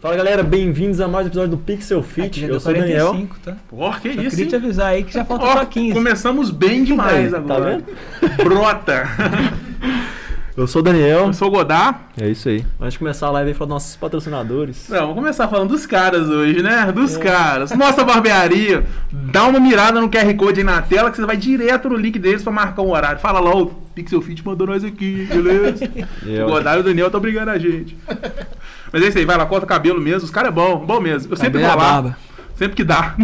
Fala galera, bem-vindos a mais um episódio do Pixel Fit. Eu sou o Daniel. 45, tá? Porra, que Só isso, queria hein? te avisar aí que já falta Ó, só 15. começamos bem demais Aí, agora. tá Brota. Eu sou o Daniel. Eu sou o Godard. É isso aí. Antes de começar a live aí, falar dos nossos patrocinadores. Não, vamos começar falando dos caras hoje, né? É. Dos caras. Nossa barbearia. Dá uma mirada no QR Code aí na tela que você vai direto no link deles pra marcar um horário. Fala lá, o Pixel Fit mandou nós aqui, beleza? Eu. O Godard e o Daniel estão brigando a gente. Mas é isso aí, vai lá, corta o cabelo mesmo. Os caras é bom, bom mesmo. Eu sempre Cabelo vou é lá. barba. Sempre que dá.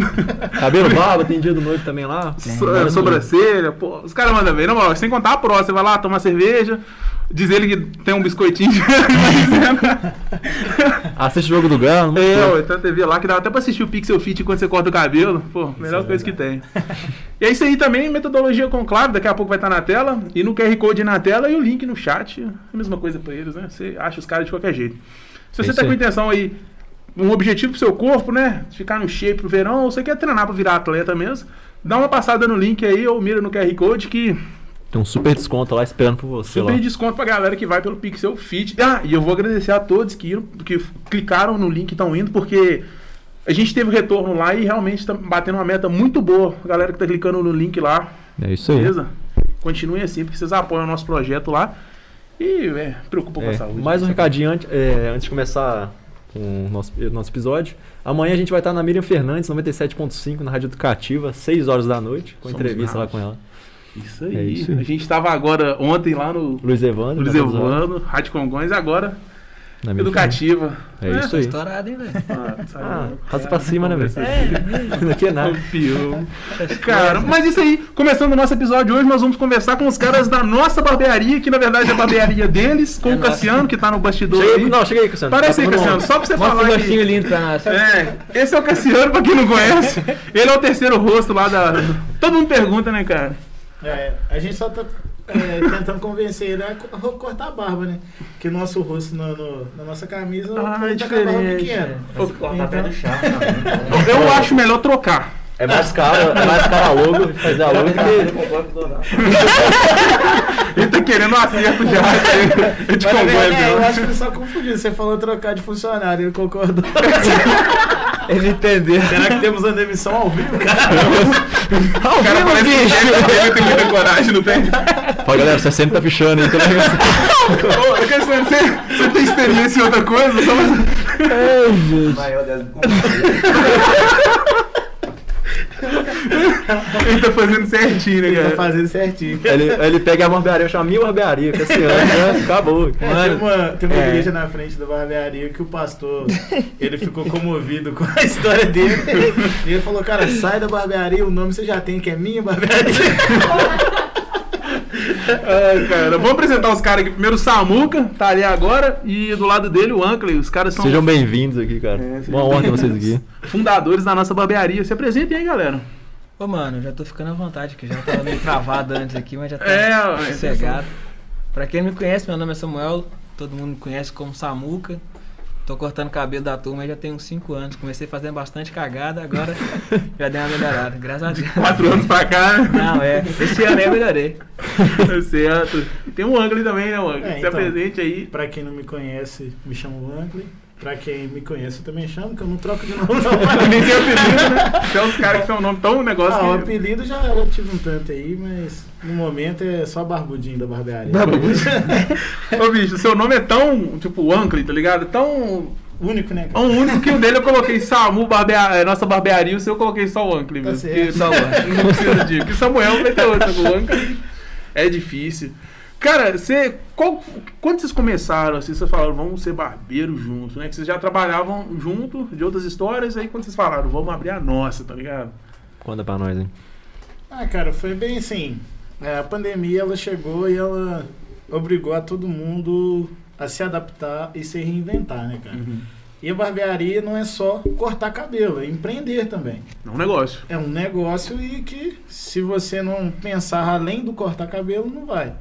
Cabelo barba, tem dia do noivo também lá. So- é, sobrancelha, pô, os caras mandam bem. Na moral, sem contar a pró, você vai lá tomar cerveja, diz ele que tem um biscoitinho. Assiste o jogo do Galo. muito É, ué, tem uma TV lá que dá até pra assistir o Pixel Fit quando você corta o cabelo. Pô, melhor coisa que tem. E é isso aí também, metodologia conclave, daqui a pouco vai estar na tela. E no QR Code na tela e o link no chat. A mesma coisa pra eles, né? Você acha os caras de qualquer jeito. Se É você isso tá com intenção aí, um objetivo pro seu corpo, né? Ficar no shape pro verão, ou você quer treinar pra virar atleta mesmo, dá uma passada no link aí ou mira no QR Code que Tem um super desconto lá esperando por você Super lá. desconto pra galera que vai pelo Pixel Fit. Ah, e eu vou agradecer a todos que, iram, que clicaram no link e estão indo, porque a gente teve retorno lá e realmente está batendo uma meta muito boa. A galera que tá clicando no link lá, É isso aí. beleza? Continuem assim, porque vocês apoiam o nosso projeto lá. E é, preocupam com a É, saúde. mais um recadinho antes, é, antes de começar com o nosso, nosso episódio. Amanhã a gente vai estar na Miriam Fernandes, 97.5, na Rádio Educativa, 6 horas da noite, com Somos entrevista lá com ela. Isso aí. É isso aí. A gente tava agora, ontem lá no Luiz Evandro. Luiz na Rádio e agora na Educativa. É isso aí. Estourado, hein, velho? Ah, sabe? Ah, pra cima, né, velho? É. Não é nada. Campeão. Cara, mas isso aí, começando o nosso episódio hoje, nós vamos conversar com os caras da nossa barbearia, que na verdade é a barbearia deles, com É o nossa. Cassiano, que tá no bastidor Chega aí, aí. não, chega aí, Cassiano. Parece aí, Tá todo Cassiano, só pra você Mostra um falar gostinho que... lindo pra nós. É, esse é o Cassiano, pra quem não conhece. Ele é o terceiro rosto lá da... Todo mundo pergunta, né, cara? É, a gente só tá é, tentando convencer ele a co- cortar a barba, né? Que o nosso rosto no, no- na nossa camisa Ah, tá é com a barba pequena. Mas cortar pé do chá. Eu acho melhor trocar. É mais caro, é mais caro a logo, fazer a logo que... Ele tá querendo um acerto já. Eu te Mas, verdade, é, eu concordo. acho que ele só confundiu. Você falou trocar de funcionário, ele concordou. Ele entendeu. Será que temos uma demissão ao vivo, cara? O cara parece que ele tem muita coragem, não tem? Fala, galera, você sempre tá fichando aí. Tá ligado? Ô, Cassiano, você, você tem experiência em outra coisa? Só... Maior das Ele tá fazendo certinho, né, Ele tá cara? fazendo certinho. ele, ele pega a barbearia, chama minha barbearia, Cassiano, né? Acabou. É, tem uma, tem uma é. igreja na frente da barbearia que o pastor ele ficou comovido com a história dele. E ele falou, cara, sai da barbearia, o nome você já tem, que é minha barbearia. Ai, cara. Vamos apresentar os caras aqui. Primeiro o Samuca, tá ali agora. E do lado dele o Ankley. Os caras são Sejam bem-vindos aqui, cara. É, Uma honra ter vocês aqui. fundadores da nossa barbearia. Se apresentem aí, galera. Ô, mano, já tô ficando à vontade, que já tava meio travado antes aqui, mas já tá É, sossegado. Pra quem não me conhece, meu nome é Samuel, todo mundo me conhece como Samuca. Tô cortando cabelo da turma aí já tem uns 5 anos. Comecei fazendo bastante cagada, agora já deu uma melhorada, graças a Deus. Quatro anos pra cá, né? Não, é. Esse ano aí eu melhorei. certo. E tem o Ankley também, né, Ankley? É, Se então. apresente aí. Pra quem não me conhece, me chamo Ankley. Pra quem me conhece, eu também chamo, que eu não troco de nome não. Nem tem apelido, né? Tem uns caras que tem um nome tão negócio Ah, o apelido já eu tive um tanto aí, mas no momento é só barbudinho da barbearia. Ô, bicho, seu nome é tão, tipo, Ankley, tá ligado? Tão Único, né, É cara? o único que o dele eu coloquei Samu, barbea... é, nossa barbearia, o seu eu coloquei só o Ankley Tá mesmo. certo. porque Só o Ankley. Não precisa de. Porque Samuel vai ter outro, o Ankley é difícil. Cara, você. Qual, quando vocês começaram, assim, vocês falaram, vamos ser barbeiros juntos, né? Que vocês já trabalhavam junto de outras histórias, aí quando vocês falaram, vamos abrir a nossa, tá ligado? Conta pra nós, hein? Ah, cara, foi bem assim. É, a pandemia ela chegou e ela obrigou a todo mundo a se adaptar e se reinventar, né, cara? E a barbearia não é só cortar cabelo, é empreender também. É um negócio. É um negócio e que se você não pensar além do cortar cabelo, não vai.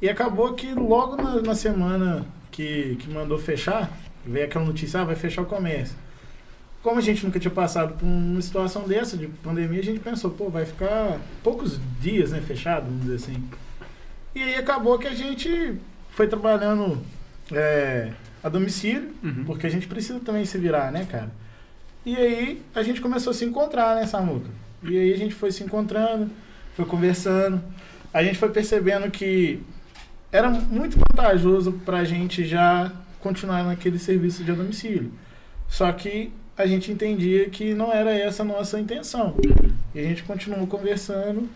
E acabou que logo na, na semana que, que mandou fechar, veio aquela notícia, ah, vai fechar o comércio. como a gente nunca tinha passado por uma situação dessa de pandemia, a gente pensou, pô, vai ficar poucos dias, né, fechado, vamos dizer assim. E aí acabou que a gente foi trabalhando é, a domicílio, Uhum. porque a gente precisa também se virar, né, cara? E aí a gente começou a se encontrar, né, Samuca? E aí a gente foi se encontrando, foi conversando. A gente foi percebendo que era muito vantajoso pra gente já continuar naquele serviço de domicílio. Só que a gente entendia que não era essa a nossa intenção. E a gente continuou conversando.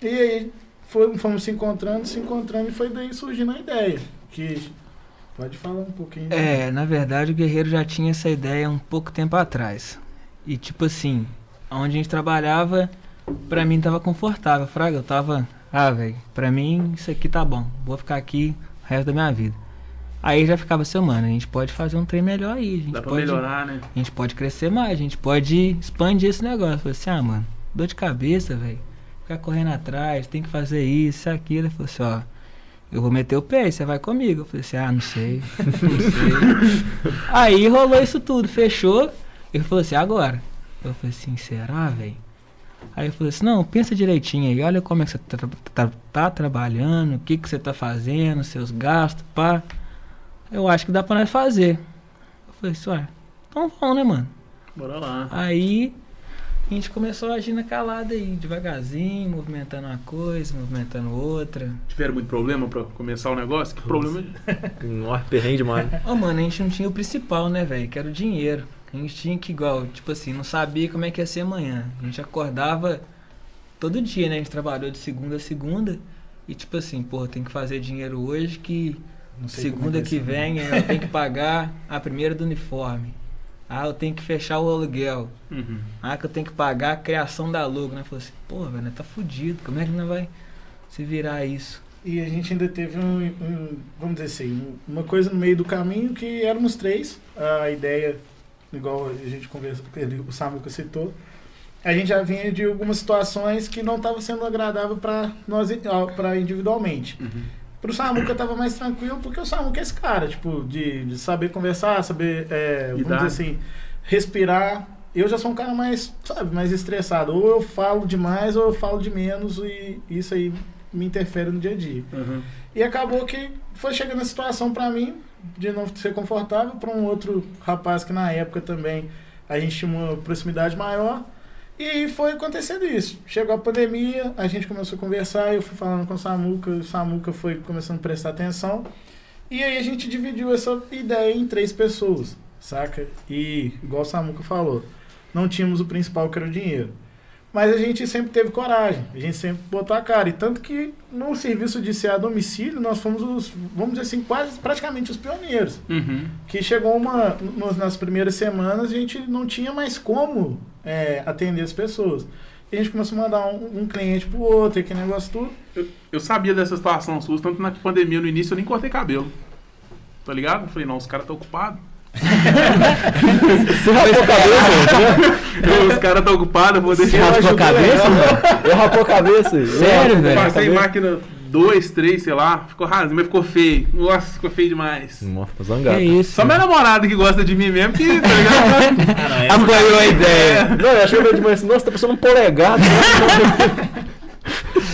E aí foi- fomos se encontrando, se encontrando, e foi daí surgindo a ideia. Que. Pode falar um pouquinho. É, na verdade o Guerreiro já tinha essa ideia um pouco tempo atrás. E tipo assim, onde a gente trabalhava, pra mim tava confortável. Fraga, eu tava, ah, velho, pra mim isso aqui tá bom. Vou ficar aqui o resto da minha vida. Aí já ficava assim, mano, a gente pode fazer um trem melhor aí. Dá pra pode, melhorar, né? A gente pode crescer mais, a gente pode expandir esse negócio. Eu falei assim, ah, mano, dor de cabeça, velho. Ficar correndo atrás, tem que fazer isso, aquilo. Ele falou assim, ó, eu vou meter o pé, você vai comigo. Eu falei assim, ah, não sei, não sei. Aí rolou isso tudo, fechou. Ele falou assim, agora. Eu falei assim, será, velho? Aí eu falei assim, não, pensa direitinho aí, olha como é que você tá, tá- tá trabalhando, o que que você tá fazendo, seus gastos, pá. Eu acho que dá pra nós fazer. Eu falei assim, ué, então vamos, né, mano? Bora lá. Aí a gente começou a agir na calada aí, devagarzinho, movimentando uma coisa, movimentando outra. Tiveram muito problema pra começar o negócio? Que problema? Nossa, perrengue demais. Ô, mano, a gente não tinha o principal, né, velho? Que era o dinheiro. A gente tinha que, igual, tipo assim, não sabia como é que ia ser amanhã. A gente acordava todo dia, né? A gente trabalhou de segunda a segunda. E tipo assim, pô, tem que fazer dinheiro hoje que segunda é que ser, vem eu tenho que pagar a primeira do uniforme. Ah, eu tenho que fechar o aluguel. Uhum. Ah, que eu tenho que pagar a criação da logo, né? Falei assim, pô, velho, né, tá fudido. Como é que não vai se virar isso? E a gente ainda teve um, um- vamos dizer assim, um- uma coisa no meio do caminho que éramos três. A ideia, igual a gente conversou, ele- o Samuca citou, a gente já vinha de algumas situações que não estava sendo agradável para nós para individualmente. Uhum. Pro Samuca tava mais tranquilo, porque o Samuca é esse cara, tipo, de, de saber conversar, saber, é, vamos dizer assim, respirar. Eu já sou um cara mais, sabe, mais estressado. Ou eu falo demais ou eu falo de menos e isso aí me interfere no dia a dia. Uhum. E acabou que foi chegando a situação pra mim de não ser confortável para um outro rapaz que na época também a gente tinha uma proximidade maior. E foi acontecendo isso. Chegou a pandemia, a gente começou a conversar, eu fui falando com o Samuca, o Samuca foi começando a prestar atenção. E aí a gente dividiu essa ideia em três pessoas, saca? E, igual o Samuca falou, não tínhamos o principal que era o dinheiro. Mas a gente sempre teve coragem, a gente sempre botou a cara. E tanto que no serviço de ser a domicílio, nós fomos os, vamos dizer assim, quase praticamente os pioneiros. Uhum. Que chegou uma. nas primeiras semanas, a gente não tinha mais como é, atender as pessoas. E a gente começou a mandar um, um cliente pro outro, aquele negócio tudo. Eu, eu sabia dessa situação sua, tanto na pandemia no início eu nem cortei cabelo. Tá ligado? Eu falei, não, os caras estão ocupados. Você rapou a cabeça? os caras estão ocupados, eu vou Você deixar. rapou a cabeça, mano? Eu rapou a cabeça. Sério, velho? Passei máquina 2, 3, sei lá, ficou raso, mas ficou feio. Nossa, ficou feio demais. Nossa, tô Que zangado. isso? Só minha namorada que gosta de mim mesmo, que, tá ligado? Apoiou a ideia. Não, eu achei de manhã assim, nossa, tá parecendo um polegado.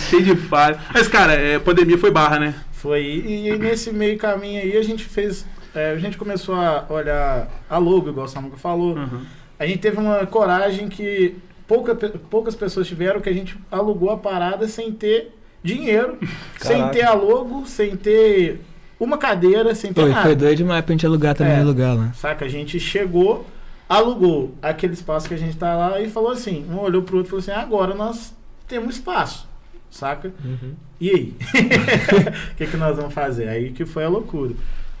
Cheio de falha. Mas, cara, é, pandemia foi barra, né? Foi. E, e nesse meio caminho aí a gente fez. É, a gente começou a olhar a logo, igual o Samuca falou. Uhum. A gente teve uma coragem que pouca, poucas pessoas tiveram, que a gente alugou a parada sem ter dinheiro, sem Caraca. ter a logo, sem ter uma cadeira, sem ter Foi, nada. foi doido demais pra gente alugar também É. o lugar lá. Saca? A gente chegou, alugou aquele espaço que a gente tá lá e falou assim: um olhou pro outro e falou assim: agora nós temos espaço. Saca? Uhum. E aí? O que, que nós vamos fazer? Aí que foi a loucura.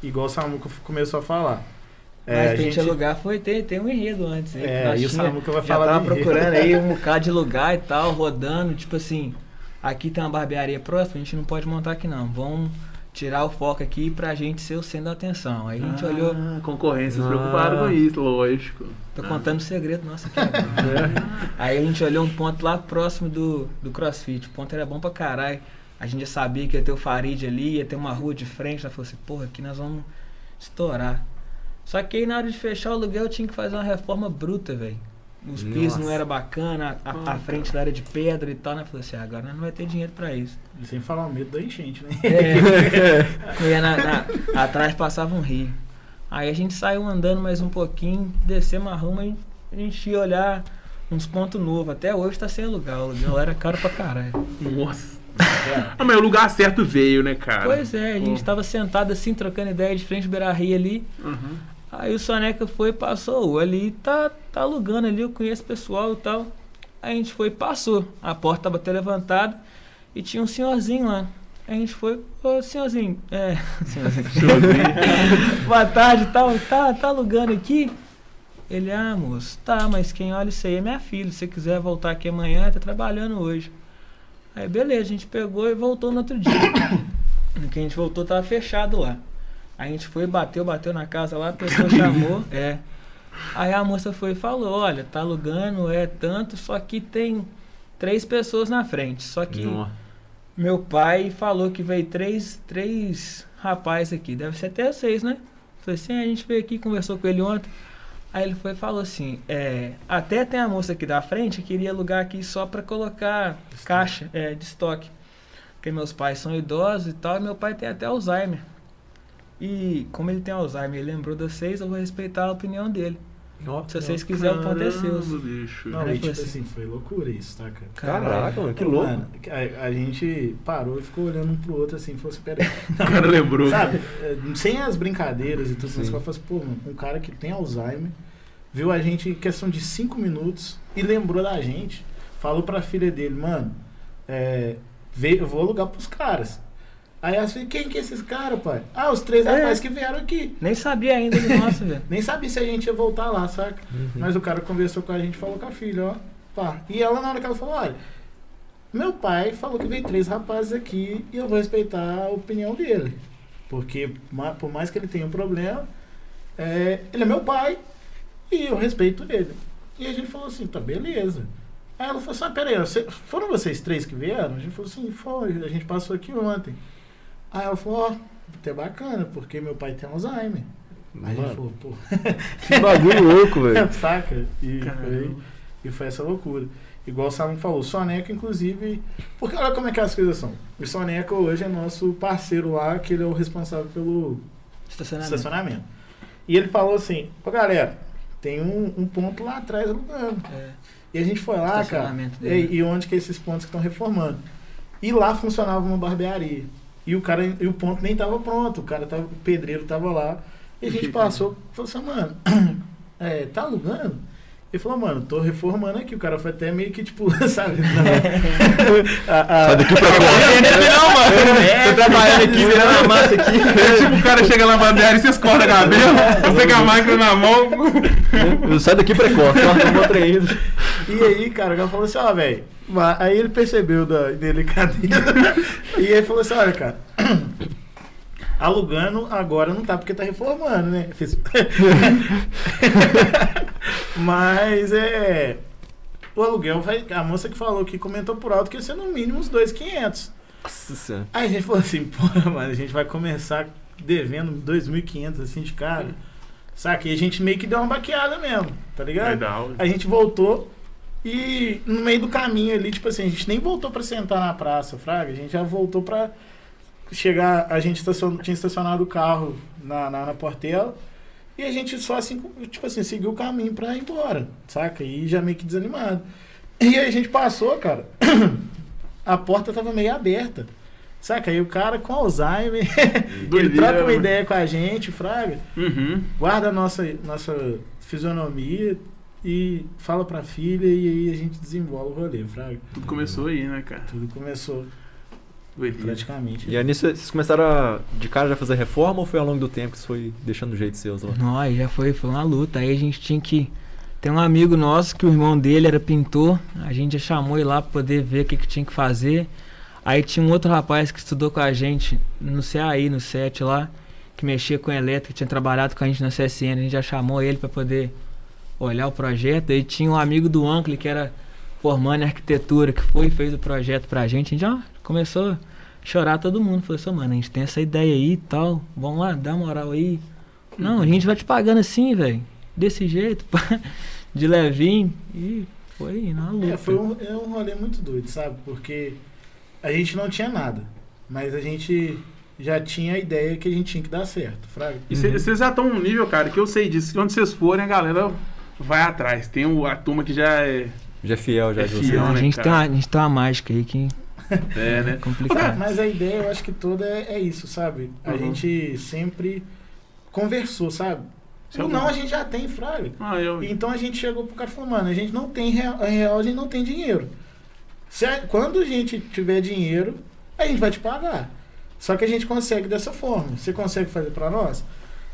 Igual o Samuca começou a falar. É, Mas pra gente gente- alugar foi, tem, tem um enredo antes. aí, que É, nós e o Samuca vai já falar tava enredo. procurando aí um bocado de lugar e tal, rodando, tipo assim, aqui tem uma barbearia próxima, a gente não pode montar aqui não. Vamos tirar o foco aqui pra gente ser o centro da atenção. Aí a gente olhou, Ah, concorrência, se Ah. preocuparam com isso, lógico. tô contando o segredo nosso aqui agora. Aí a gente olhou um ponto lá próximo do, do CrossFit. O ponto era bom pra caralho. A gente já sabia que ia ter o Farid ali, ia ter uma rua de frente. Ela falou assim, porra, aqui nós vamos estourar. Só que aí na hora de fechar o aluguel eu tinha que fazer uma reforma bruta, velho. Os pisos não Nossa. era bacana, a, a frente lá era de pedra e tal, né? Eu falei assim, ah, agora não vai ter dinheiro pra isso. Sem falar o medo da enchente, né? É, na, na- atrás passava um rio. Aí a gente saiu andando mais um pouquinho, descemos a rua e a gente ia olhar uns pontos novos. Até hoje tá sem alugar, o aluguel era caro pra caralho. Nossa. Ah, mas o lugar certo veio, né, cara? Pois é, a gente tava sentado assim, trocando ideia de frente do Beira Rio ali. Uhum. Aí o Soneca foi e passou. "Ô, Ali tá, tá alugando ali, eu conheço o pessoal e tal. Aí a gente foi e passou. A porta tava até levantada e tinha um senhorzinho lá. Aí a gente foi, ô senhorzinho, é, senhorzinho. Boa tarde e tal, tá, tá alugando aqui? Ele, ah, moço, tá, mas quem olha isso aí é minha filha. Se você quiser voltar aqui amanhã, tá trabalhando hoje. Aí beleza, a gente pegou e voltou no outro dia. No que a gente voltou, tava fechado lá. A gente foi, bateu, bateu na casa lá, a pessoa chamou, é. Aí a moça foi e falou, olha, tá alugando, é tanto, só que tem três pessoas na frente. Só que Nó. meu pai falou que veio três, três rapazes aqui, deve ser até seis, né? Falei assim, a gente veio aqui, conversou com ele ontem. Aí ele foi e falou assim, é, até tem a moça aqui da frente que queria alugar aqui só pra colocar caixa é, de estoque. Porque meus pais são idosos e tal, e meu pai tem até Alzheimer. E como ele tem Alzheimer, ele lembrou das seis, eu vou respeitar a opinião dele. Se vocês quiserem, o ponto é seu. Caramba, bicho. Não, Aí e, tipo foi assim, foi loucura isso, tá, cara? Caraca, mano, que louco. Mano, a, a gente parou e ficou olhando um pro outro assim, e falou assim, peraí. O cara lembrou. Sabe, é, sem as brincadeiras e tudo, mas falei assim, pô, mano, um cara que tem Alzheimer, viu a gente em questão de cinco minutos e lembrou da gente, falou pra filha dele, mano, é, veio, eu vou alugar pros caras. Aí ela falou, quem que é esses caras, pai? Ah, os três É. rapazes que vieram aqui. Nem sabia ainda de nossa, velho. Nem sabia se a gente ia voltar lá, saca? Uhum. Mas o cara conversou com a gente, falou com a filha, ó. Pá. E ela, na hora que ela falou, olha, meu pai falou que veio três rapazes aqui e eu vou respeitar a opinião dele. Porque, por mais que ele tenha um problema, é, ele é meu pai e eu respeito ele. E a gente falou assim, tá, beleza. Aí ela falou assim, ah, peraí, você- foram vocês três que vieram? A gente falou assim, foi, a gente passou aqui ontem. Aí ela falou, ó, até bacana, porque meu pai tem Alzheimer. Aí a gente Mano, falou, pô, que bagulho louco, velho. Saca? E foi, e foi essa loucura. Igual o Salmo falou, o Soneca, inclusive. Porque olha como é que as coisas são. O Soneca hoje é nosso parceiro lá, que ele é o responsável pelo Estacionamento. estacionamento. E ele falou assim: Ô galera, tem um, um ponto lá atrás alugando. É. E a gente foi lá, cara. E, dele. e onde que é esses pontos que estão reformando? E lá funcionava uma barbearia. E o cara, e o ponto nem tava pronto. O cara tava, o pedreiro tava lá. E a gente passou, falou assim, mano, é, tá alugando? Ele falou, mano, tô reformando aqui. O cara foi até meio que, tipo, sabe? Não. A- a- Sai daqui pra. Não, mano. É, Tô trabalhando aqui, virando a massa aqui. É tipo o cara chega na bandeira e vocês cortam cabelo, você com a máquina na mão. Sai daqui precoce, ó. E aí, cara, o cara falou assim, ó, velho. Aí ele percebeu da delicadeza. e aí falou assim, olha, cara. Alugando agora não tá porque tá reformando, né? Mas é. O aluguel vai. A moça que falou que comentou por alto que ia ser no mínimo uns 2,500. Nossa senhora. Aí a gente falou assim, porra, mano, a gente vai começar devendo 2.500 assim de cara. Saca? E a gente meio que deu uma baqueada mesmo, tá ligado? Legal. A gente voltou e no meio do caminho ali, tipo assim, a gente nem voltou pra sentar na praça, Fraga. A gente já voltou pra chegar. A gente estacion- tinha estacionado o carro na, na, na portela e a gente só assim, tipo assim, seguiu o caminho pra ir embora, saca? E já meio que desanimado. E aí a gente passou, cara. A porta tava meio aberta. Saca? Aí o cara com Alzheimer, ele troca uma mano. ideia com a gente, Fraga Uhum. guarda a nossa, nossa fisionomia e fala pra filha e aí a gente desenvolve o rolê, Fraga. Tudo começou aí, né, cara? Tudo começou Doideira. praticamente. E aí nisso, vocês começaram a, de cara já fazer reforma ou foi ao longo do tempo que você foi deixando do jeito seus lá? Nós, já foi, foi uma luta. Aí a gente tinha que. Tem um amigo nosso que o irmão dele era pintor. A gente já chamou ele lá pra poder ver o que, que tinha que fazer. Aí tinha um outro rapaz que estudou com a gente no CAI, no SET lá, que mexia com elétrica, tinha trabalhado com a gente na CSN. A gente já chamou ele pra poder olhar o projeto. Aí tinha um amigo do Ankle que era formando em arquitetura, que foi e fez o projeto pra gente. A gente já começou a chorar todo mundo. Falou assim, mano, a gente tem essa ideia aí e tal. Vamos lá, dá moral aí. Não, a gente vai te pagando assim, velho. Desse jeito, pá, de levinho. E foi na luta. É, foi um, é um rolê muito doido, sabe? Porque a gente não tinha nada, mas a gente já tinha a ideia que a gente tinha que dar certo, fraga. E vocês já estão num nível, cara, que eu sei disso. Que onde vocês forem, a galera vai atrás. Tem o- a turma que já é. Já é fiel, já É fiel. você. a, né, gente cara? tem uma, a gente tem uma mágica aí que É, né? complicado. Mas a ideia, eu acho que toda é, é isso, sabe? A Uhum. gente sempre conversou, sabe? Isso é não a gente já tem, fraga. Ah, eu. Então a gente chegou pro cara e falou, mano, a gente não tem real, real, a gente não tem dinheiro. Se a- quando a gente tiver dinheiro, a gente vai te pagar. Só que a gente consegue dessa forma. Você consegue fazer pra nós?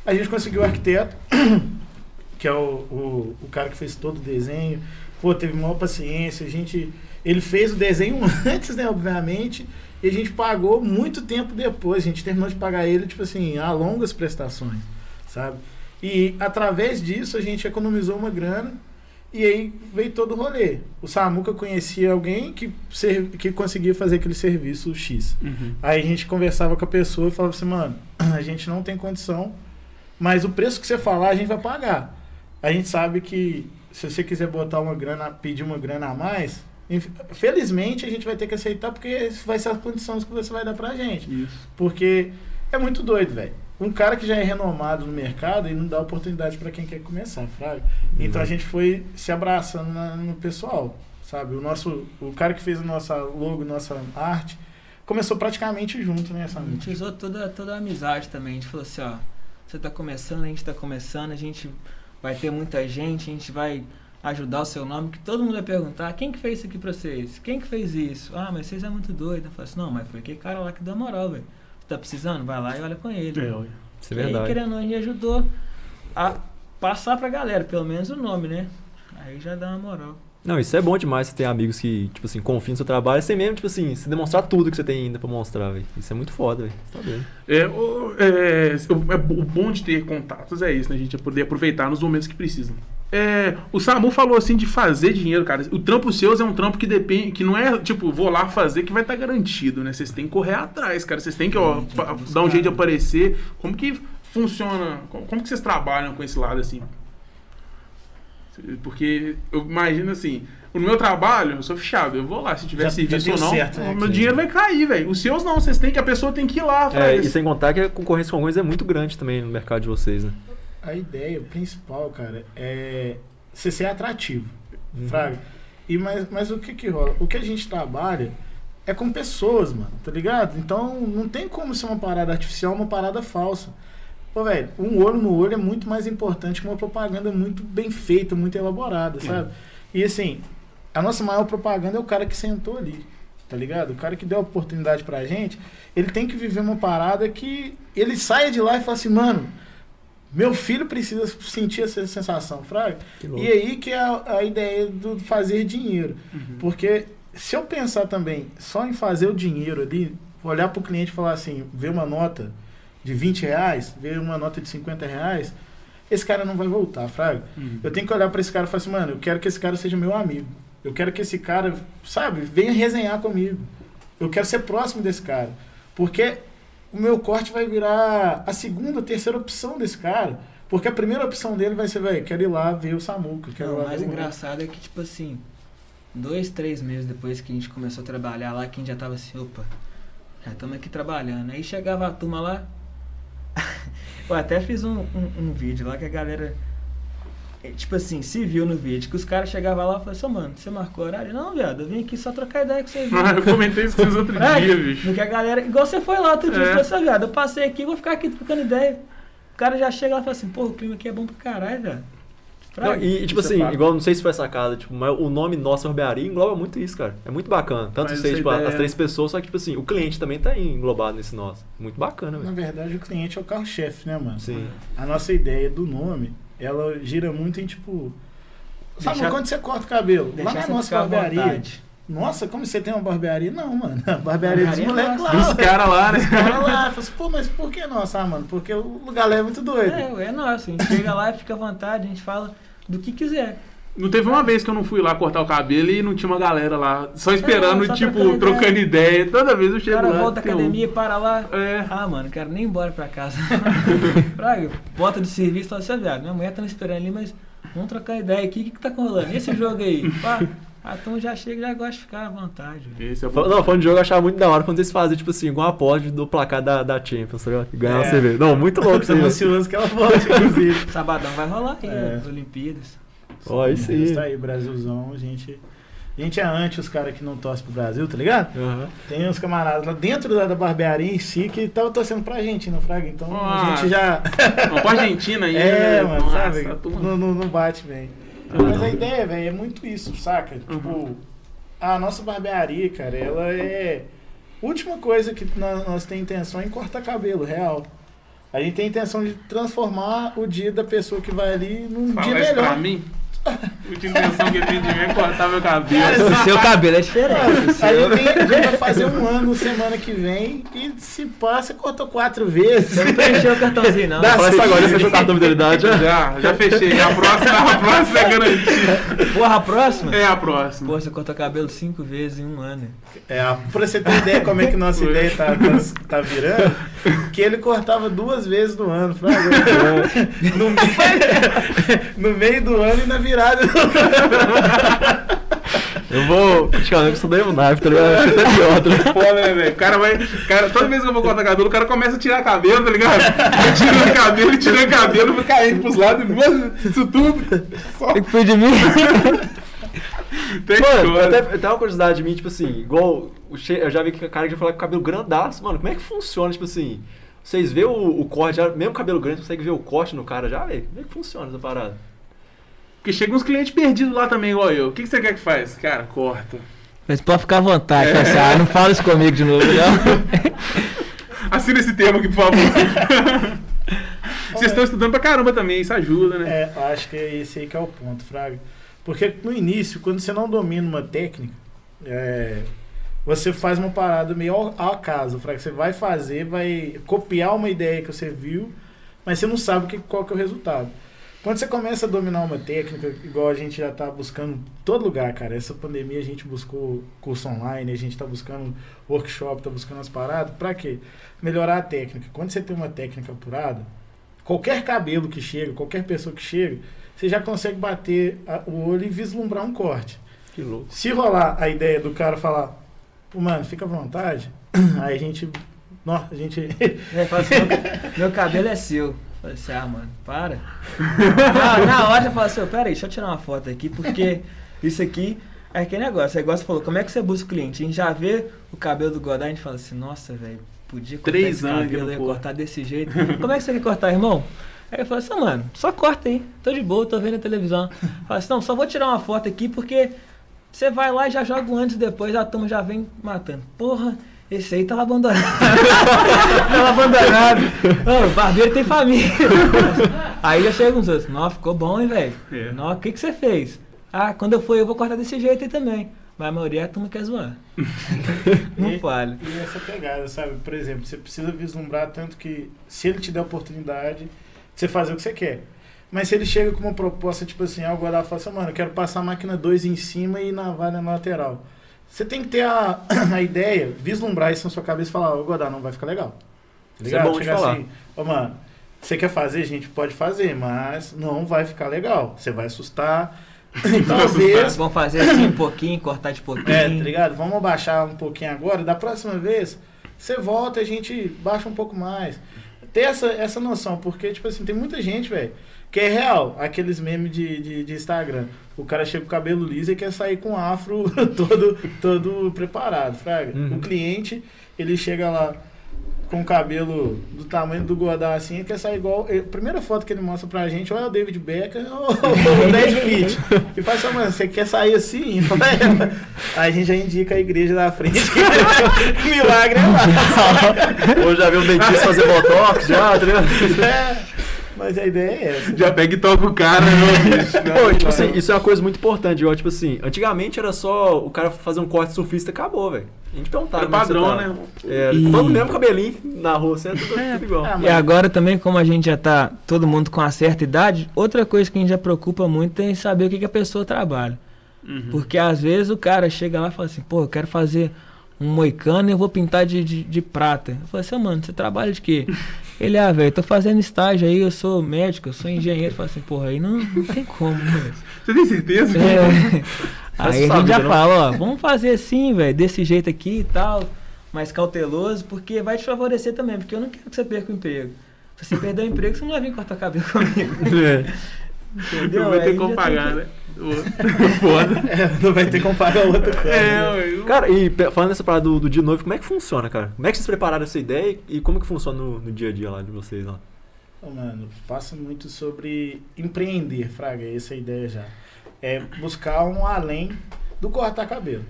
A gente conseguiu o arquiteto, que é o, o, o cara que fez todo o desenho. Pô, teve maior paciência. A gente, ele fez o desenho antes, né, obviamente. E a gente pagou muito tempo depois. A gente terminou de pagar ele, tipo assim, a longas prestações, sabe? E através disso a gente economizou uma grana e aí veio todo o rolê. O Samuca conhecia alguém que, que conseguia fazer aquele serviço X. Uhum. Aí a gente conversava com a pessoa e falava assim, mano, a gente não tem condição, mas o preço que você falar a gente vai pagar. A gente sabe que se você quiser botar uma grana, pedir uma grana a mais, felizmente a gente vai ter que aceitar porque vai ser as condições que você vai dar pra gente. Isso. Porque é muito doido, velho. Um cara que já é renomado no mercado e não dá oportunidade pra quem quer começar, fraga. Então a gente foi se abraçando na- no pessoal, sabe? O nosso, o cara que fez a nossa logo, nossa arte, começou praticamente junto, né, A gente usou toda, toda a amizade também. A gente falou assim, ó, você tá começando, a gente tá começando, a gente vai ter muita gente, a gente vai ajudar o seu nome, que todo mundo vai perguntar, quem que fez isso aqui pra vocês? Quem que fez isso? Ah, mas vocês é muito doido. Eu falei assim, não, mas foi aquele cara lá que deu moral, velho. Você tá precisando? Vai lá e olha com ele. É, olha. Isso é E aí, verdade. querendo ou não, a gente ajudou a passar pra galera, pelo menos o nome, né? Aí já dá uma moral. Não, isso é bom demais, você ter amigos que, tipo assim, confiam no seu trabalho, você mesmo, tipo assim, se demonstrar tudo que você tem ainda pra mostrar, velho. Isso é muito foda, velho. Você tá doido. É, o, é, o- é o bom de ter contatos é isso, né? A gente é poder aproveitar nos momentos que precisam. É, o Samu falou assim de fazer dinheiro, cara. O trampo seus é um trampo que depende, que não é tipo, vou lá fazer que vai estar garantido, né? Vocês têm que correr atrás, cara. Vocês têm que, ó, dar um jeito de né? aparecer. Como que funciona? Como, como que vocês trabalham com esse lado assim? Porque eu imagino assim, no meu trabalho, eu sou fechado, eu vou lá, se tiver Já- já serviço deu ou não, certo, né, o meu que- dinheiro vai cair, velho. Os seus não, vocês têm que, a pessoa tem que ir lá, É, e sem contar que a concorrência com alguns é muito grande também no mercado de vocês, né? A ideia principal, cara, é você ser atrativo, Uhum. fraga. E mas, mas o que que rola? O que a gente trabalha é com pessoas, mano, tá ligado? Então não tem como ser uma parada artificial, uma parada falsa. Pô, velho, um olho no olho é muito mais importante que uma propaganda muito bem feita, muito elaborada, sabe? E assim, a nossa maior propaganda é o cara que sentou ali, tá ligado? O cara que deu a oportunidade pra gente, ele tem que viver uma parada que ele saia de lá e fala assim, mano, meu filho precisa sentir essa sensação, fraga. E aí que é a, a ideia do fazer dinheiro. Uhum. Porque se eu pensar também só em fazer o dinheiro ali, olhar pro cliente e falar assim, ver uma nota de 20 reais, ver uma nota de 50 reais, esse cara não vai voltar, fraga. Uhum. Eu tenho que olhar pra esse cara e falar assim, mano, eu quero que esse cara seja meu amigo. Eu quero que esse cara, sabe, venha resenhar comigo. Eu quero ser próximo desse cara. Porque o meu corte vai virar a segunda, terceira opção desse cara. Porque a primeira opção dele vai ser, velho, quero ir lá ver o Samuca. Quero Não, o mais engraçado é que, tipo assim, dois, três meses depois que a gente começou a trabalhar lá, que a gente já tava assim, opa, já estamos aqui trabalhando. Aí chegava a turma lá. eu até fiz um, um, um vídeo lá que a galera. Eh, Tipo assim, se viu no vídeo, que os caras chegavam lá e falavam assim, "Ô, mano, você marcou horário? Não, viado, eu vim aqui só trocar ideia com você. Ah, eu comentei isso com vocês outro É, dia, bicho. No que a galera. Igual você foi lá outro dia, É. você falou assim, "Ó, viado, eu passei aqui, vou ficar aqui trocando ideia. O cara já chega lá e fala assim, pô, o clima aqui é bom pra caralho, velho. Não, e, tipo é assim, igual, não sei se foi sacada, tipo, mas o nome Nossa Barbearia engloba muito isso, cara. É muito bacana. Tanto essa tipo, ideia- as três pessoas, só que, tipo assim, o cliente também tá englobado nesse Nossa. Muito bacana, Na velho. verdade, o cliente é o carro-chefe, né, mano? Sim. A nossa ideia do nome, ela gira muito em tipo. Sabe Deixar- quando você corta o cabelo? Lá na você nossa barbearia. Nossa, como você tem uma barbearia? Não, mano. A barbearia dos moleques lá. nossa. Dos caras lá, né? Os caras lá. Fala assim, pô, mas por que nossa? Ah, mano, porque o lugar lá é muito doido. É, é nosso. A gente chega lá e fica à vontade, a gente fala do que quiser. Não teve uma vez que eu não fui lá cortar o cabelo e não tinha uma galera lá, só esperando, É, só tipo, trocando trocando ideia. Toda vez eu chego cara lá. volta da tem um. academia, para lá. É. Ah, mano, quero nem ir embora pra casa. Fraga, volta de serviço e fala assim, "Ah, viado, minha mulher tá me esperando ali, mas vamos trocar ideia aqui, o que que tá rolando? E esse jogo aí? Pá, ah, então já chega, já gosta de ficar à vontade. Esse é o Não, falando de jogo, eu achava muito da hora quando vocês faziam, tipo assim, igual a aposta do placar da, da Champions, tá ligado? E ganhar uma É. cerveja. Não, muito louco. Estamos ansiosos que ela volte, inclusive. Sabadão vai rolar aí, É. né, as Olimpíadas. Ó, isso aí. Está aí, Brasilzão, a gente. A gente é anti os caras que não torcem pro Brasil, tá ligado? Aham. Tem uns camaradas lá dentro da, da barbearia em si que estavam torcendo pra Argentina, Fraga. Então Ah, a gente já. Vamos pra Argentina aí. É, mano, Nossa, sabe? turma- Não, não, não bate bem. Mas a ideia, velho, é muito isso, saca? Tipo, a nossa barbearia, cara, ela é. Última coisa que nós, nós temos intenção é em cortar cabelo, real. A gente tem intenção de transformar o dia da pessoa que vai ali num dia Fala pra melhor. mim. Última intenção que eu tenho de mim é cortar meu cabelo. Cara, O seu cabelo é diferente. o A gente, tem- a gente vai fazer um ano semana que vem e se passa, cortou quatro vezes. Você não preencheu o cartãozinho, não. Dá Fala isso agora, você fechou o cartão de fidelidade já? Já, fechei. A próxima, a próxima é garantida. Porra, a próxima? É a próxima. Pô, você cortou cabelo cinco vezes em um ano. É, pra você ter ideia como é que nossa ideia tá, tá, virando, que ele cortava duas vezes no ano. No, meio, no meio do ano e na virada do ano. Eu vou criticar que eu sou da Emunave, tá ligado? Acho até pior, tá ligado? Pô, né, velho? O cara vai. Cara, toda vez que eu vou cortar cabelo, o cara começa a tirar cabelo, tá ligado? Vai tirando cabelo, tirando cabelo, vai caindo pros lados. Nossa, Isso tudo. Só que foi de mim? tem Mano, até, até uma curiosidade de mim, tipo assim, igual. o Eu já vi que o cara já falou com cabelo grandaço, mano. Como é que funciona, tipo assim? Vocês vê o, o corte, já, mesmo cabelo grande, consegue ver o corte no cara já, velho? Como é que funciona essa parada? Porque chega uns clientes perdidos lá também, igual eu. O que, que você quer que faz? Cara, corta. Mas pode ficar à vontade, É. assim, ah, não fala isso comigo de novo, não. Assina esse termo aqui, por favor. Vocês estão estudando pra caramba também, isso ajuda, né? É, acho que é esse aí que é o ponto, Fraga. Porque no início, quando você não domina uma técnica, é, você faz uma parada meio ao, ao acaso, Fraga. Você vai fazer, vai copiar uma ideia que você viu, mas você não sabe que, qual que é o resultado. Quando você começa a dominar uma técnica, igual a gente já está buscando em todo lugar, cara. Essa pandemia a gente buscou curso online, a gente está buscando workshop, está buscando as paradas. Para quê? Melhorar a técnica. Quando você tem uma técnica apurada, qualquer cabelo que chega, qualquer pessoa que chega, você já consegue bater a- o olho e vislumbrar um corte. Que louco. Se rolar a ideia do cara falar, "Pô, mano, fica à vontade, aí a gente. Nó, a gente. É, assim, meu cabelo é seu. Falei assim, ah, mano, para. Na, na hora eu falo assim, "Ô, pera aí, deixa eu tirar uma foto aqui, porque isso aqui é aquele negócio. Aí você falou, como é que você busca o cliente? A gente já vê o cabelo do Godard, a gente fala assim, nossa, velho, podia cortar Três esse cabelo, ia cortar desse jeito. Como é que você quer cortar, irmão? Aí eu falo assim, "Ah, mano, só corta aí, tô de boa, tô vendo a televisão. Fala assim, não, só vou tirar uma foto aqui porque você vai lá e já joga um antes e depois, a turma já vem matando. Porra, esse aí tava abandonado. tava abandonado. Ô, o barbeiro tem família. aí já chega uns outros. Nossa, ficou bom, hein, velho? É. Nossa, o que, que você fez? Ah, quando eu for eu vou cortar desse jeito aí também. Mas a maioria a turma quer zoar. Não fale. E essa pegada, sabe? Por exemplo, você precisa vislumbrar tanto que se ele te der a oportunidade, você fazer o que você quer. Mas se ele chega com uma proposta, tipo assim, algo lá fala assim, mano, eu quero passar a máquina 2 em cima e navalha na lateral. Você tem que ter a, a ideia, vislumbrar isso na sua cabeça e falar, ô Godá, não vai ficar legal. Tá Isso é bom de Chegar falar. assim, ô mano, você quer fazer, a gente pode fazer, mas não vai ficar legal. Você vai assustar. Então, às vezes, Vamos fazer assim um pouquinho, cortar de pouquinho. é, tá ligado? Vamos abaixar um pouquinho agora. Da próxima vez, você volta e a gente baixa um pouco mais. Ter essa, essa noção, porque, tipo assim, tem muita gente, velho, que é real. Aqueles memes de, de, de Instagram. O cara chega com o cabelo liso e quer sair com o afro todo, todo preparado, fraga. Uhum. O cliente, ele chega lá com o cabelo do tamanho do Godard assim, e quer sair igual. A primeira foto que ele mostra pra gente, ou é o David Beckham ou o Brad Pitt. E faz assim, mano, você quer sair assim? Aí a gente já indica a igreja da frente que milagre é lá. Ou já viu o dentista fazer botox já, tá ligado? É, Mas a ideia é essa. Já pega e toca o cara, não, bicho. Não, Pô, tipo não. assim, isso é uma coisa muito importante, igual, tipo assim, antigamente era só o cara fazer um corte surfista e acabou, velho. A gente perguntava. Era é que você padrão, tá. né? É, E- todo mesmo cabelinho na rua, assim, é tudo, tudo igual. Ah, E agora também, como a gente já tá todo mundo com uma certa idade, outra coisa que a gente já preocupa muito é em saber o que, que a pessoa trabalha. Uhum. Porque às vezes o cara chega lá e fala assim, pô, eu quero fazer um moicano e eu vou pintar de, de, de prata. Eu falo assim, "Ah, mano, você trabalha de quê? Ele, ah, velho, tô fazendo estágio aí, eu sou médico, eu sou engenheiro. Eu falo assim, porra, aí não, não tem como, né? Você tem certeza? É. Aí a gente já né? fala, ó, vamos fazer assim, velho, desse jeito aqui e tal, mais cauteloso, porque vai te favorecer também, porque eu não quero que você perca o emprego. Se você perder o emprego, você não vai vir cortar cabelo comigo. Entendeu? Não vai ter como pagar, né? Foda. É, não vai ter como pagar outra coisa. É, ué, eu- Cara, e falando dessa parada do, do dia noivo, como é que funciona, cara? Como é que vocês prepararam essa ideia e como que funciona no, no dia a dia lá de vocês lá? Ô, Mano, passa muito sobre empreender, Fraga, essa é ideia já. É buscar um além do cortar cabelo.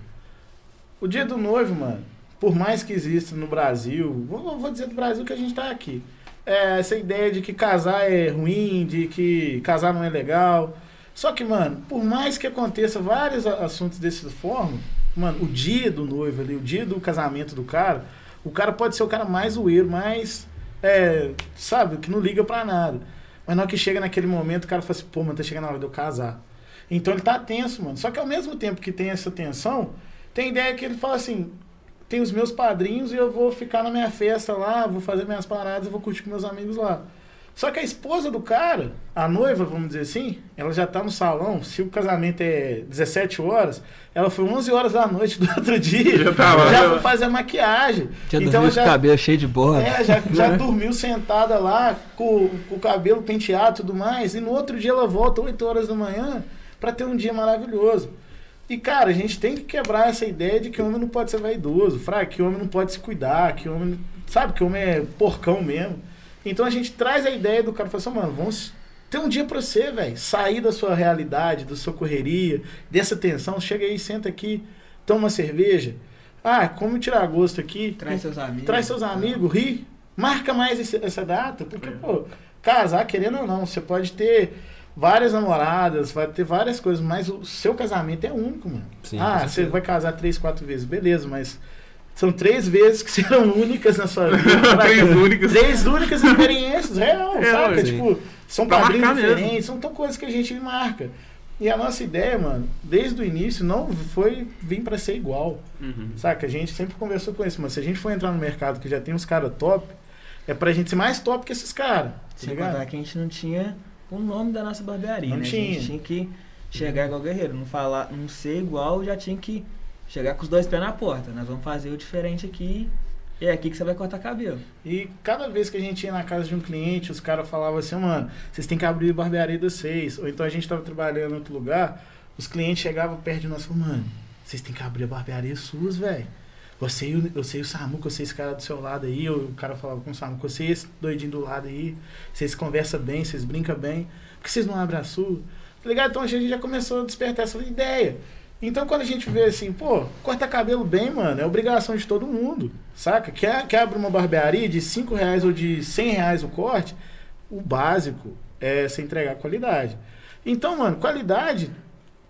O dia do noivo, mano, por mais que exista no Brasil, vou, vou dizer do Brasil que a gente tá aqui. É essa ideia de que casar é ruim, de que casar não é legal. Só que, mano, por mais que aconteça vários assuntos desse forma, mano, o dia do noivo ali, o dia do casamento do cara, o cara pode ser o cara mais zoeiro, mais é, sabe, que não liga pra nada. Mas na hora que chega naquele momento, o cara fala assim, pô, mano, tá chegando a hora de eu casar. Então ele tá tenso, mano. Só que ao mesmo tempo que tem essa tensão, tem ideia que ele fala assim, tem os meus padrinhos e eu vou ficar na minha festa lá, vou fazer minhas paradas, vou curtir com meus amigos lá. Só que a esposa do cara, a noiva, vamos dizer assim, ela já tá no salão, se o casamento é 17 horas, ela foi 11 horas da noite do outro dia, Já tá lá, já já- foi fazer a maquiagem. Já então dormiu ela com o cabelo cheio de borra. é, já, já dormiu sentada lá, com, com o cabelo penteado e tudo mais, e no outro dia ela volta 8 horas da manhã pra ter um dia maravilhoso. E, cara, a gente tem que quebrar essa ideia de que homem não pode ser vaidoso, fraco, que homem não pode se cuidar, que homem. Sabe, que homem é porcão mesmo. Então a gente traz a ideia do cara e fala assim, mano, vamos ter um dia pra você, velho. Sair da sua realidade, da sua correria, dessa tensão. Chega aí, senta aqui, toma uma cerveja. Ah, como tirar gosto aqui. Traz seus amigos. Traz seus amigos, ri, marca mais esse- essa data, porque, pô, casar, querendo ou não, você pode ter várias namoradas, vai ter várias coisas, mas o seu casamento é único, mano. Sim, ah, você vai casar três, quatro vezes, beleza, mas são três vezes que serão únicas na sua vida. Três únicas. Três únicas experiências, real, É, saca? ué. Tipo, são Pra padrinhos marcar mesmo. diferentes, são tão coisas que a gente marca. E a nossa ideia, mano, desde o início, não foi vir pra ser igual. Uhum. Saca? A gente sempre conversou com isso, mas se a gente for entrar no mercado que já tem uns caras top, é pra gente ser mais top que esses caras. Tá Sem ligado? contar que a gente não tinha o nome da nossa barbearia, Não né? A tinha. gente tinha que chegar igual guerreiro, não falar, não ser igual, já tinha que chegar com os dois pés na porta. Nós vamos fazer o diferente aqui. E é aqui que você vai cortar cabelo. E cada vez que a gente ia na casa de um cliente, os caras falavam assim, mano, vocês têm que abrir a barbearia de vocês. Ou então a gente tava trabalhando em outro lugar, os clientes chegavam perto de nós e falavam, mano, vocês têm que abrir a barbearia suas, velho. Você e o, eu sei o Samuca, eu sei esse cara do seu lado aí, o cara falava com o Samuca, eu sei esse doidinho do lado aí, vocês conversam bem, vocês brincam bem, por que vocês não abrem a sua? Tá ligado? Então a gente já começou a despertar essa ideia. Então quando a gente vê assim, pô, cortar cabelo bem, mano, é obrigação de todo mundo, saca? Quer, quer abrir uma barbearia de 5 reais ou de 100 reais o corte, o básico é você entregar qualidade. Então, mano, qualidade,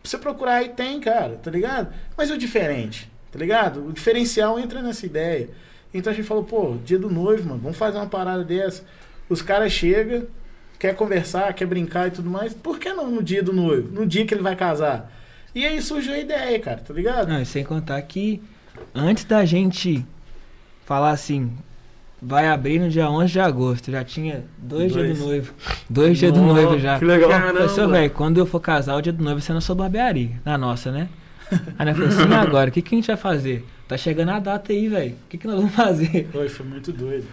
você procurar aí tem, cara, tá ligado? Mas o diferente, tá ligado? O diferencial entra nessa ideia. Então a gente falou, pô, dia do noivo, mano, vamos fazer uma parada dessa. Os caras chegam, quer conversar, quer brincar e tudo mais. Por que não no dia do noivo? No dia que ele vai casar? E aí surgiu a ideia, cara, tá ligado? Não, e sem contar que antes da gente falar assim, vai abrir no dia 11 de agosto, já tinha dois, dias Dois. do noivo. Dois dias do noivo já. Que legal. Caramba. "Seu velho, quando eu for casar, o dia do noivo vai ser na sua barbearia, na nossa, né? Aí nós falamos assim, agora, o que, que a gente vai fazer? Tá chegando a data aí, velho. O que, que nós vamos fazer? Foi, foi muito doido.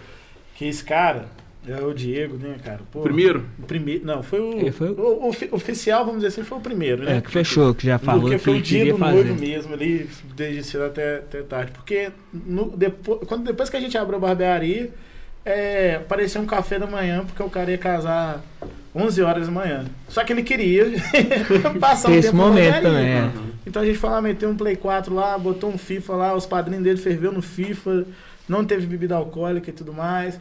Que esse cara, é o Diego, né, cara? Pô, Primeiro? O primeiro, não, foi o, foi o- o ofi- oficial, vamos dizer assim, foi o primeiro, né? É, que fechou, que já falou Porque que foi o dia do fazer. noivo mesmo ali, desde cedo até, até tarde. Porque no, depois, quando, depois que a gente abriu a barbearia, é, apareceu um café da manhã, porque o cara ia casar 11 horas da manhã. Só que ele queria passar um esse tempo momento também, é. Uhum. Então a gente foi lá, meteu um Play 4 lá, botou um FIFA lá, os padrinhos dele ferveu no FIFA, não teve bebida alcoólica e tudo mais.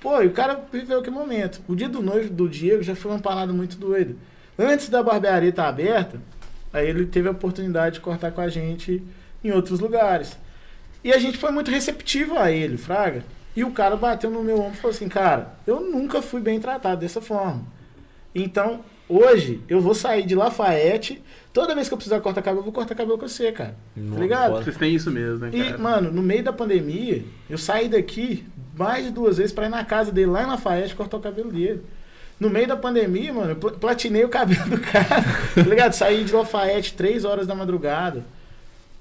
Pô, e o cara viveu que momento. O dia do noivo do Diego já foi uma parada muito doida. Antes da barbearia estar aberta, aí ele teve a oportunidade de cortar com a gente em outros lugares. E a gente foi muito receptivo a ele, Fraga. E o cara bateu no meu ombro e falou assim: Cara, eu nunca fui bem tratado dessa forma. Então, hoje, eu vou sair de Lafayette. Toda vez que eu precisar cortar cabelo, eu vou cortar cabelo com você, cara. Tá ligado? Vocês têm isso mesmo, né, E, cara? mano, no meio da pandemia, eu saí daqui mais de duas vezes pra ir na casa dele, lá em Lafayette, cortar o cabelo dele. No meio da pandemia, mano, eu pl- platinei o cabelo do cara, tá ligado? Saí de Lafayette três horas da madrugada.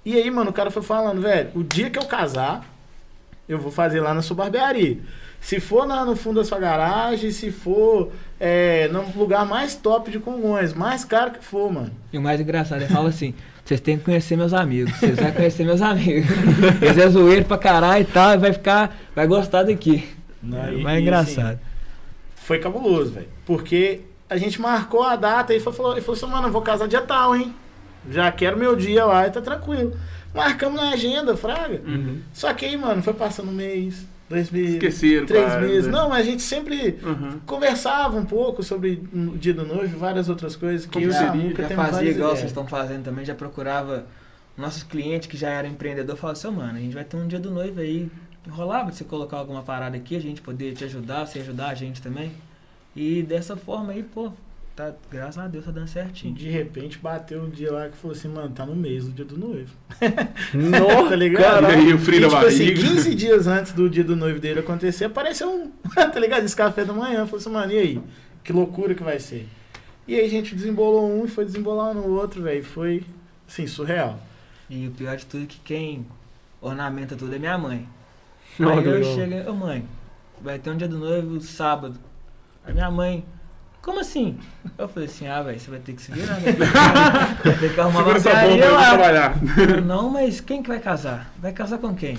E aí, mano, o cara foi falando, velho, o dia que eu casar, eu vou fazer lá na sua barbearia. Se for lá no fundo da sua garagem, se for é, no lugar mais top de Congonhas, mais caro que for, mano. E o mais engraçado, ele fala assim, vocês têm que conhecer meus amigos, vocês vão conhecer meus amigos. Eles é zoeiro pra caralho e tal, e vai ficar, vai gostar daqui. Né? É E- mais e, engraçado. assim, foi cabuloso, velho. Porque a gente marcou a data e foi- falou, ele falou assim, mano, eu vou casar dia tal, hein? Já quero meu dia lá e tá tranquilo. Marcamos na agenda, Fraga. Uhum. Só que aí, mano, foi passando um mês, dois meses, Esqueceram, três meses. né? Não, mas a gente sempre Uhum. conversava um pouco sobre o dia do noivo várias outras coisas que Como eu o seria? Já temos fazia várias igual ideias. vocês estão fazendo também, já procurava nossos clientes que já eram empreendedor, falava assim, "Ô, mano, a gente vai ter um dia do noivo aí. Rolava de você colocar alguma parada aqui, a gente poder te ajudar, você ajudar a gente também. E dessa forma aí, pô, tá, graças a Deus tá dando E certinho. de repente bateu um dia lá que falou assim, mano, tá no mês do dia do noivo. Nossa, tá ligado? E aí, o frio E, tipo assim, barriga. 15 dias antes do dia do noivo dele acontecer, apareceu um, tá ligado? Esse café da manhã. Falei assim, mano, e aí? Que loucura que vai ser. E aí a gente desembolou um e foi desembolar no outro, velho. Foi, assim, surreal. E o pior de tudo é que quem ornamenta tudo é minha mãe. Não, Aí eu legal. chego, ô mãe, vai ter um dia do noivo sábado. Aí minha mãe, como assim? Eu falei assim, ah, velho, você vai ter que se virar, né? Vai ter que arrumar Segura uma barbearia lá. trabalhar. Eu, Não, mas quem que vai casar? Vai casar com quem?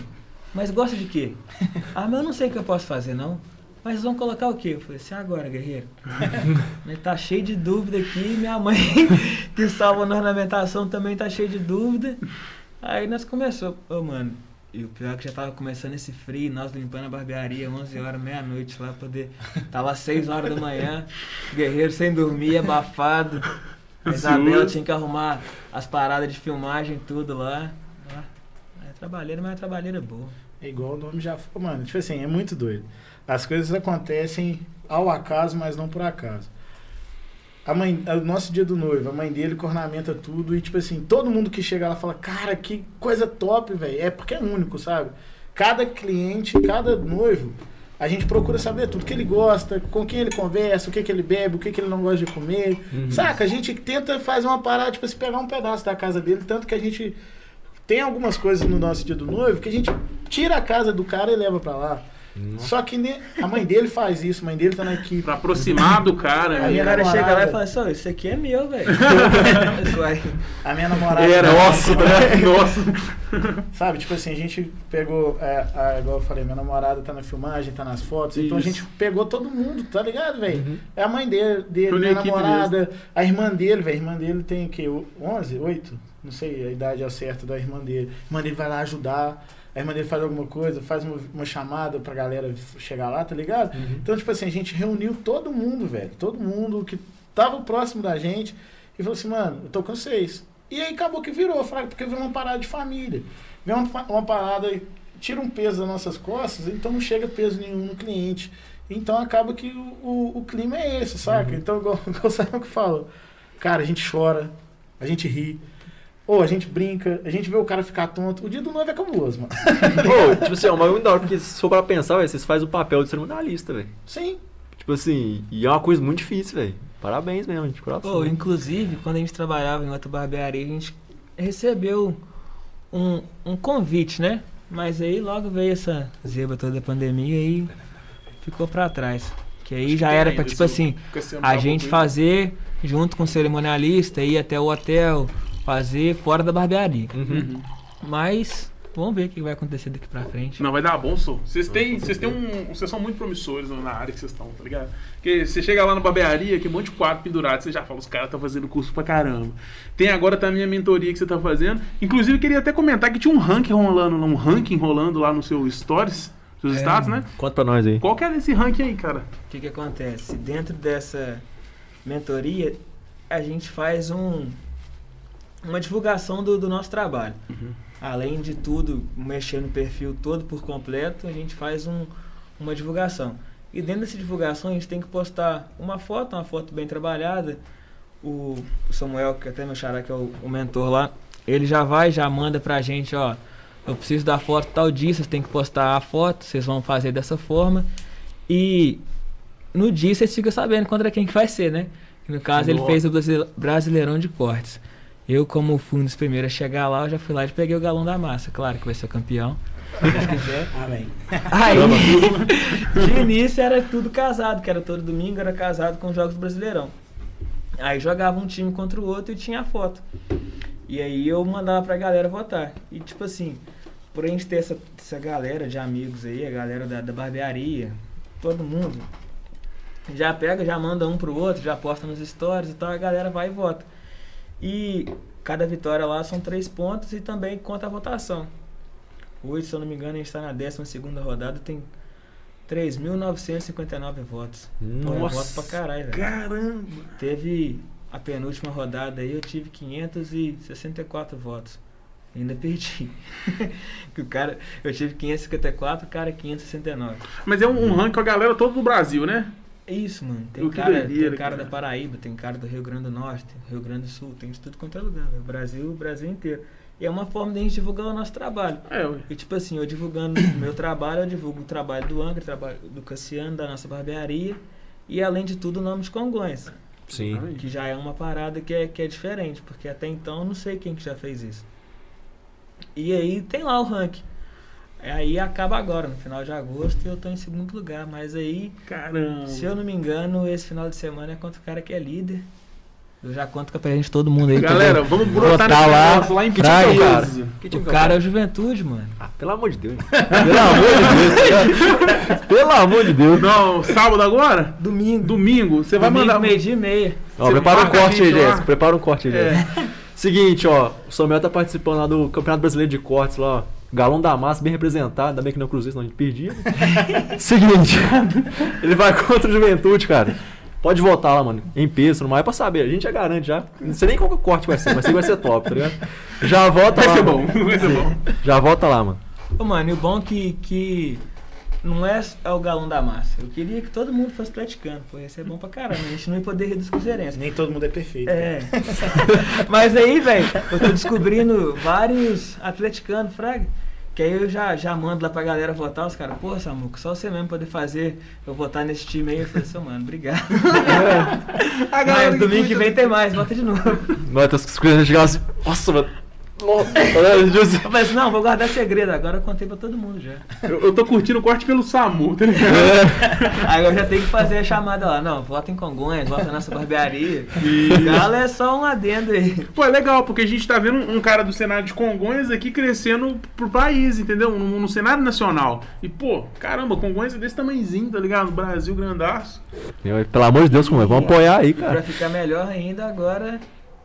Mas gosta de quê? Ah, mas eu não sei o que eu posso fazer, não. Mas vão colocar o quê? Eu falei assim, agora, guerreiro. Ele tá cheio de dúvida aqui. Minha mãe, que salva na ornamentação, também tá cheio de dúvida. Aí nós começou, ô mano. E o pior é que já tava começando esse frio, nós limpando a barbearia, 11 horas, meia-noite lá, poder. Tava 6 horas da manhã, guerreiro sem dormir, abafado. A Isabela tinha que arrumar as paradas de filmagem, tudo lá. É trabalheira, mas é trabalheira boa. É igual o nome já falou, mano. Tipo assim, é muito doido. As coisas acontecem ao acaso, mas não por acaso. A mãe, o nosso dia do noivo, a mãe dele que ornamenta tudo e tipo assim, todo mundo que chega lá fala, cara, que coisa top, velho. É porque é único, sabe? Cada cliente, cada noivo, a gente procura saber tudo que ele gosta, com quem ele conversa, o que, que ele bebe, o que, que ele não gosta de comer. Uhum. Saca? A gente tenta fazer uma parada, tipo assim, pegar um pedaço da casa dele, tanto que a gente tem algumas coisas no nosso dia do noivo que a gente tira a casa do cara e leva pra lá. Só que ne- a mãe dele faz isso, a mãe dele tá na equipe. Pra aproximar do cara. A né? minha o cara namorada- chega lá e fala assim, "Ô, isso aqui é meu, velho. Isso. A minha namorada. Era, nossa, né? nossa. Sabe, tipo assim, a gente pegou, é, a, igual eu falei, minha namorada tá na filmagem, tá nas fotos, então a Isso. gente pegou todo mundo, tá ligado, velho? Uhum. É a mãe dele, dele minha namorada, a irmã dele, velho, a irmã dele tem o quê? 11, 8? Não sei a idade ao certo da irmã dele. A irmã dele vai lá ajudar, a irmã dele faz alguma coisa, faz uma, uma chamada pra galera chegar lá, tá ligado? Uhum. Então, tipo assim, a gente reuniu todo mundo, velho. Todo mundo que tava próximo da gente e falou assim, mano, eu tô com vocês. E aí acabou que virou, fraga, porque virou uma parada de família. Vem uma, uma parada, e tira um peso das nossas costas, então não chega peso nenhum no cliente. Então acaba que o, o, o clima é esse, saca? Então, igual, igual o Samuel que fala, cara, a gente chora, a gente ri. Ou a gente brinca, a gente vê o cara ficar tonto. O dia do noivo é cabuloso, mano. Pô, tipo assim, é uma muito da hora, porque se for pra pensar, véio, vocês fazem o papel de cerimonialista, velho. Sim. Tipo assim, e é uma coisa muito difícil, velho. Parabéns mesmo, de coração. Pô, inclusive, quando a gente trabalhava em outra barbearia, a gente recebeu um, um convite, né? Mas aí logo veio essa zebra toda da pandemia e ficou pra trás. Que aí já era pra, tipo assim, a gente fazer junto com o cerimonialista, ir até o hotel, fazer fora da barbearia. Uhum. Mas vamos ver o que vai acontecer daqui pra frente. Não, vai dar bom, sou. Vocês têm, vocês têm um. Vocês são muito promissores na área que vocês estão, tá ligado? Porque você chega lá na barbearia, que um monte de quadro pendurado, você já fala, os caras estão fazendo curso pra caramba. Tem agora também a mentoria que você tá fazendo. Inclusive, eu queria até comentar que tinha um ranking rolando, um ranking rolando lá no seu stories. seus É. status, né? Conta pra nós aí. Qual que é desse ranking aí, cara? O que, que acontece? Dentro dessa mentoria, a gente faz um, uma divulgação do, do nosso trabalho. Além de tudo, mexer no perfil todo por completo, a gente faz um, uma divulgação. E dentro dessa divulgação, a gente tem que postar uma foto, uma foto bem trabalhada. O o Samuel, que até meu xará, que é o, o mentor lá, ele já vai, já manda pra gente, ó, eu preciso da foto tal dia, vocês têm que postar a foto, vocês vão fazer dessa forma. E no dia vocês ficam sabendo contra quem que vai ser, né? No caso, ele fez o Brasile- Brasileirão de Cortes. Eu, como fui um dos primeiros a chegar lá, eu já fui lá e peguei o galão da massa. Claro que vai ser o campeão. Se Deus quiser. Amém. Aí, de início era tudo casado, que era todo domingo, era casado com os Jogos do Brasileirão. Aí jogava um time contra o outro e tinha a foto. E aí eu mandava pra galera votar. E tipo assim, por a gente ter essa, essa galera de amigos aí, a galera da, da barbearia, todo mundo, já pega, já manda um pro outro, já posta nos stories e tal, a galera vai e vota. E cada vitória lá são três pontos e também conta a votação. Hoje, se eu não me engano, a gente está na 12 rodada, tem 3.959 votos. Pô, é Nossa. voto pra caralho, velho. Caramba! Teve a penúltima rodada aí, eu tive 564 votos. Ainda perdi. que o cara, eu tive 554, o cara 569. Mas é um, um ranking com a galera toda do Brasil, né? É isso, mano. Tem cara, doideira, tem cara cara. da Paraíba, tem cara do Rio Grande do Norte, tem Rio Grande do Sul, tem de tudo quanto é lugar, velho. Brasil, o Brasil inteiro. E é uma forma de a gente divulgar o nosso trabalho. É, ué. E tipo assim, eu divulgando o meu trabalho, eu divulgo o trabalho do Angra, o trabalho do Cassiano, da nossa barbearia. E além de tudo, o nome de Congonhas. Sim. Que já é uma parada que é, que é diferente, porque até então eu não sei quem que já fez isso. E aí tem lá o ranking. Aí acaba agora, no final de agosto, e eu tô em segundo lugar. Mas aí, Caramba. se eu não me engano, esse final de semana é contra o cara que é líder. Eu já conto com a gente todo mundo aí. Galera, vamos brotar Botar nesse lá, negócio lá em praia, peso. cara. Que o time que cara é o Juventude, mano. Ah, pelo amor de Deus. Pelo amor de Deus. pelo amor de Deus. Não, sábado agora? Domingo. Domingo, você vai mandar. meio-dia e meia. Ó, prepara um corte aí. Jéssica. Prepara um corte aí, É. Jéssica. Seguinte, ó. O Samuel tá participando lá do Campeonato Brasileiro de Cortes lá, ó. Galão da Massa, bem representado. Ainda bem que não é Cruzeiro, senão a gente perdia. Seguinte. Ele vai contra o Juventude, cara. Pode votar lá, mano. Em peso, não mais é pra saber. A gente já garante já. Não sei nem qual que o corte vai ser, mas sei que vai ser top, tá ligado? Já volta Vai lá. ser bom, vai ser bom. Já volta lá, mano. Ô, mano, e o bom que, que não é, é o galão da massa. Eu queria que todo mundo fosse atleticano, pô, ia ser bom pra caramba. A gente não ia poder rir dos cruzeirenses. Nem todo mundo é perfeito. É. Mas aí, velho, eu tô descobrindo vários atleticanos, fraga. Que aí eu já, já mando lá pra galera votar, os caras, pô, Samuco, só você mesmo poder fazer eu votar nesse time aí. Eu falei, seu mano, obrigado. A galera Mas domingo que vem tem mais, vota de novo. Nós, as coisas assim. Nossa, mano. Tá ligado? Eu falei assim, não, vou guardar segredo, agora eu contei pra todo mundo já. Eu, eu tô curtindo o corte pelo SAMU, tá ligado? Aí eu já tenho que fazer a chamada lá, não, vota em Congonhas, vota na nossa barbearia. Galo é só um adendo aí. Pô, é legal, porque a gente tá vendo um cara do cenário de Congonhas aqui crescendo pro país, entendeu? No, no cenário nacional. E, pô, caramba, Congonhas é desse tamanhozinho, tá ligado? Brasil grandaço. Pelo amor de Deus, como é? Vamos apoiar aí, Pra cara. ficar melhor ainda, agora,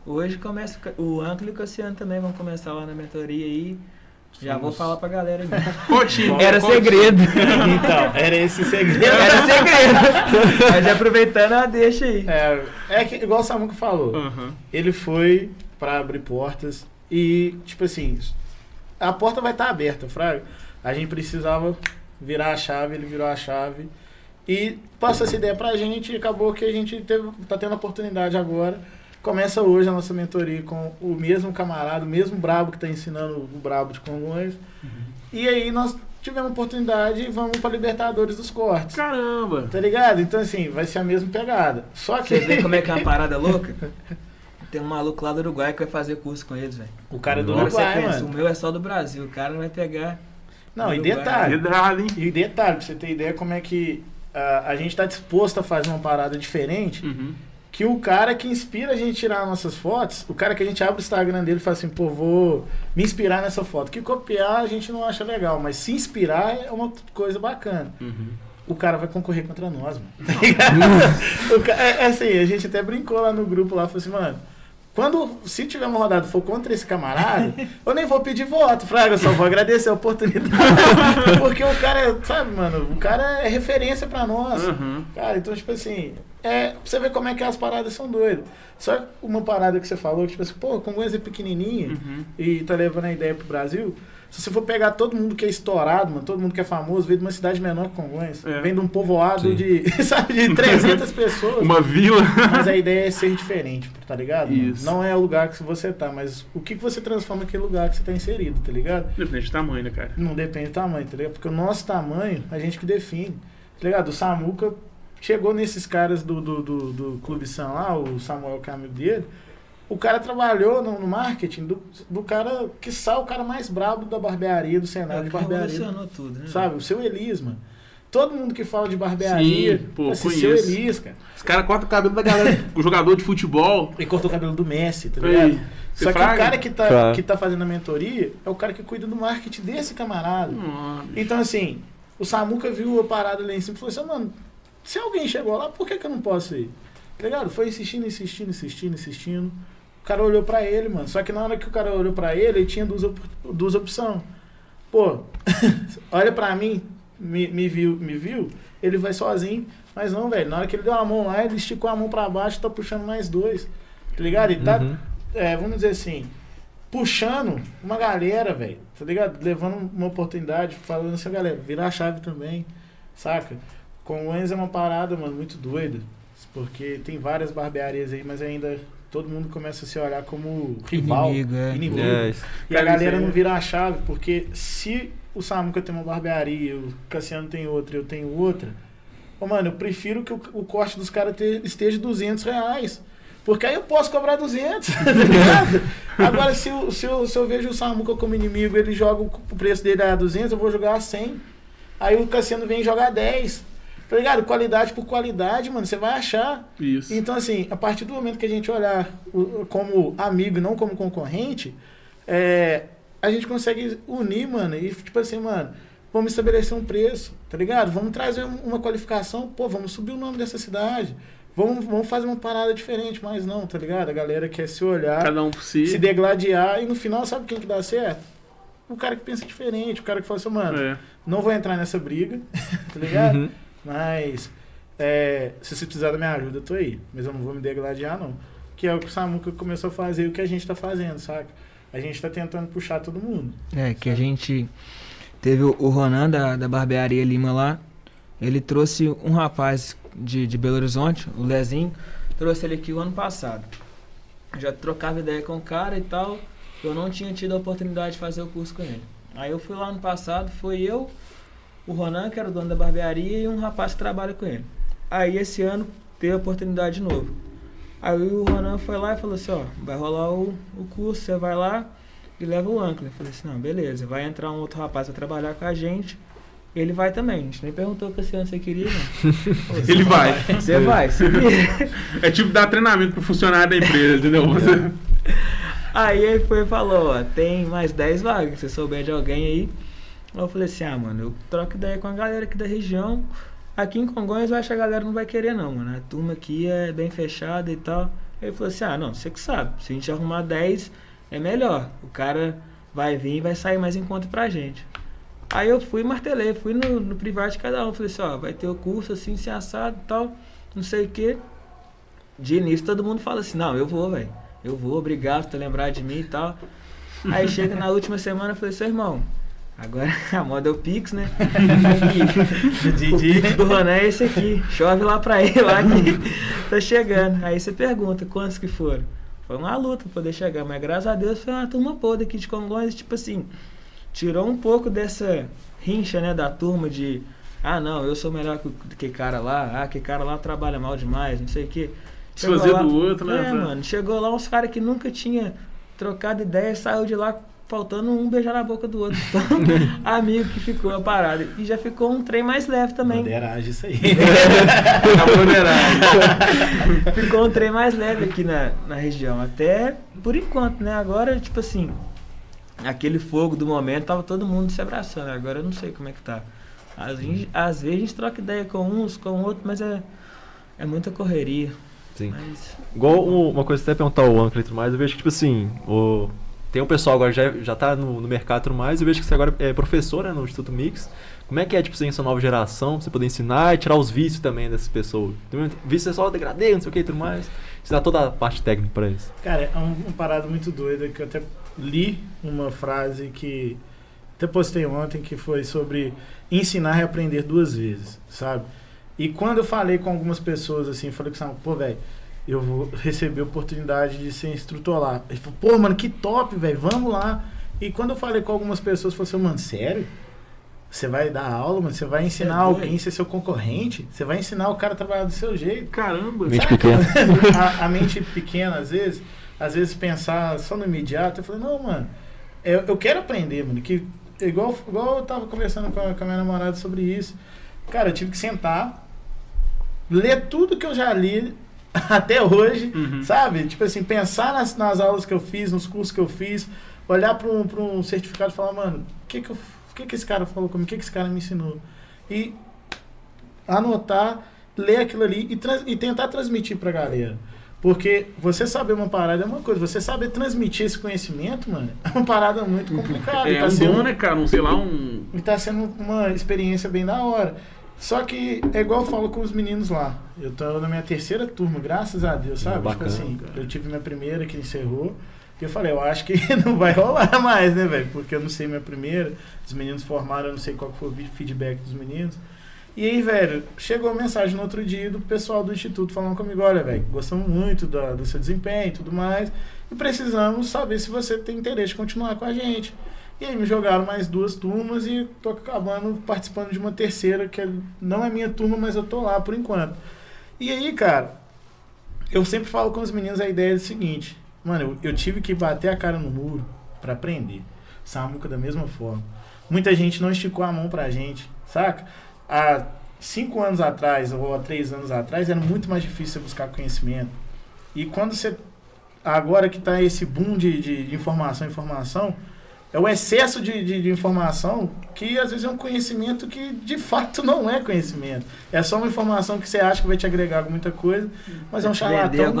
hoje começa o Ancla e o Cassiano também vão começar lá na mentoria aí. Já vou falar pra galera. Qual time? Era Qual segredo. Então, era esse segredo. Era segredo. Mas aproveitando a deixa aí. É, é que, igual o Samuco falou? Aham. ele foi pra abrir portas e, tipo assim, a porta vai estar aberta, Fraga. A gente precisava virar a chave, ele virou a chave e passou essa ideia pra gente e acabou que a gente teve, tá tendo a oportunidade agora. Começa hoje a nossa mentoria com o mesmo camarada, o mesmo brabo que tá ensinando o brabo de Congonhas. E aí nós tivemos a oportunidade e vamos pra Libertadores dos Cortes. Caramba. Tá ligado? Então, assim, vai ser a mesma pegada. Só que. Você vê como é que é uma parada louca? Tem um maluco lá do Uruguai que vai fazer curso com eles, velho. O cara é do Agora Uruguai, pensa, mano. o meu é só do Brasil. O cara vai pegar. Não, e Uruguai. detalhe. Pedrada, hein? E detalhe, pra você ter ideia como é que ah, a gente tá disposto a fazer uma parada diferente, Uhum. Que o cara que inspira a gente a tirar nossas fotos, o cara que a gente abre o Instagram dele e fala assim, pô, vou me inspirar nessa foto. Que copiar a gente não acha legal, mas se inspirar é uma coisa bacana. Uhum. O cara vai concorrer contra nós, mano. Tá ligado? O ca- é, é assim, a gente até brincou lá no grupo lá, falou assim, mano, Quando, se tiver uma rodada for contra esse camarada, eu nem vou pedir voto, Fraga, eu só vou agradecer a oportunidade. Porque o cara, sabe, mano, o cara é referência pra nós. Uhum. Cara, então, tipo assim, é, pra você ver como é que as paradas são doidas. Só uma parada que você falou, tipo assim, pô, Congonhas é pequenininha Uhum. e tá levando a ideia pro Brasil. Se você for pegar todo mundo que é estourado, mano, todo mundo que é famoso, vem de uma cidade menor que Congonhas. É. Vem de um povoado Sim. de, sabe, de 300 pessoas. Uma vila. Mas a ideia é ser diferente, tá ligado? mano? Isso. Não é o lugar que você tá, mas o que que você transforma aquele lugar que você tá inserido, tá ligado? Independente do tamanho, né, cara? Não depende do tamanho, tá ligado? Porque o nosso tamanho, a gente que define, tá ligado? O Samuca chegou nesses caras do, do, do, do Clube Sam lá, o Samuel que é dele, o cara trabalhou no, no marketing do, do cara, que o cara mais brabo da barbearia, do É cenário o de barbearia. tudo, né? Sabe? O seu Elis, mano. Todo mundo que fala de barbearia, Sim, pô, assim, seu conheço. Elis, cara. Os caras cortam o cabelo da galera, o jogador de futebol. E cortou o cabelo do Messi, tá ligado? Só que fraga? o cara que tá, Fraga. que tá fazendo a mentoria é o cara que cuida do marketing desse camarada. Nossa. Então, assim, o Samuca viu a parada ali em cima e falou assim, mano, se alguém chegou lá, por que, que eu não posso ir? Tá ligado? Foi insistindo, insistindo, insistindo, insistindo. O cara olhou pra ele, mano. Só que na hora que o cara olhou pra ele, ele tinha duas, op- duas opções. Pô, olha pra mim, me, me viu, me viu, ele vai sozinho. Mas não, velho, na hora que ele deu a mão lá, ele esticou a mão pra baixo e tá puxando mais dois. Tá ligado? E tá, Uhum. é, vamos dizer assim, puxando uma galera, velho, tá ligado? Levando uma oportunidade, falando assim, galera, virar a chave também, saca? Com o Enzo é uma parada, mano, muito doida, porque tem várias barbearias aí, mas ainda todo mundo começa a se olhar como rival, Inimigo, é. inimigo. É. E a galera não vira a chave, porque se o Samuca tem uma barbearia, o Cassiano tem outra e eu tenho outra, ô, mano, eu prefiro que o, o corte dos caras te- esteja 200 reais. Porque aí eu posso cobrar 200, tá ligado? Agora, se, eu- se, eu, se eu vejo o Samuca como inimigo, ele joga o, o preço dele a 200, eu vou jogar a 100. Aí o Cassiano vem jogar 10. Tá ligado? Qualidade por qualidade, mano, você vai achar. Isso. Então, assim, a partir do momento que a gente olhar como amigo e não como concorrente, é, a gente consegue unir, mano, e tipo assim, mano, vamos estabelecer um preço, tá ligado? Vamos trazer um- uma qualificação, pô, vamos subir o nome dessa cidade. Vamos, vamos fazer uma parada diferente, mas não, tá ligado? A galera quer se olhar, Cada um por si. se degladiar, e no final, sabe quem que dá certo? O cara que pensa diferente, o cara que fala assim, mano, É. não vou entrar nessa briga, tá ligado? Uhum. Mas é, se você precisar da minha ajuda, eu tô aí. Mas eu não vou me degladiar, não. Que é o que o Samuca começou a fazer e o que a gente tá fazendo, saca? A gente tá tentando puxar todo mundo. É, que a gente teve o o Ronan da, da barbearia Lima lá. Ele trouxe um rapaz de, de Belo Horizonte, o Lezinho, trouxe ele aqui o ano passado. Já trocava ideia com o cara e tal. Eu não tinha tido a oportunidade de fazer o curso com ele. Aí eu fui lá ano passado, foi eu, o Ronan, que era o dono da barbearia, e um rapaz que trabalha com ele. Aí esse ano teve a oportunidade de novo. Aí o Ronan foi lá e falou assim, ó, vai rolar o, o curso, você vai lá e leva o Ancla. Eu falei assim, não, beleza, vai entrar um outro rapaz pra trabalhar com a gente, ele vai também. A gente nem perguntou o que esse ano você queria, não. Falou, Ele "Você vai. Você vai, se vira." É tipo dar treinamento pro funcionário da empresa, entendeu? Você... Aí ele foi e falou, ó, tem mais 10 vagas, se você souber de alguém aí. Aí eu falei assim, ah, mano, eu troco ideia com a galera aqui da região. Aqui em Congonhas eu acho que a galera não vai querer não, mano. A turma aqui é bem fechada e tal. Aí ele falou assim, ah, não, você que sabe. Se a gente arrumar 10, é melhor. O cara vai vir e vai sair mais em conta pra gente. Aí eu fui e martelei, fui no, no privado de cada um. Falei assim, ó, vai ter o curso assim, se assado e tal, não sei o quê. De início todo mundo fala assim, não, eu vou, velho. Eu vou, obrigado por ter lembrado de mim e tal. Aí chega na última semana, eu falei, seu irmão, agora a moda é o Pix, né? O Pix do Ronan é esse aqui. Chove lá pra ele, lá que tá chegando. Aí você pergunta, quantos que foram? Foi uma luta pra poder chegar, mas graças a Deus foi uma turma boa daqui de Congonhas, tipo assim, tirou um pouco dessa rincha, né, da turma de ah, não, eu sou melhor que, que cara lá, ah, que cara lá trabalha mal demais, não sei o quê. Fazer lá, do outro, né, É, mano, chegou lá uns caras que nunca tinha trocado ideia, saiu de lá faltando um beijar na boca do outro. Então, amigo que ficou a parada. E já ficou um trem mais leve também. Madeiragem, isso aí. Tá. Ficou um trem mais leve aqui na, na região. Até por enquanto, né? Agora, tipo assim, aquele fogo do momento tava todo mundo se abraçando. Agora eu não sei como é que tá. Às, vezes- às vezes a gente troca ideia com uns, com outros, mas é, é muita correria. Sim. Mas Igual um- uma coisa até perguntar ao Ancla e tudo mais, eu vejo que, tipo assim, o... tem um pessoal agora já, já tá no, no mercado mais, eu vejo que você agora é professor né, no Instituto Mix. Como é que é, tipo assim, essa nova geração, você poder ensinar e tirar os vícios também dessas pessoas? Vício é só degradê, não sei o que e tudo mais. Ensinar toda a parte técnica pra eles. Cara, é um- uma parada muito doida que eu até li uma frase que até postei ontem que foi sobre ensinar e aprender duas vezes, sabe? E quando eu falei com algumas pessoas assim, falei o pô, velho, eu vou receber a oportunidade de ser instrutor lá. Ele falou, pô, mano, que top, velho, vamos lá. E quando eu falei com algumas pessoas, eu falei assim, mano, sério? Você vai dar aula, mano? Você vai ensinar é alguém a ser seu concorrente? Você vai ensinar o cara a trabalhar do seu jeito? Caramba. Mente pequena. a, a mente pequena, às vezes, às vezes pensar só no imediato, eu falei, não, mano, eu, eu quero aprender, mano. Que, igual, igual eu tava conversando com a, com a minha namorada sobre isso. Cara, eu tive que sentar, ler tudo que eu já li até hoje, Uhum. sabe? Tipo assim, pensar nas, nas aulas que eu fiz, nos cursos que eu fiz, olhar para um, pra um certificado e falar, mano, o que que, eu, que que esse cara falou comigo? O que que esse cara me ensinou? E anotar, ler aquilo ali e, trans- e tentar transmitir pra galera. Porque você saber uma parada é uma coisa, você saber transmitir esse conhecimento, mano, é uma parada muito complicada. É tá um sendo- dom, né, cara? Um, sei lá, um. e tá sendo uma experiência bem da hora. Só que é igual eu falo com os meninos lá. Eu tô na minha terceira turma, graças a Deus, sabe? Bacana, tipo assim, cara. eu tive minha primeira que encerrou. E eu falei, eu acho que não vai rolar mais, né, velho? Porque eu não sei minha primeira. Os meninos formaram, eu não sei qual que foi o feedback dos meninos. E aí, velho, chegou a mensagem no outro dia do pessoal do Instituto falando comigo, olha, velho, gostamos muito da- do seu desempenho e tudo mais. E precisamos saber se você tem interesse de continuar com a gente. E aí me jogaram mais duas turmas e tô acabando participando de uma terceira, que é- não é minha turma, mas eu tô lá por enquanto. E aí, cara, eu sempre falo com os meninos a ideia é o seguinte, mano, eu, eu tive que bater a cara no muro pra aprender. Samuca da mesma forma. Muita gente não esticou a mão pra gente, saca? Há cinco anos atrás, ou há três anos atrás, era muito mais difícil você buscar conhecimento. E quando você. Agora que tá esse boom de, de informação, informação, é o excesso de, de, de informação que às vezes é um conhecimento que de fato não é conhecimento. É só uma informação que você acha que vai te agregar muita coisa, mas é um charlatão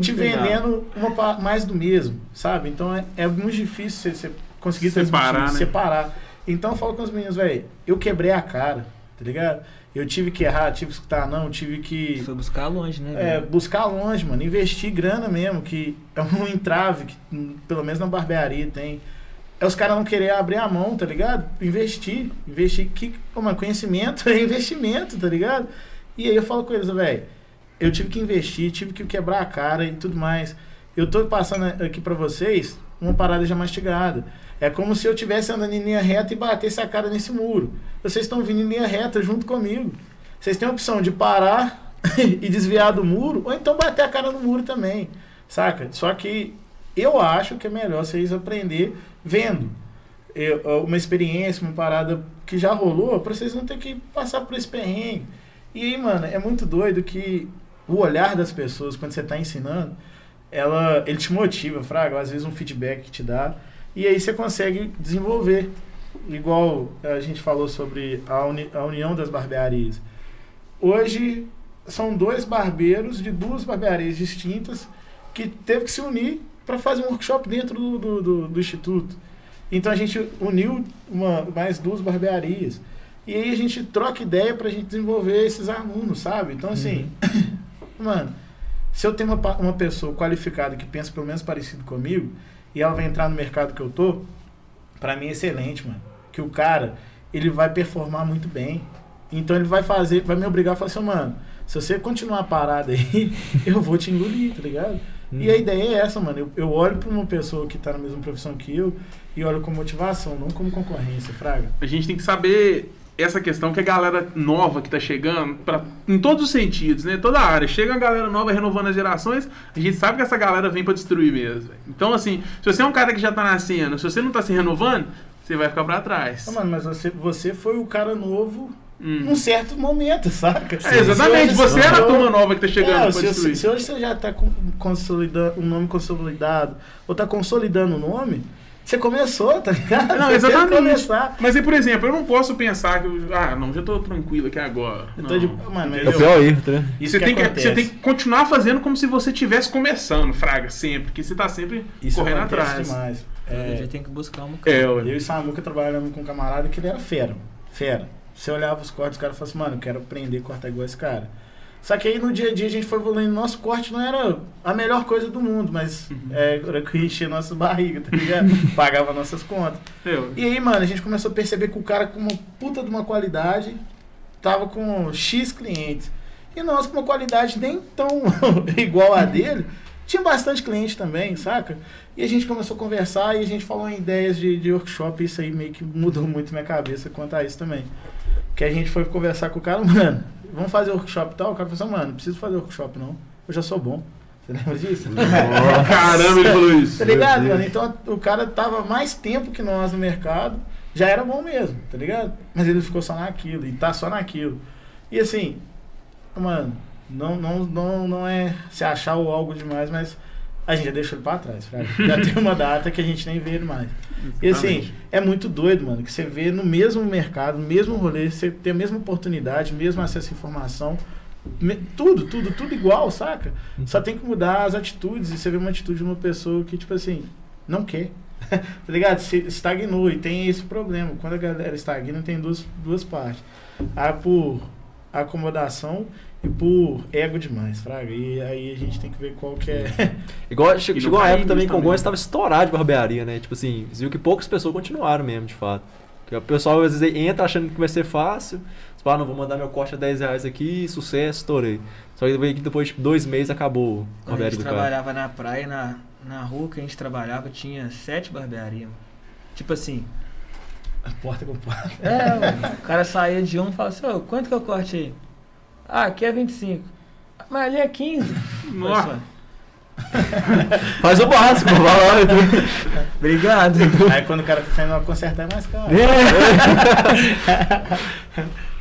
te final. vendendo uma, mais do mesmo, sabe? Então é, é muito difícil você, você conseguir Separar, transmitir, né? separar. Então eu falo com os meninos, velho, eu quebrei a cara, tá ligado? Eu tive que errar, tive que escutar não, tive que Foi buscar longe, né? é, velho? buscar longe, mano, investir grana mesmo, que é um entrave que pelo menos na barbearia tem. É os caras não querer abrir a mão, tá ligado? Investir, investir que, mano, conhecimento é investimento, tá ligado? E aí eu falo com eles, velho, eu tive que investir, tive que quebrar a cara e tudo mais. Eu tô passando aqui pra vocês uma parada já mastigada. É como se eu estivesse andando em linha reta e batesse a cara nesse muro. Vocês estão vindo em linha reta junto comigo. Vocês têm a opção de parar e desviar do muro, ou então bater a cara no muro também, saca? Só que eu acho que é melhor vocês aprender vendo. Eu- uma experiência, uma parada que já rolou, pra vocês não ter que passar por esse perrengue. E aí, mano, é muito doido que o olhar das pessoas, quando você tá ensinando, ela, ele te motiva, fraga, às vezes um feedback que te dá, e aí você consegue desenvolver. Igual a gente falou sobre a, uni- a união das barbearias. Hoje são dois barbeiros de duas barbearias distintas que teve que se unir para fazer um workshop dentro do, do, do- do instituto. Então a gente uniu uma, mais duas barbearias. E aí a gente troca ideia pra gente desenvolver esses alunos, sabe? Então assim, mano, se eu tenho uma, uma pessoa qualificada que pensa pelo menos parecido comigo e ela vai entrar no mercado que eu tô, pra mim é excelente, mano. Que o cara, ele vai performar muito bem. Então ele vai fazer, vai me obrigar a falar assim, mano, se você continuar parado aí, eu vou te engolir, tá ligado? E a ideia é essa, mano. Eu, eu olho pra uma pessoa que tá na mesma profissão que eu e olho com motivação, não como concorrência, fraga. A gente tem que saber essa questão que a galera nova que tá chegando, pra, em todos os sentidos, né? Toda área. Chega a galera nova renovando as gerações, a gente sabe que essa galera vem pra destruir mesmo. Então, assim, se você é um cara que já tá nascendo, se você não tá se renovando, você vai ficar pra trás. Ah, mano, mas você, você foi o cara novo Hum. num certo momento, saca? É, exatamente, você era a eu- turma nova que tá chegando É, se, destruir. se, se hoje você já tá com- consolidando um nome consolidado, ou tá consolidando o nome, Você começou, tá ligado? Não, exatamente. começar. Mas aí, por exemplo, eu não posso pensar que. eu- Ah, não, já tô tranquilo aqui agora. Eu Não. tô de... Mano, mas É o pior erro, tá? Isso Você que tem que, você tem que continuar fazendo como se você estivesse começando, Fraga, sempre. Que você tá sempre Isso correndo atrás. demais. A É, gente tem que buscar um É, eu ué. e o Samuca trabalhamos com um camarada que ele era fera. Fera. Você olhava os cortes, o cara falava assim, mano, eu quero aprender a cortar igual esse cara. Só que aí no dia a dia a gente foi evoluindo. Nosso corte não era a melhor coisa do mundo, mas é, era que enchia nossa barriga, tá ligado? Pagava nossas contas. Ué. E aí, mano, a gente começou a perceber que o cara com uma puta de uma qualidade tava com X clientes. E nós com uma qualidade nem tão igual a dele, tinha bastante cliente também, saca? E a gente começou a conversar e a gente falou em ideias de, de workshop, e isso aí meio que mudou muito minha cabeça quanto a isso também. Que a gente foi conversar com o cara, mano, vamos fazer workshop e tal? O cara falou assim, mano, não preciso fazer workshop não, eu já sou bom. Você lembra disso? Caramba, ele falou isso. Tá ligado, mano? Então o cara tava mais tempo que nós no mercado, já era bom mesmo, tá ligado? Mas ele ficou só naquilo, e tá só naquilo. E assim, mano, não, não, não, não é se achar o algo demais, mas a gente já deixou ele pra trás, fraga. Já tem uma data que a gente nem vê ele mais. E assim, Exatamente. é muito doido, mano, que você vê no mesmo mercado, no mesmo rolê, você tem a mesma oportunidade, mesmo acesso à informação, tudo, tudo, tudo igual, saca? Só tem que mudar as atitudes, e você vê uma atitude de uma pessoa que, tipo assim, não quer. tá ligado? Se estagnou e tem esse problema. Quando a galera estagna, tem duas, duas partes. A por acomodação e por ego demais, fraga. E aí a gente tem que ver qual que é. Igual, E chegou uma cai época também que. Gonçalves estava estourado de barbearia, né? Tipo assim, você viu que poucas pessoas continuaram mesmo, de fato. Porque o pessoal às vezes entra achando que vai ser fácil. Você fala, ah, não, vou mandar meu corte a 10 reais aqui, sucesso, estourei. Só que depois de tipo, dois meses acabou a Quando a barbearia gente do cara. trabalhava na praia, na, na rua que a gente trabalhava, tinha sete barbearias. mano. Tipo assim, porta com porta. é, o cara saía de um e falava assim, ô, quanto que eu corte aí? Ah, aqui é 25. Mas ali é 15. Nossa. Faz o básico, vai lá. então. Obrigado. Aí quando o cara tá saindo pra consertar é mais caro.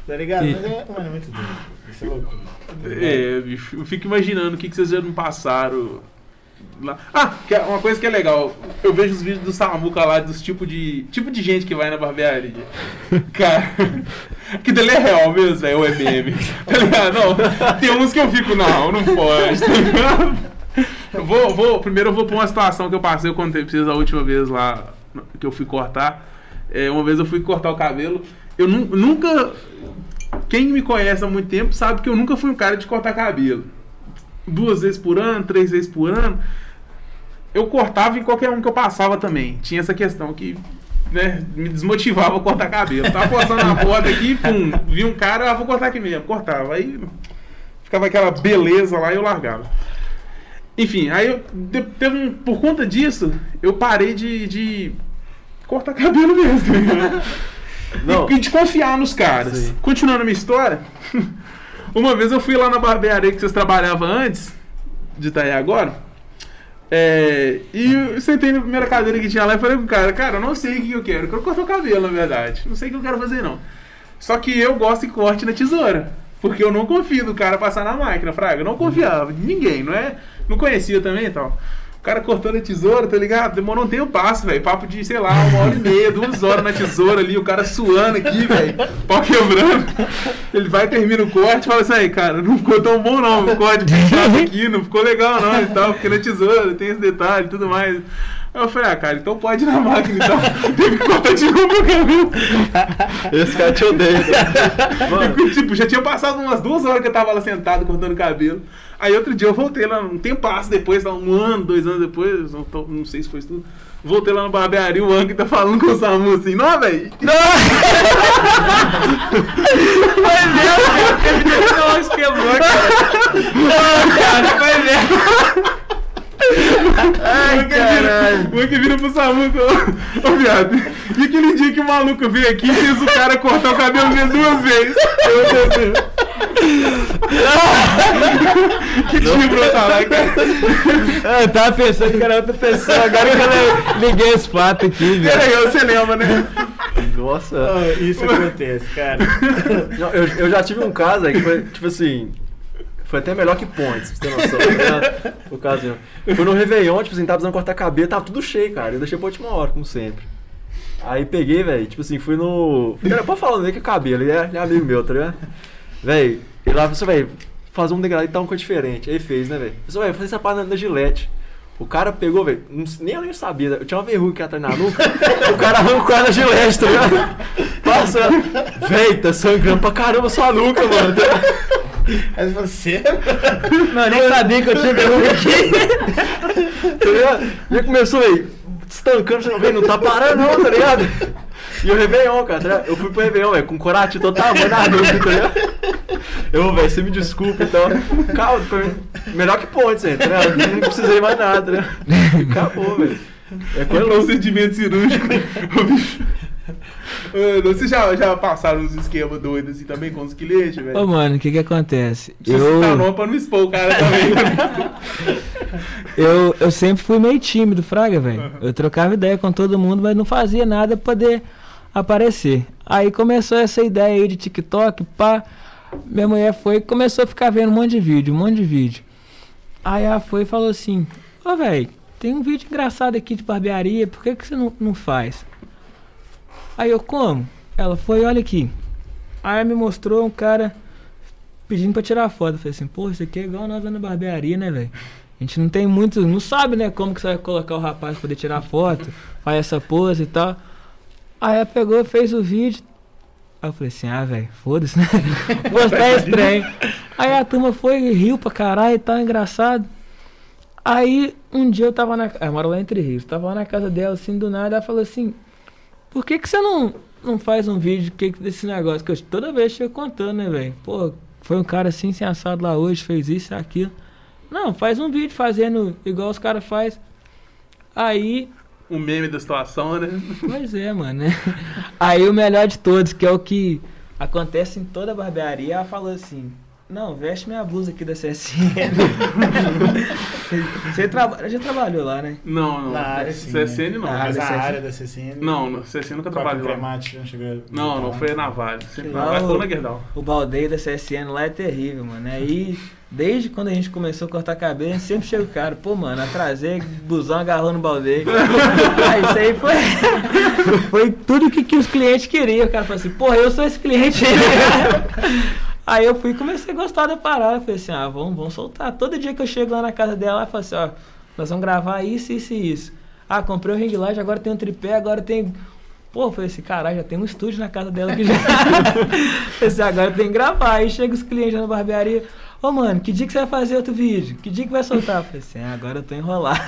tá ligado? E- Mas é, mano, é muito doido. Isso é loucura. É, bicho, eu fico imaginando o que, que vocês já não passaram lá. Ah, que é uma coisa que é legal. Eu vejo os vídeos do Samuca lá, dos tipos de. Tipo de gente que vai na barbearia. Cara. Que dele é real mesmo, velho, é meme. Tá ligado? Não, tem uns que eu fico, não, não pode, tá ligado? Eu vou, vou, primeiro eu vou pra uma situação que eu passei, eu contei pra vocês a última vez lá que eu fui cortar. É, uma vez eu fui cortar o cabelo. Eu nu- nunca. Quem me conhece há muito tempo sabe que eu nunca fui um cara de cortar cabelo. Duas vezes por ano, três vezes por ano. Eu cortava em qualquer um que eu passava também. Tinha essa questão que né, me desmotivava a cortar cabelo. Tava postando na borda aqui, pum, vi um cara, ah, vou cortar aqui mesmo. Cortava. Aí ficava aquela beleza lá e eu largava. Enfim, aí eu, teve um, por conta disso, eu parei de, de cortar cabelo mesmo. ligado? Não. E, e de confiar nos caras. Sim. Continuando a minha história, uma vez eu fui lá na barbearia que vocês trabalhavam antes, de estar aí agora. é, e eu sentei na primeira cadeira que tinha lá e falei pro cara, cara, eu não sei o que eu quero. Eu quero cortar o cabelo, na verdade. Não sei o que eu quero fazer, não. Só que eu gosto de corte na tesoura. Porque eu não confio do cara passar na máquina, Fraga. Eu não confiava ninguém, não é? Não conhecia também e tal. O cara cortou na tesoura, tá ligado? Demorou um tempo passo, velho. Papo de, sei lá, uma hora e meia, duas horas na tesoura ali, o cara suando aqui, velho. Pau quebrando. Ele vai, termina o corte e fala assim, aí, cara, não ficou tão bom não, o corte puxado aqui, não ficou legal não e tal, porque na tesoura tem esse detalhe e tudo mais. Aí eu falei, ah, cara, então pode ir na máquina e tal. Teve que cortar de novo o cabelo. Esse cara te odeia. Mano, tipo, já tinha passado umas duas horas que eu tava lá sentado cortando cabelo. Aí outro dia eu voltei lá, um tempo passo depois, lá, um ano, dois anos depois, não, tô- não sei se foi isso tudo. Voltei lá na barbearia, o Ang tá falando com o Samu assim, não, velho. Eu acho que é bom, cara. Cara, vai ver. Ai, caralho. O Ang vira pro Samu falou, ô viado, e aquele dia que o maluco veio aqui e fez o cara cortar o cabelo dele duas vezes? Eu falei assim, que dia pra eu falar, cara? Eu tava pensando que era outra pessoa, agora que eu liguei esse fato aqui, velho. Peraí, você lembra, né? nossa. Ah, isso acontece, cara. Eu, eu já tive um caso aí que foi, tipo assim. Foi até melhor que pontes, pra você ter noção. tá ligado? o caso. Foi no Réveillon, tipo assim, tava precisando cortar cabelo, tava tudo cheio, cara. Eu deixei pra última hora, como sempre. Aí peguei, velho, tipo assim, fui no. Cara, pode falar, nem que é cabelo, ele é, ele é amigo meu, tá ligado? Véi, ele lá falou assim, velho, fazer um degradê e tá uma coisa diferente. Aí fez, né, velho? Falei, velho, fazer essa parada na Gillette. O cara pegou, velho, nem eu nem sabia, eu tinha uma verruga que ia atrás na nuca, o cara arrancou ela Gillette, tá ligado? Passa, véi, tá sangrando pra caramba sua nuca, mano. tá ligado? Aí você. Não, eu nem sabia que eu tinha verruga aqui. tá ligado? E aí começou, velho, estancando, você não vê, não tá parando não, tá ligado? E o Réveillon, cara, tá ligado? Eu fui pro Réveillon, velho, com corate tamanho na nuca, tá ligado? Eu, velho, você me desculpa e tal. Calma, pra mim, melhor que ponte, tá ligado? Não precisei mais nada, né? Acabou, velho. É coisa louca. Procedimento cirúrgico. Vocês já, já passaram uns esquemas doidos assim também com os clientes, velho? Ô, mano, o que que acontece? Precisa Eu, citar nome pra não expor o cara também. né? eu, eu sempre fui meio tímido, Fraga, velho. Eu trocava ideia com todo mundo, mas não fazia nada pra poder aparecer. Aí começou essa ideia aí de TikTok, pá. Minha mulher foi e começou a ficar vendo um monte de vídeo, um monte de vídeo. Aí ela foi e falou assim: Ô, velho, tem um vídeo engraçado aqui de barbearia, por que, que você não, não faz? Aí eu, como? Ela foi, olha aqui. Aí me mostrou um cara pedindo pra tirar foto. Eu falei assim, pô, isso aqui é igual nós lá na barbearia, né, velho? A gente não tem muito, não sabe, né, como que você vai colocar o rapaz pra poder tirar foto, faz essa pose e tal. Aí ela pegou, fez o vídeo. Aí eu falei assim, ah, velho, foda-se, né? Postar é estranho. Aí a turma foi e riu pra caralho e tal, engraçado. Aí um dia eu tava na. Ela mora lá entre rios. Tava lá na casa dela, assim, do nada, ela falou assim: Por que, que você não, não faz um vídeo que, desse negócio? Que eu toda vez chego contando, né, velho? Pô, foi um cara assim, sem assado lá hoje, fez isso aquilo. Não, faz um vídeo fazendo igual os caras fazem. Aí um meme da situação, né? Pois é, mano. né? Aí o melhor de todos, que é o que acontece em toda barbearia, ela falou assim: Não, veste minha blusa aqui da CSN. Você traba... já trabalhou lá, né? Não, não. Na área, sim, CSN né? não. Na Mas a CSN. área da CCN. Não, no CSN nunca trabalhou lá. Cremate, não chegou a- Não, não, foi na Vale. Sempre na Não, Vale ou na Gerdau. O baldeio da CSN lá é terrível, mano. Aí, desde quando a gente começou a cortar cabelo, a gente sempre chega o cara, pô, mano, atrasei, busão agarrou no baldeio. aí isso aí foi, foi tudo que, que os clientes queriam. O cara falou assim, porra, eu sou esse cliente. aí eu fui e comecei a gostar da parada. Falei assim, ah, vamos, vamos soltar. Todo dia que eu chego lá na casa dela, ela fala assim, ó, nós vamos gravar isso, isso e isso. Ah, comprei o ring light, agora tem um tripé, agora tem Pô, eu falei assim, caralho, já tem um estúdio na casa dela que já. Assim, agora tem que gravar. Aí chega os clientes na barbearia. Ô, mano, que dia que você vai fazer outro vídeo? Que dia que vai soltar? Eu falei assim, ah, agora eu tô enrolado.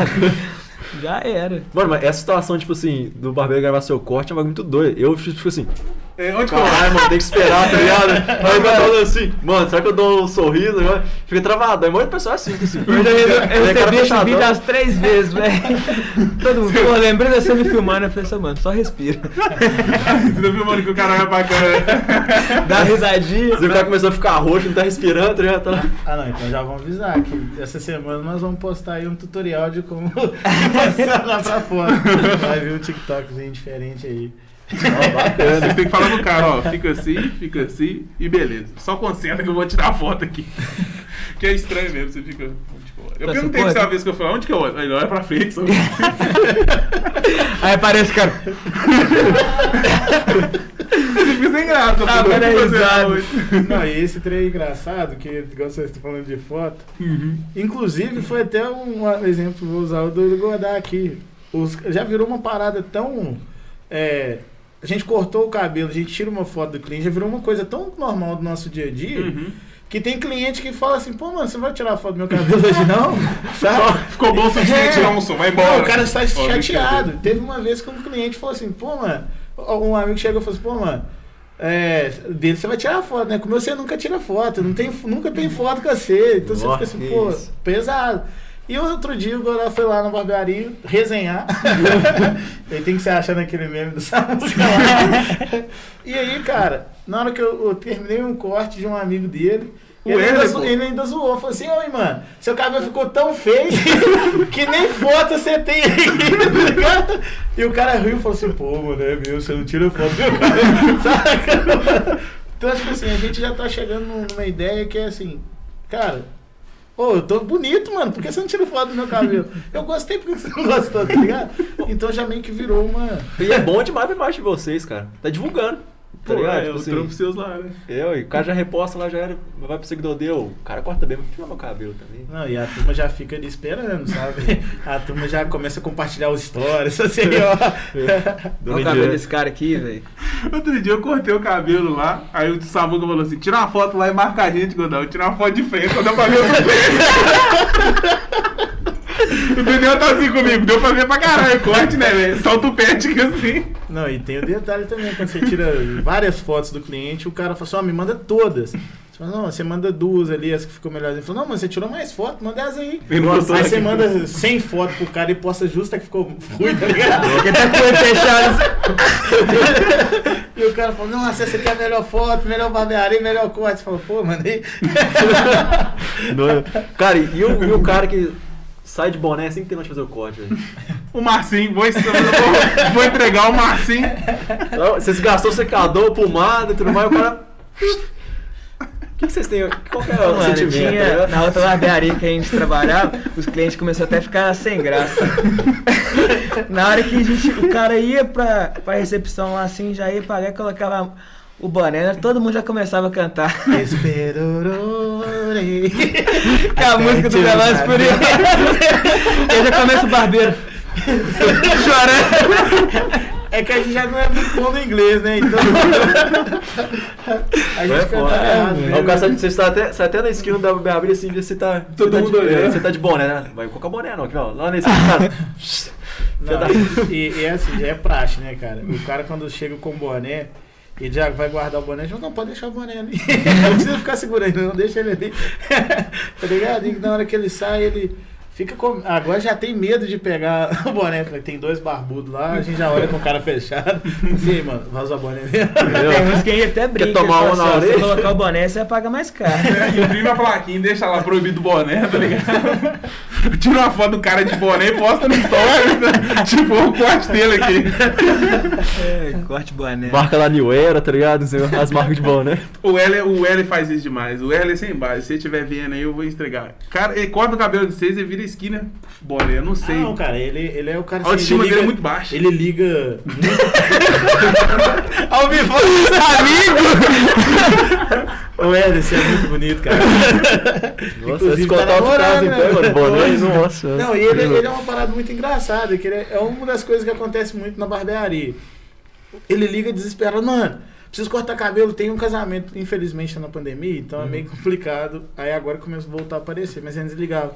já era. Mano, mas essa situação, tipo assim, do barbeiro gravar seu corte é um bagulho muito doido. Eu fico assim, É, onde que eu mano, tem que esperar, tá ligado? Aí o cara falando assim, mano, será que eu dou um sorriso agora? Fica travado. Aí muita pessoa é assim, assim. Eu, eu, eu cara recebi esse vídeo as três vezes, velho. Todo mundo, pô, lembrei de você me filmando. Eu falei assim, mano, só respira. Você tá filmando que o cara vai pra câmera. Dá risadinha. Se o cara começou a ficar roxo, não tá respirando, tá ligado? Tá... Ah, não, então já vamos avisar que essa semana nós vamos postar aí um tutorial de como funcionar pra fora. Vai vir um TikTokzinho diferente aí. Bacana. Você tem que falar no cara, ó, fica assim, fica assim e beleza. Só concentra que eu vou tirar a foto aqui. Que é estranho mesmo, você fica. que eu? Eu Tá, perguntei que uma vez que eu falei, onde que eu olho? Ele olha pra frente, só. Aí aparece, cara. Você fica sem graça, Ah, pô, é não e esse trem é engraçado, que igual vocês estão falando de foto. Inclusive, foi até um exemplo, vou usar o do Godard aqui. Os, já virou uma parada tão. é, a gente cortou o cabelo, a gente tira uma foto do cliente, já virou uma coisa tão normal do nosso dia a dia. Uhum. Que tem cliente que fala assim, pô, mano, você não vai tirar foto do meu cabelo hoje não? Sabe? Ficou bom suficiente, É. não, moço, vai embora. Não, o cara está chateado. Teve uma vez que um cliente falou assim, pô, mano, um amigo chegou e falou assim, pô, mano, é, dele você vai tirar foto, né? Com o meu você nunca tira foto, não tem, nunca tem foto com você. Então você Nossa, fica assim, pô, isso. pesado. E outro dia o Gorá foi lá na barbearia resenhar. Ele tem que se achar naquele meme do lá. e aí, cara, na hora que eu, eu terminei um corte de um amigo dele, ele ainda, ele ainda zoou. Falou assim, oi, mano, seu cabelo ficou tão feio que nem foto você tem aí, tá? E o cara riu e falou assim, pô, mano, é meu, você não tira foto do meu cabelo, saca? Então, tipo assim, a gente já tá chegando numa ideia que é assim, cara, ô, eu tô bonito, mano, por que você não tira foto do meu cabelo? Eu gostei, por que você não gostou, tá ligado? Então já meio que virou uma. E é bom demais a imagem de vocês, cara. Tá divulgando. Tá Pô, ligado? é, Tipo o assim, trampo seus lá, né? Eu, e o cara já reposta lá, já era, vai pro seguidor dele. O cara corta bem, mas tira meu cabelo também. Não, e a turma já fica ali esperando, sabe? A turma já começa a compartilhar os stories, assim, ó. Olha o cabelo desse cara aqui, velho. Outro dia eu cortei o cabelo lá, aí o Samuca falou assim: tira uma foto lá e marca a gente, Godão. Tira uma foto de frente, só dá pra ver o. O Daniel tá assim comigo, deu pra ver pra caralho, corte, né, velho? Solta o pé, tipo assim. Não, e tem o detalhe também, quando você tira várias fotos do cliente, o cara fala assim, ó, me manda todas. Você fala, não, você manda duas ali, as que ficou melhor. Ele falou, não, mas você tirou mais fotos, manda as aí. Botou aí aqui. você manda 100 fotos pro cara e posta justa que ficou ruim, tá ligado? Porque tá com o olho fechado. E o cara falou, nossa, essa aqui é a melhor foto, melhor barbearia, melhor corte. Você falou, pô, mandei. Não- Cara, e o, e o cara que sai de boné assim que tem mais de fazer o corte, velho? O Marcinho, vou, vou, vou entregar o Marcinho. Você se gastou secador, pomada e tudo mais, o cara. O que, que vocês têm? Qual que é o Mano, sentimento? tá tinha, na outra barbearia que a gente trabalhava, os clientes começaram até a ficar sem graça. na hora que a gente, o cara ia pra, pra recepção lá assim, já ia pagar, colocava o boné, né? todo mundo já começava a cantar. Esperorei. Que é a música do Velozes por Furiosos. Aí já começa o barbeiro. Chorando. É que a gente já não é muito bom no inglês, né? Então. a É gente canta foda. errado, Aí né? o cara você está até, sai até na esquina da barbearia assim, vê se você tá. Todo você tá mundo de, olhando. é, Você tá de boné, né? Vai colocar boné não, aqui, ó. Lá nesse cara. Não, e, e é assim, já é praxe, né, cara? O cara quando chega com o boné, ele já vai guardar o boné, já não pode deixar o boné ali. não precisa ficar segurando, não deixa ele ali. tá ligado? E na hora que ele sai, ele fica com. Agora já tem medo de pegar o boné, porque tem dois barbudos lá, a gente já olha com o cara fechado. Assim, "Ei, mano, usar o boné mesmo. Tem uns que a gente até brinca. tomar uma fala na assim, Se orelha? você colocar o boné, você vai pagar mais caro. Imprime a plaquinha, deixa lá proibido o boné, tá ligado? Tira uma foto do cara de boné e posta no story. né? Tipo, o corte dele aqui. É, corte boné. Marca lá New Era, tá ligado? As marcas de boné. O L, o L faz isso demais. O L é sem base. Se você estiver vendo aí, eu vou entregar. Cara, ele corta o cabelo de vocês e vira esquina. Boné, eu não sei. Ah, não, cara, ele, ele é o cara A autoestima ele dele é muito baixa. Ele liga. Ao vivo, Ô, Éder, você é muito bonito, cara. Nossa, esse tá casa, né? então, Pois. nossa. Não, e ele, ele é uma parada muito engraçada, que ele é, é uma das coisas que acontece muito na barbearia. Ele liga desesperado, mano, preciso cortar cabelo, tem um casamento, infelizmente tá na pandemia, então é meio complicado. Aí agora começa a voltar a aparecer, mas antes ligava.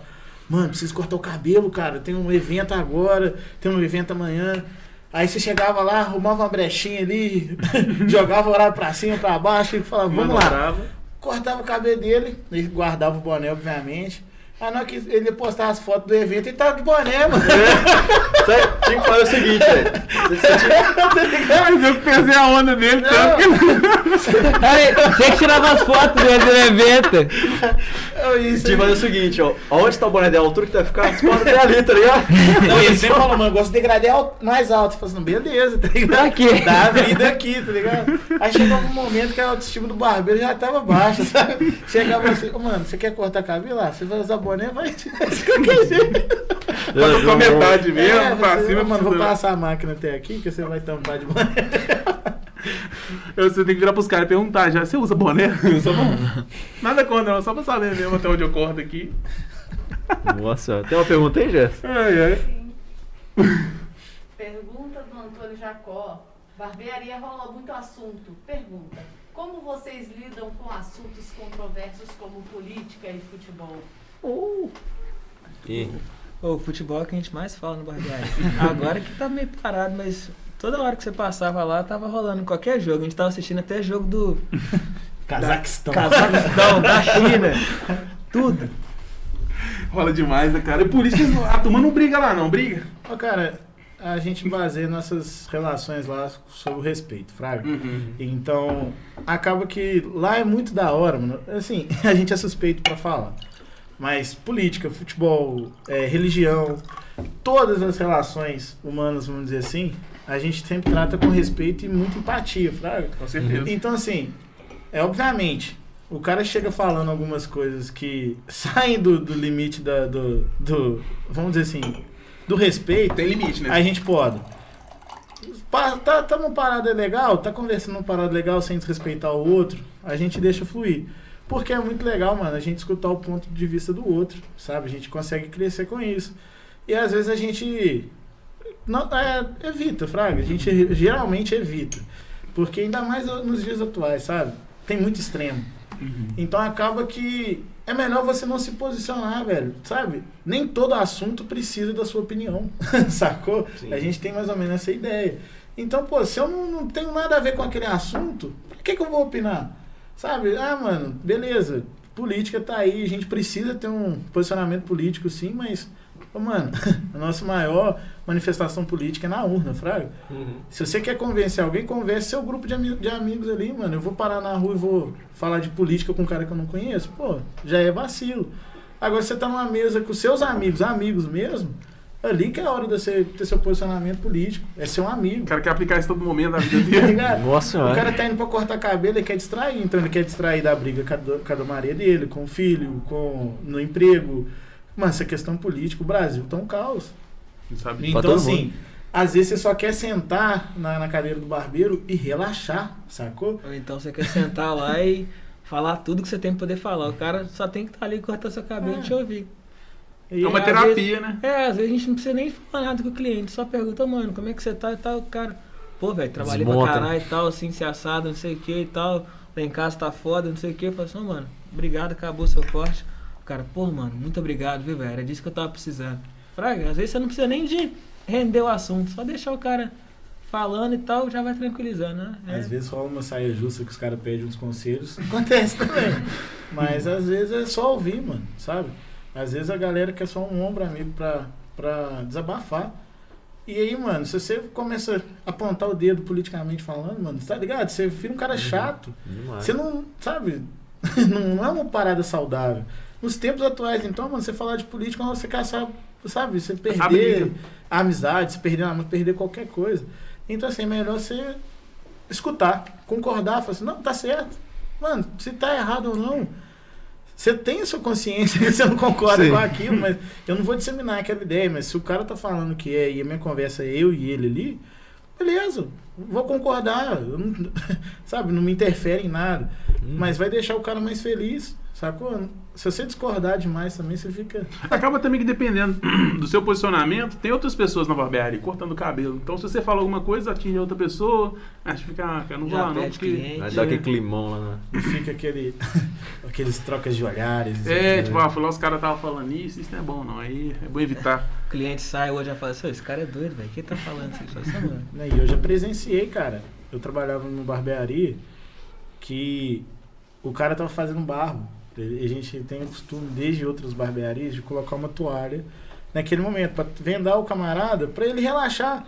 Mano, preciso cortar o cabelo, cara. Tem um evento agora, tem um evento amanhã. Aí você chegava lá, arrumava uma brechinha ali, jogava o horário pra cima, pra baixo e falava, vamos lá cortava o cabelo dele, ele guardava o boné, obviamente. Aí na hora que ele postava as fotos do evento, ele tava de boné, mano. Sabe, Tinha que fazer o seguinte, velho. Você- você tinha- Mas eu que pesei a onda dele Não. tanto que Aí, você que tirava as fotos dele do evento. Eu, isso Tinha que fazer o seguinte, ó. Aonde tá o boné dela? A altura que vai ficar? Você pode até ali, tá ligado? Não, ele sempre falou, mano, eu gosto de degradê mais alto. Eu falei assim, beleza, tá ligado? Aqui. Dá a vida aqui, tá ligado? Aí chegou um momento que a autoestima do barbeiro já tava baixa, sabe? Chegava assim, ô, mano, você quer cortar cabelo? Ah, você vai usar boné, vai de qualquer jeito. Bota só metade mesmo, É, pra você, cima. mano, vou passar a máquina até aqui, que você vai tampar de boné. Eu- Você tem que virar pros caras e perguntar já. Você usa boné? Só pra- Nada contra, não, só pra saber mesmo até onde eu corto aqui. Nossa, tem uma pergunta aí, Jess? Ai, ai. Pergunta do Antônio Jacó. Barbearia rola muito assunto. Pergunta: Como vocês lidam com assuntos controversos como política e futebol? Ih, Ô, o futebol é o que a gente mais fala no barbearia. Agora que tá meio parado, mas toda hora que você passava lá, tava rolando qualquer jogo. A gente tava assistindo até jogo do Cazaquistão. Cazaquistão, da China. Tudo. Rola demais, né, cara? E política, a turma não briga lá, não, briga? Ó, cara, a gente baseia nossas relações lá sobre o respeito, fraga. Uhum. Então, acaba que lá é muito da hora, mano. Assim, a gente é suspeito pra falar. Mas política, futebol, é, religião, todas as relações humanas, vamos dizer assim, a gente sempre trata com respeito e muita empatia, fraga. Com certeza. Então, assim, é obviamente, o cara chega falando algumas coisas que saem do, do limite da, do, do. Vamos dizer assim, do respeito. Tem limite, né? A gente pode. Tá, tá numa parada legal, tá conversando numa parada legal sem desrespeitar o outro, a gente deixa fluir. Porque é muito legal, mano, a gente escutar o ponto de vista do outro, sabe? A gente consegue crescer com isso. E às vezes a gente não, é, evita, Fraga. A gente geralmente evita. Porque ainda mais nos dias atuais, sabe? Tem muito extremo. Então acaba que é melhor você não se posicionar, velho. Sabe? Nem todo assunto precisa da sua opinião. Sacou? Sim. A gente tem mais ou menos essa ideia. Então, pô, se eu não, não tenho nada a ver com aquele assunto, por que, que eu vou opinar? Sabe? Ah, mano, beleza. Política tá aí, a gente precisa ter um posicionamento político, sim, mas, ô, mano, a nossa maior manifestação política é na urna, Fraga. Se você quer convencer alguém, converse seu grupo de, ami- de amigos ali, mano. Eu vou parar na rua e vou falar de política com um cara que eu não conheço. Pô, já é vacilo. Agora você tá numa mesa com seus amigos, amigos mesmo, ali que é a hora de você ter seu posicionamento político. É ser um amigo. O cara quer aplicar isso todo momento da vida Tá dele. ligado? Nossa O senhora. cara tá indo pra cortar cabelo e quer distrair. Então ele quer distrair da briga com a, com a domaria dele, com o filho, com, no emprego. Mano, essa questão política, o Brasil tá um caos. Sabe? Então, assim, mundo. às vezes você só quer sentar na, na cadeira do barbeiro e relaxar, sacou? Ou então você quer sentar lá e falar tudo que você tem pra poder falar. O cara só tem que estar ali cortando seu cabelo É. e te ouvir. E É uma terapia, né? É, às vezes a gente não precisa nem falar nada com o cliente, só pergunta, mano, como é que você tá e tal, o cara. Pô, velho, trabalhei Desmonta. pra caralho e tal, assim, se assado, não sei o que e tal. Lá em casa tá foda, não sei o que. Eu falo assim, "Ô, mano, obrigado, acabou o seu corte. O cara, pô, mano, muito obrigado, viu, velho? Era disso que eu tava precisando. Fraga, às vezes você não precisa nem de render o assunto, só deixar o cara falando e tal, já vai tranquilizando, né? É. Às vezes rola uma saia justa que os caras pedem uns conselhos. Acontece também. Mas às vezes é só ouvir, mano, sabe? Às vezes a galera quer só um ombro amigo pra, pra desabafar. E aí, mano, se você começa a apontar o dedo politicamente falando, mano, tá ligado? Você vira um cara chato. Demais. Você não, sabe? não é uma parada saudável. Nos tempos atuais, então, mano, você falar de política, você caçar, sabe? Você perder a amizade, você perder a perder qualquer coisa. Então, assim, é melhor você escutar, concordar, falar assim, não, tá certo. Mano, se tá errado ou não, você tem a sua consciência que você não concorda Sim. com aquilo, mas eu não vou disseminar aquela ideia, mas se o cara tá falando que é e a minha conversa é eu e ele ali, beleza, vou concordar, não- sabe, não me interfere em nada, Hum. mas vai deixar o cara mais feliz, sacou? Se você discordar demais também, você fica... Acaba também que dependendo do seu posicionamento, tem outras pessoas na barbearia cortando o cabelo. Então, se você fala alguma coisa, atinge a outra pessoa, aí você fica, ah, cara, não vou Já lá não, porque... cliente. Vai dar aquele climão lá na. E fica aquele, aqueles trocas de olhares. É, né? tipo, ah, lá os caras estavam falando isso, isso não é bom não, aí é bom evitar. O cliente sai hoje e fala assim, "Ô, esse cara é doido, velho. Quem tá falando isso? Assim, mano. Né, E eu já presenciei, cara. Eu trabalhava numa barbearia que o cara tava fazendo barro. A gente tem o costume, desde outras barbearias, de colocar uma toalha naquele momento, pra vendar o camarada, pra ele relaxar.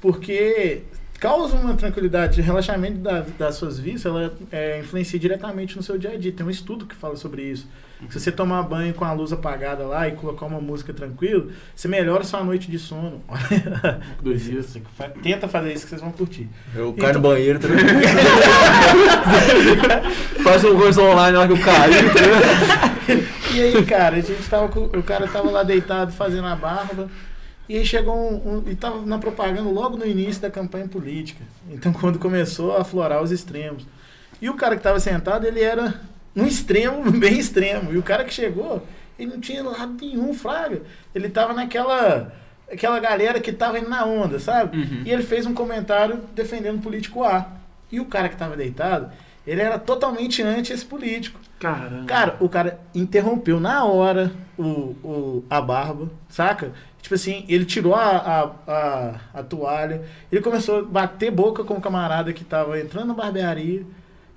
Porque causa uma tranquilidade, o relaxamento da- das suas vistas, ela é, influencia diretamente no seu dia a dia. Tem um estudo que fala sobre isso. Se você tomar banho com a luz apagada lá e colocar uma música tranquila, você melhora sua noite de sono. Dois dias. Tenta fazer isso que vocês vão curtir. Eu caio no banheiro também. Faz um coisa online na hora que eu caio. E aí, cara, a gente tava com, o cara tava lá deitado fazendo a barba. E aí chegou um, um. E tava na propaganda logo no início da campanha política. Então, quando começou a aflorar os extremos. E o cara que tava sentado, ele era um extremo, bem extremo. E o cara que chegou, ele não tinha lado nenhum, fraga. Ele tava naquela. Aquela galera que tava indo na onda, sabe? Uhum. E ele fez um comentário defendendo o político A. E o cara que tava deitado, ele era totalmente anti esse político. Caramba. Cara, o cara interrompeu na hora o, o, a barba, saca? Tipo assim, ele tirou a, a, a, a toalha, ele começou a bater boca com o camarada que tava entrando na barbearia.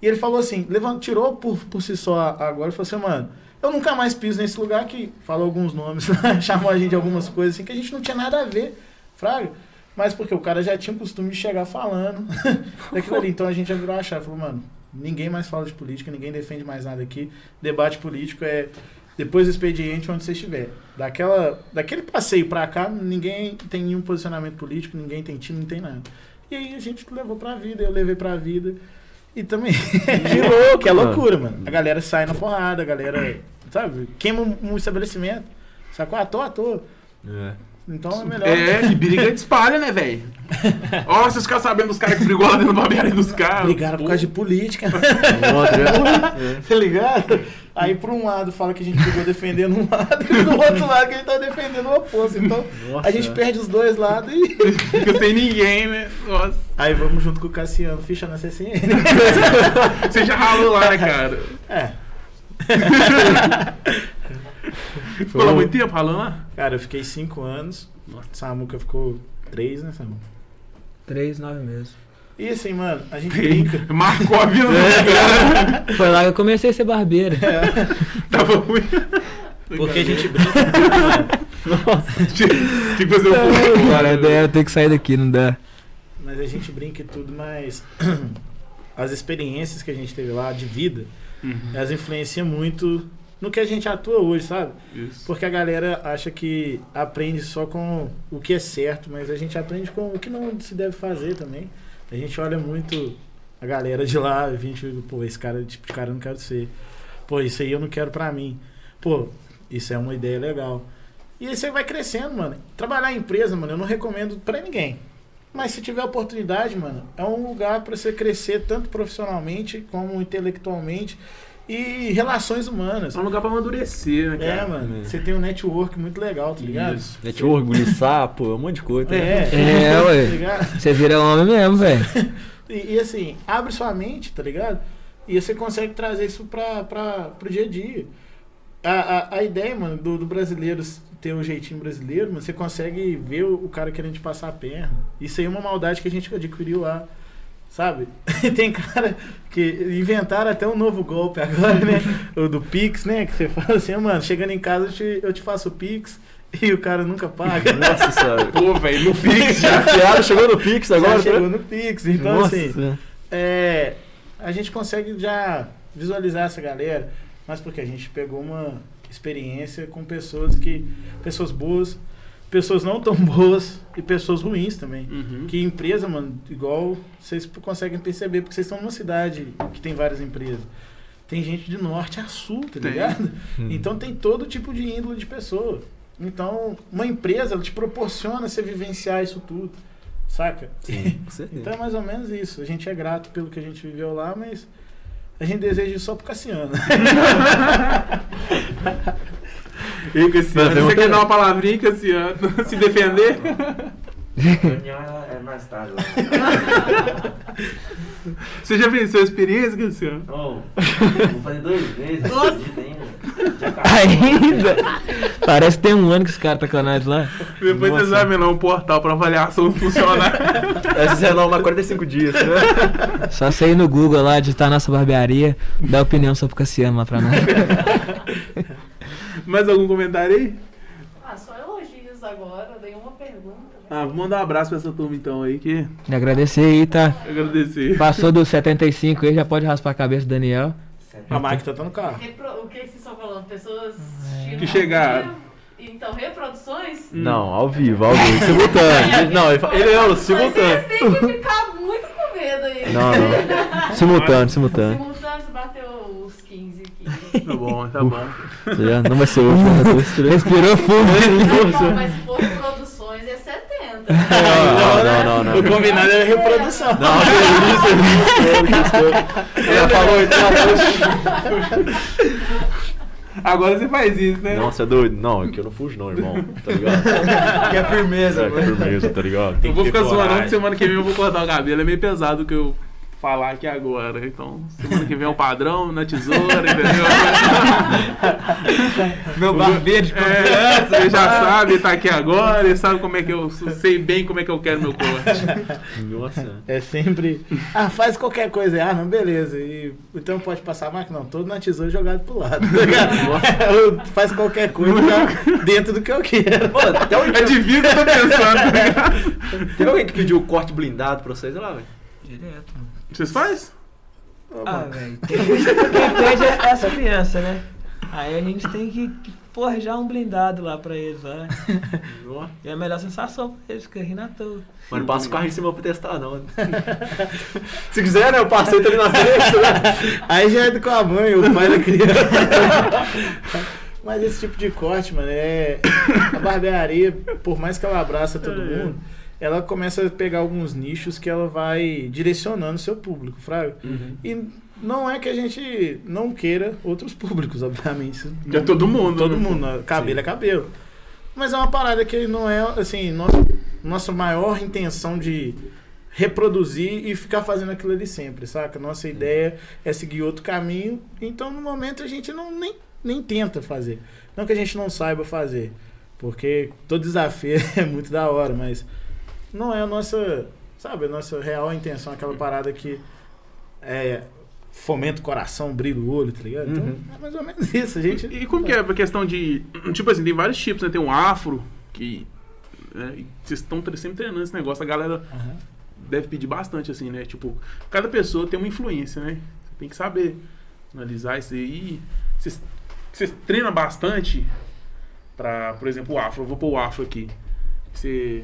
E ele falou assim, levantou, tirou por, por si só agora e falou assim, mano, eu nunca mais piso nesse lugar aqui. Falou alguns nomes, chamou a gente de algumas coisas assim que a gente não tinha nada a ver, fraga. Mas porque o cara já tinha o costume de chegar falando daquilo ali. Então a gente já virou a chave. Falou, mano, ninguém mais fala de política, ninguém defende mais nada aqui. Debate político é depois do expediente onde você estiver. Daquela, daquele passeio pra cá, ninguém tem nenhum posicionamento político, ninguém tem time, não tem nada. E aí a gente levou pra vida, eu levei pra vida. E também. que louco, que é loucura, mano. A galera sai na porrada, a galera, sabe, queima um, um estabelecimento. Sacou? À toa, à toa. É. Então é melhor. É, que briga de espalha, né, velho? Ó, vocês ficaram sabendo dos caras que brigou lá dentro da barbearia dos caras. Brigaram por causa de política. Outra, tá ligado? Aí, por um lado, fala que a gente brigou defendendo um lado, e do outro lado, que a gente tá defendendo o oposto. Então, Nossa. a gente perde os dois lados e. Fica sem ninguém, né? Nossa. Aí vamos junto com o Cassiano, ficha na CCN. Você já ralou lá, né, cara? É. Ficou lá muito tempo ralando lá? Cara, eu fiquei cinco anos. Samuca ficou três, né, Samuca? Três, nove meses. E assim, mano, a gente brinca. Marcou a vida do cara. Foi lá que eu comecei a ser barbeiro. Tava ruim. Porque a gente brinca muito, mano. Tinha tinha que fazer um pouco. Cara, a ideia é eu ter que sair daqui, não dá. Mas a gente brinca e tudo, mas as experiências que a gente teve lá de vida, Uhum. elas influenciam muito no que a gente atua hoje, sabe? Isso. Porque a galera acha que aprende só com o que é certo, mas a gente aprende com o que não se deve fazer também. A gente olha muito a galera de lá, a gente, pô, esse cara, tipo de cara eu não quero ser. Pô, isso aí eu não quero pra mim. Pô, isso é uma ideia legal. E aí você vai crescendo, mano. Trabalhar em empresa, mano, eu não recomendo pra ninguém. Mas se tiver oportunidade, mano, é um lugar pra você crescer tanto profissionalmente como intelectualmente e relações humanas. É um lugar pra amadurecer, né, cara? É, mano. É. Você tem um network muito legal, tá ligado? Isso. Network, engolir sapo, um monte de coisa. É, É, tá ué. ligado? Você vira homem mesmo, velho. E, e assim, abre sua mente, tá ligado? E você consegue trazer isso pra, pra, pro dia a dia. A, a, a ideia, mano, do, do brasileiro ter o jeitinho brasileiro, mano, você consegue ver o, o cara querendo te passar a perna. Isso aí é uma maldade que a gente adquiriu lá. Sabe? Tem cara que inventaram até um novo golpe agora, né? O do Pix, né? Que você fala assim, mano, chegando em casa eu te, eu te faço o Pix e o cara nunca paga. Nossa senhora. Pô, velho, no Pix já. Piada chegou no Pix Já agora, chegou né? no Pix. Então, Nossa. assim, é, a gente consegue já visualizar essa galera, mas porque a gente pegou uma experiência com pessoas que pessoas boas, pessoas não tão boas e pessoas ruins também. Uhum. Que empresa, mano, igual vocês conseguem perceber, porque vocês estão numa cidade que tem várias empresas. Tem gente de norte a sul, tá Tem. ligado? Hum. Então tem todo tipo de índole de pessoa. Então, uma empresa, ela te proporciona você vivenciar isso tudo. Saca? Sim, com certeza. Então é mais ou menos isso. A gente é grato pelo que a gente viveu lá, mas a gente deseja isso só pro Cassiano. E Cassiano, você quer dar uma palavrinha, Cassiano? Se defender? reunião é é mais tarde lá. Você já venceu a experiência, Cassiano? Oh, vou fazer dois meses, acredita ainda. Ainda? Parece que tem um ano que esse cara tá canado lá. Depois Nossa. você examinar um portal pra avaliação do funcionário. Essa é norma 45 dias, né? Só você ir no Google lá, digitar nossa barbearia, dar opinião sobre o Cassiano lá pra nós. Mais algum comentário aí? Ah, só elogios agora, nenhuma pergunta. né? Ah, vou mandar um abraço pra essa turma então aí, que E agradecer aí, tá? agradecer. Passou dos 75 aí, já pode raspar a cabeça do Daniel. A máquina tá no carro. Repro- O que vocês estão falando? Pessoas Que chegaram. Então, reproduções? Não, ao vivo, ao vivo, simultâneo. Não, ele, é o simultâneo. Vocês têm que ficar muito com medo aí. Não, não. Simultâneo, simultâneo. Simultâneos bateu os 15 aqui. Tá bom, tá bom. Já não vai ser hoje, né? Dois, três. Respirou fundo. Mas por produções é 70. Não, não, não, não. O combinado é reprodução. Não, que isso, que isso. Ela falou então. Agora você faz isso, né? Não, você é doido? Não, aqui eu não fujo não, irmão. Tá ligado? Que é firmeza, É, que firmeza, tá ligado? Eu vou que ficar zoando, que semana que vem eu vou cortar o cabelo. É meio pesado que eu falar aqui agora. Então, semana que vem é o padrão, na tesoura, entendeu? Meu barbeiro de É, você já sabe, tá aqui agora, ele sabe como é que eu sei bem como é que eu quero meu corte. Nossa. É sempre. Ah, faz qualquer coisa. Ah, não, beleza. E, então pode passar a máquina? Não, todo na tesoura jogado pro lado. tá faz qualquer coisa já dentro do que eu quero. Mano, até o É de vida que eu tô pensando, tá? Teve alguém que pediu o corte blindado pra vocês lá, velho? Direto, mano. Vocês fazem? Ah, velho. Quem quem pede é essa criança, né? Aí a gente tem que forjar um blindado lá pra eles lá. E é a melhor sensação pra eles, fica rindo à toa. Mas não passa o carro em cima pra testar, não. Se quiser, né? Eu passei ali na frente, né? Aí já é com a mãe, o pai da criança. Mas esse tipo de corte, mano, é. A barbearia, por mais que ela abraça todo mundo, ela começa a pegar alguns nichos que ela vai direcionando seu público, Fraga. E não é que a gente não queira outros públicos, obviamente. É todo mundo, Todo né? mundo, né? cabelo é cabelo. Mas é uma parada que não é, assim, nosso, nossa maior intenção de reproduzir e ficar fazendo aquilo ali sempre, saca? Nossa ideia é seguir outro caminho, então no momento a gente não nem, nem tenta fazer. Não que a gente não saiba fazer, porque todo desafio é muito da hora, mas não é a nossa, sabe, a nossa real intenção, aquela parada que é, fomenta o coração, brilha o olho, tá ligado? Então Uhum. é mais ou menos isso, a gente... E como que é a questão de. Tipo assim, tem vários tipos, né? Tem um afro, que. né, e vocês estão sempre treinando esse negócio, a galera Aham. deve pedir bastante, assim, né? Tipo, cada pessoa tem uma influência, né? Você tem que saber analisar isso aí. Vocês, vocês treinam bastante pra, por exemplo, o afro. Eu vou pôr o afro aqui. Você.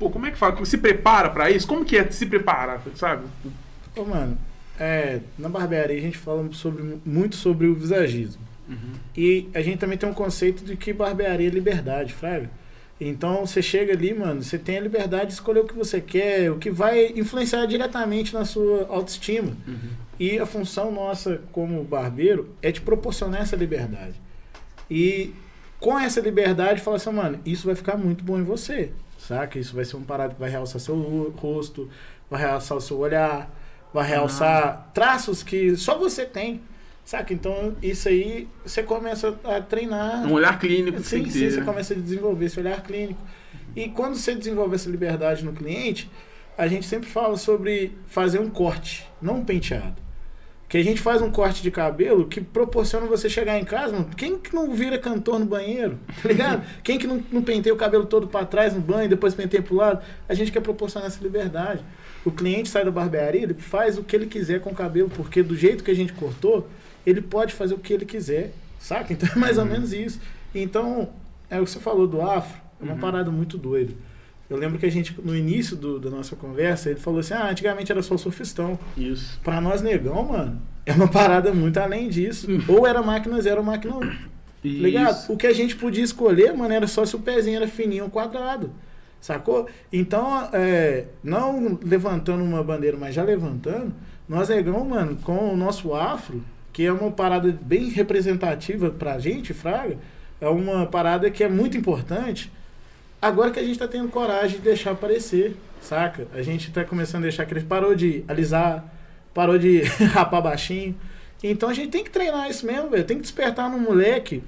Pô, como é que fala? Se prepara pra isso? Como que é se preparar, sabe? Ô, mano, é, na barbearia a gente fala sobre, muito sobre o visagismo. E a gente também tem um conceito de que barbearia é liberdade, fraga. Então você chega ali, mano, você tem a liberdade de escolher o que você quer, o que vai influenciar diretamente na sua autoestima. E a função nossa como barbeiro é te proporcionar essa liberdade. E com essa liberdade, fala assim, mano, isso vai ficar muito bom em você, saca? Isso vai ser um parado que vai realçar seu ro- rosto, vai realçar o seu olhar, vai realçar traços que só você tem, saca? Então isso aí você começa a treinar. Um olhar clínico Sim, sim, ter, você né? começa a desenvolver esse olhar clínico. E quando você desenvolve essa liberdade no cliente, a gente sempre fala sobre fazer um corte, não um penteado. Que a gente faz um corte de cabelo que proporciona você chegar em casa, mano, quem que não vira cantor no banheiro, tá ligado? quem que não, não penteia o cabelo todo pra trás no banho, depois penteia pro lado? A gente quer proporcionar essa liberdade. O cliente sai da barbearia, ele faz o que ele quiser com o cabelo, porque do jeito que a gente cortou, ele pode fazer o que ele quiser, saca? Então é mais ou menos isso. Então, é o que você falou do afro, é uma parada muito doida. Eu lembro que a gente, no início do- da nossa conversa, ele falou assim: ah, antigamente era só surfistão. Isso. Pra nós negão, mano, é uma parada muito além disso. Ou era máquina zero ou máquina 1. Tá ligado? Isso. O que a gente podia escolher, mano, era só se o pezinho era fininho ou quadrado. Sacou? Então, é, não levantando uma bandeira, mas já levantando, nós negão, mano, com o nosso afro, que é uma parada bem representativa pra gente, Fraga, é uma parada que é muito importante. Agora que a gente tá tendo coragem de deixar aparecer, saca? A gente tá começando a deixar que ele parou de alisar, parou de rapar baixinho. Então a gente tem que treinar isso mesmo, velho. Tem que despertar no moleque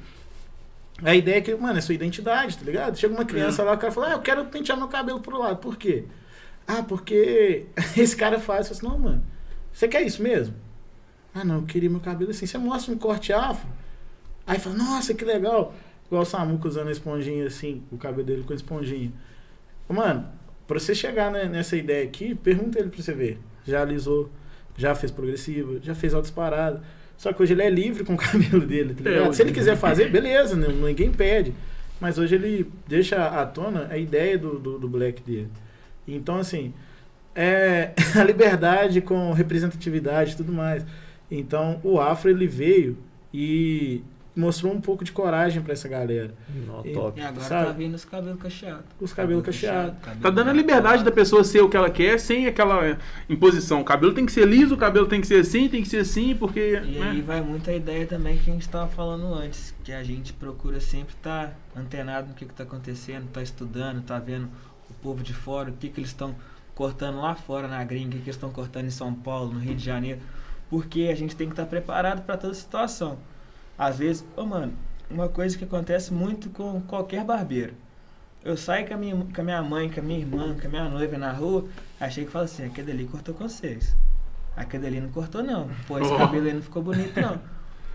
a ideia é que, mano, é sua identidade, tá ligado? Chega uma criança lá, o cara fala, ah, eu quero pentear meu cabelo pro lado. Por quê? Ah, porque esse cara faz. Eu falo assim, não, mano, você quer isso mesmo? Ah, não, eu queria meu cabelo assim. Você mostra um corte afro, aí fala, nossa, que legal. Igual o Samuca usando a esponjinha assim, o cabelo dele com a esponjinha. Mano, pra você chegar né, nessa ideia aqui, pergunta ele pra você ver. Já alisou, já fez progressiva, já fez altas paradas. Só que hoje ele é livre com o cabelo dele, tá É, ligado? hoje- Se ele quiser fazer, beleza, né? ninguém pede. Mas hoje ele deixa à tona a ideia do, do, do black dele. Então, assim, é a liberdade com representatividade e tudo mais. Então, o Afro, ele veio e mostrou um pouco de coragem pra essa galera. Não, E- top. E agora Sabe? tá vindo os cabelos cacheados. Os cabelos cacheados. Tá dando a liberdade da pessoa ser o que ela quer sem aquela imposição. O cabelo tem que ser liso, o cabelo tem que ser assim, tem que ser assim, porque. E né? aí vai muito a ideia também que a gente estava falando antes, que a gente procura sempre estar antenado no que está acontecendo, tá estudando, tá vendo o povo de fora, o que, que eles estão cortando lá fora na gringa, o que, que eles estão cortando em São Paulo, no Rio de Janeiro, porque a gente tem que estar preparado para toda situação. Às vezes, ô mano, uma coisa que acontece muito com qualquer barbeiro. Eu saio com a, minha, com a minha mãe, com a minha irmã, com a minha noiva na rua, achei que fala assim, aquele ali cortou com vocês. Aquele ali não cortou não. Pô, esse Oh. cabelo aí não ficou bonito não.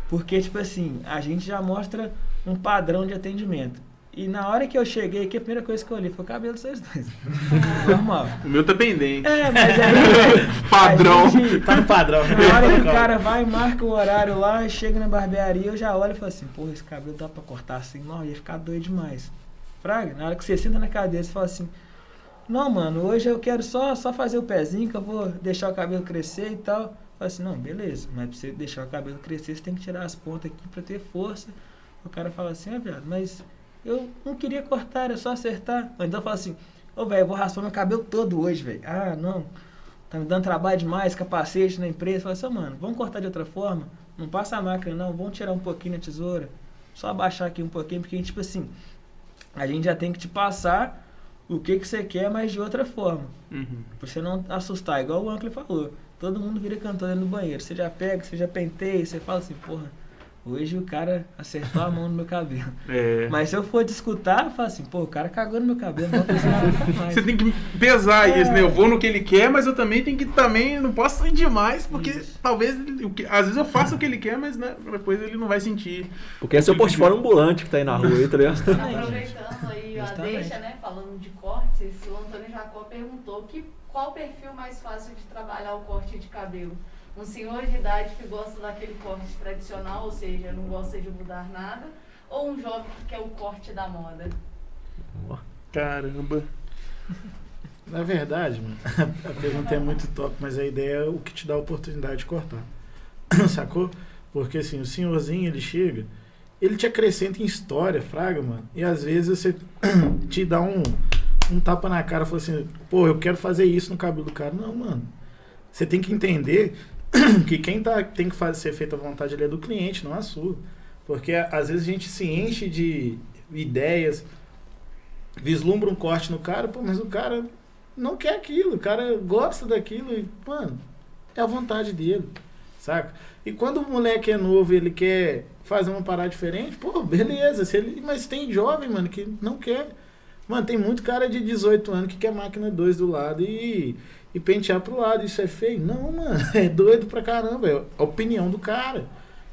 Porque, tipo assim, a gente já mostra um padrão de atendimento. E na hora que eu cheguei, que a primeira coisa que eu olhei foi o cabelo de vocês dois. Normal. O meu tá pendente. É, mas aí. Padrão. gente- Tá no padrão. na hora que o cara vai, marca o horário lá, e chega na barbearia, eu já olho e falo assim, porra, esse cabelo dá pra cortar assim? Não, ia ficar doido demais. Fraga, na hora que você senta na cadeira, você fala assim, não, mano, hoje eu quero só, só fazer o pezinho, que eu vou deixar o cabelo crescer e tal. Fala assim, não, beleza, mas pra você deixar o cabelo crescer, você tem que tirar as pontas aqui pra ter força. O cara fala assim, ah, viado, mas eu não queria cortar, era só acertar. Ou então fala assim, ô, velho, eu vou raspar meu cabelo todo hoje, velho. Ah, não, tá me dando trabalho demais, capacete na empresa. Fala assim, "Ô, mano, vamos cortar de outra forma? Não passa a máquina, não, vamos tirar um pouquinho na tesoura. Só abaixar aqui um pouquinho, porque, tipo assim, a gente já tem que te passar o que, que você quer, mas de outra forma. Uhum. Pra você não assustar, igual o Ancli falou. Todo mundo vira cantor do banheiro. Você já pega, você já penteia, você fala assim, porra, hoje o cara acertou a mão no meu cabelo. É. Mas se eu for te escutar, eu falo assim, pô, o cara cagou no meu cabelo, não vou mais. Você tem que pesar É. isso, né? Eu vou no que ele quer, mas eu também tenho que também não posso sair demais, porque Isso. talvez às vezes eu faço o que ele quer, mas né, depois ele não vai sentir. Porque é seu portfólio ambulante que tá aí na rua aí, tá ligado? Aproveitando aí a Justamente. deixa, né? Falando de cortes, o Antônio Jacó perguntou que, qual o perfil mais fácil de trabalhar o corte de cabelo? Um senhor de idade que gosta daquele corte tradicional, ou seja, não gosta de mudar nada, ou um jovem que quer o corte da moda? Caramba. Na verdade, mano, a pergunta é muito top, mas a ideia é o que te dá a oportunidade de cortar. Sacou? Porque assim, o senhorzinho, ele chega, ele te acrescenta em história, fraga, mano. E às vezes você te dá um, um tapa na cara, fala assim, pô, eu quero fazer isso no cabelo do cara. Não, mano. Você tem que entender que quem tá, tem que fazer, ser feito à vontade ali é do cliente, não a sua. Porque às vezes a gente se enche de ideias, vislumbra um corte no cara, pô, mas o cara não quer aquilo, o cara gosta daquilo e, mano, é a vontade dele, saca? E quando o moleque é novo ele quer fazer uma parada diferente, pô, beleza, se ele, mas tem jovem, mano, que não quer. Mano, tem muito cara de 18 anos que quer máquina 2 do lado e, e pentear pro lado. Isso é feio? Não, mano, é doido pra caramba, é a opinião do cara.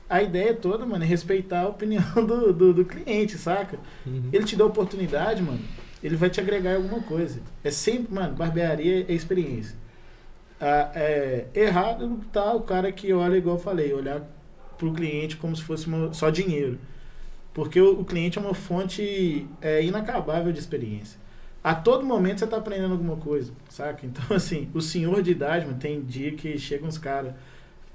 A ideia toda, mano, é respeitar a opinião do, do, do cliente, saca? Uhum. Ele te dá oportunidade, mano. Ele vai te agregar em alguma coisa. É sempre, mano, barbearia é experiência. Ah, é, errado tá o cara que olha, igual eu falei, olhar pro cliente como se fosse uma- só dinheiro. Porque o, o cliente é uma fonte é, inacabável de experiência. A todo momento você tá aprendendo alguma coisa, saca? Então, assim, o senhor de idade, mano, tem dia que chega uns caras.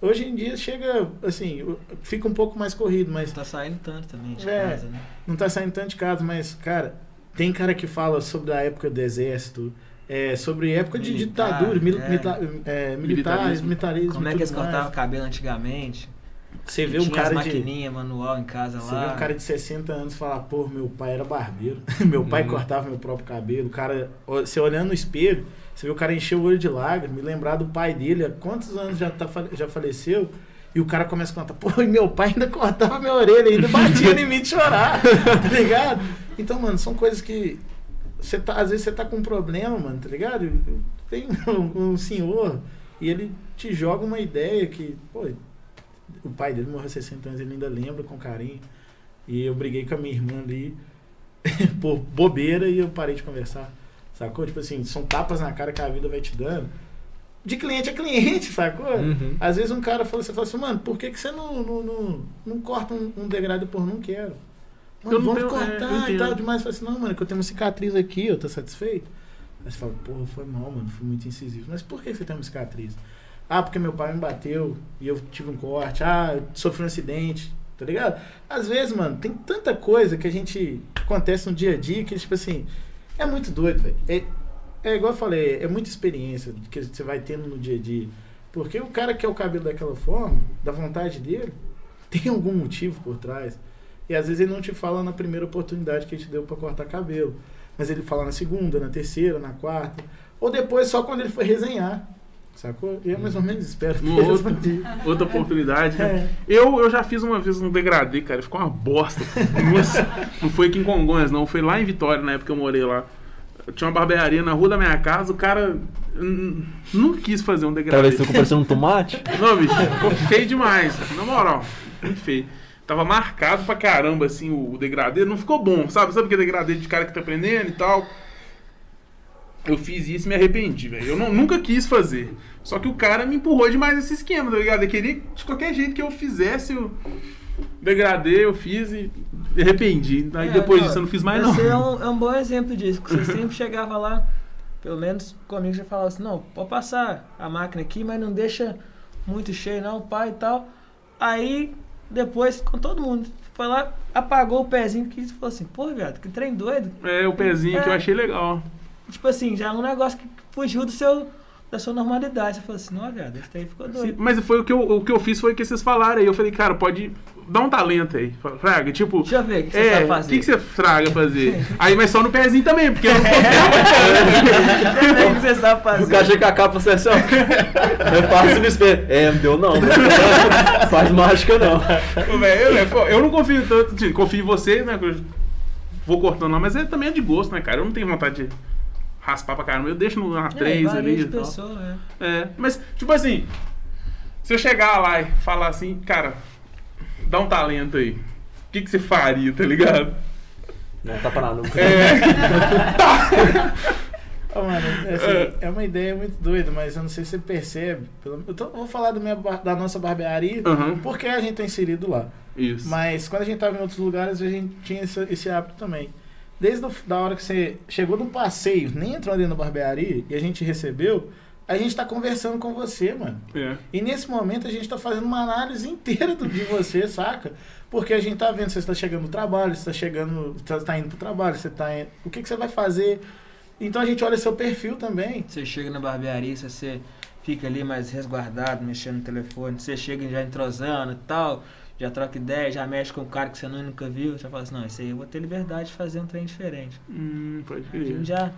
Hoje em dia chega, assim, fica um pouco mais corrido, mas Não tá saindo tanto também de É. casa, né? não tá saindo tanto de casa, mas, cara, tem cara que fala sobre a época do exército, é, sobre época de Militar, ditadura, mil, é. milita- é, militares, Militarismo. Como é e que eles mais. cortavam o cabelo antigamente? Você vê um cara de. manual em casa Você lá. vê um cara de 60 anos falar, pô, meu pai era barbeiro. meu pai Uhum. cortava meu próprio cabelo. O cara, você olhando no espelho, você vê o cara encher o olho de lágrimas, me lembrar do pai dele, há quantos anos já, tá, já faleceu. E o cara começa a contar, pô, e meu pai ainda cortava minha orelha, ainda batia em mim de chorar, tá ligado? Então, mano, são coisas que. Você tá, às vezes você tá com um problema, mano, tá ligado? Tem um, um senhor e ele te joga uma ideia que, pô, o pai dele morreu há 60 anos, ele ainda lembra com carinho. E eu briguei com a minha irmã ali por bobeira e eu parei de conversar. Sacou? Tipo assim, são tapas na cara que a vida vai te dando. De cliente a cliente, sacou? Uhum. Às vezes um cara fala, você fala assim, mano, por que, que você não, não, não, não corta um, um degradê por não quero? Mano, Eu não vamos tenho- é, cortar e entendo. tal demais. Fala assim, não, mano, é que eu tenho uma cicatriz aqui, eu tô satisfeito. Aí você fala, porra, foi mal, mano, fui muito incisivo. Mas por que você tem uma cicatriz? Ah, porque meu pai me bateu e eu tive um corte. Ah, eu sofri um acidente, tá ligado? Às vezes, mano, tem tanta coisa que a gente acontece no dia a dia que, tipo assim, é muito doido, velho. É, é igual eu falei, é muita experiência que você vai tendo no dia a dia. Porque o cara que quer o cabelo daquela forma, da vontade dele, tem algum motivo por trás. E às vezes ele não te fala na primeira oportunidade que ele te deu pra cortar cabelo. Mas ele fala na segunda, na terceira, na quarta. Ou depois só quando ele foi resenhar. Sacou? E é mais ou menos espero ter. Outra oportunidade, né? É. Eu, eu já fiz uma vez um degradê, cara. Ficou uma bosta. Nossa, não foi aqui em Congonhas, não. Foi lá em Vitória, na época que eu morei lá. Eu tinha uma barbearia na rua da minha casa. O cara hum, não quis fazer um Cara, degradê. vai ser parecendo um tomate? Não, bicho, ficou feio demais. Na moral, muito feio. tava marcado pra caramba, assim, o, o degradê. Não ficou bom, sabe? Sabe aquele degradê de cara que tá aprendendo e tal? Eu fiz isso e me arrependi, velho. Eu não- nunca quis fazer. Só que o cara me empurrou demais esse esquema, tá ligado? Ele queria de qualquer jeito que eu fizesse o degradê, eu fiz e me arrependi. Aí É, depois não, disso eu não fiz mais, Você é não. um, é um bom exemplo disso. que Você sempre chegava lá, pelo menos comigo, já falava assim: não, pode passar a máquina aqui, mas não deixa muito cheio, não, pai e tal. Aí, depois, com todo mundo, foi lá, apagou o pezinho que falou assim: pô, viado, que trem doido. É, o pezinho que eu É. achei legal. Tipo assim, já é um negócio que fugiu do seu, da sua normalidade. Você falou assim: não, viado, esse trem ficou Sim, doido. mas foi o que, eu, o que eu fiz foi o que vocês falaram aí. Eu falei, cara, pode dar um talento aí. Fraga, tipo. Deixa eu ver o que você É, sabe o fazer. que, que você fraga fazer? Aí, mas só no pezinho também, porque eu não Deixa eu ver o que você sabe fazer. O cara chega com a capa você assim, ó. É fácil no espelho. É, não deu não. Faz mágica não. Pô, eu, pô, eu não confio tanto, tipo, confio em você, né? eu Vou cortando lá, mas é, também é de gosto, né, cara? Eu não tenho vontade de raspar pra caramba. Eu deixo no É, A3 varia ali e pessoa, né? É, mas, tipo assim, se eu chegar lá e falar assim, cara, dá um talento aí. O que, que você faria, tá ligado? Não, tapa na nuca. É, Ô, mano, assim, é uma ideia muito doida, mas eu não sei se você percebe. pelo- Eu tô- vou falar do minha da nossa barbearia, Aham. porque a gente tá inserido lá. isso. Mas quando a gente tava em outros lugares, a gente tinha esse, esse hábito também. Desde a da hora que você chegou no passeio, nem entrou ali na barbearia, e a gente recebeu, a gente tá conversando com você, mano. É. E nesse momento a gente tá fazendo uma análise inteira do, de você, saca? Porque a gente tá vendo se você está chegando no trabalho, se está chegando, se tá indo pro trabalho, você tá indo, o que, que você vai fazer. Então a gente olha seu perfil também. Você chega na barbearia, se você fica ali mais resguardado, mexendo no telefone, você chega já entrosando e tal, já troca ideia, já mexe com um cara que você nunca viu, já fala assim, não, isso aí eu vou ter liberdade de fazer um trem diferente. Hum, pode A gente crer. já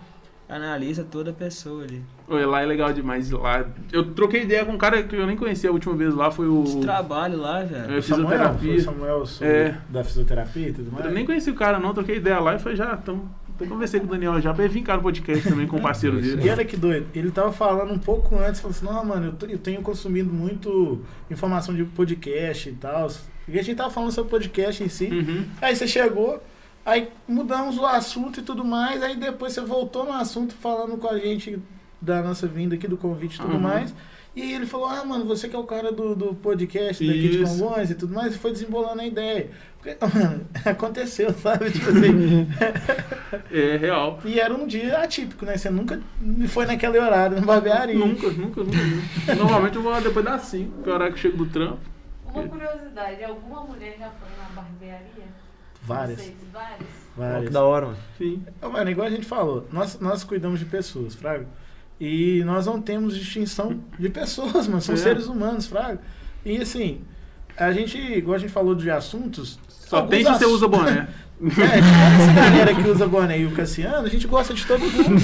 analisa toda a pessoa ali. Oi, lá é legal demais. Lá. Eu troquei ideia com um cara que eu nem conhecia a última vez lá, foi o. De trabalho lá, velho. É, O Samuel, fisioterapia. foi o Samuel É. da fisioterapia e tudo mais. Eu nem conheci o cara, não, troquei ideia lá e foi já. Então, até conversei com o Daniel já pra vir cá no podcast também com o parceiro E dele. olha que doido, ele tava falando um pouco antes, falou assim, não, mano, eu, eu tenho consumido muito informação de podcast e tal. E a gente tava falando sobre podcast em si. Uhum. Aí você chegou, aí mudamos o assunto e tudo mais, aí depois você voltou no assunto falando com a gente da nossa vinda aqui, do convite e tudo Uhum. mais. E ele falou, ah, mano, você que é o cara do, do podcast daqui de Isso. Congonhas e tudo mais, e foi desembolando a ideia. Porque, mano, aconteceu, sabe? Tipo assim. É real. e era um dia atípico, né? Você nunca foi naquele horário na barbearia. Nunca, nunca, nunca. Normalmente eu vou lá depois das 5, que é o horário que eu chego do trampo. Uma curiosidade, alguma mulher já foi na barbearia? Várias. Vocês, várias? Várias. que da hora, mano. Sim. Mano, igual a gente falou, nós, nós cuidamos de pessoas, Fraga. E nós não temos distinção de pessoas, mano. São É. seres humanos, Fraga. E assim, a gente, igual a gente falou de assuntos. Só tem se você assu- usa boné. É, essa galera que usa boné e o Cassiano, a gente gosta de todo mundo.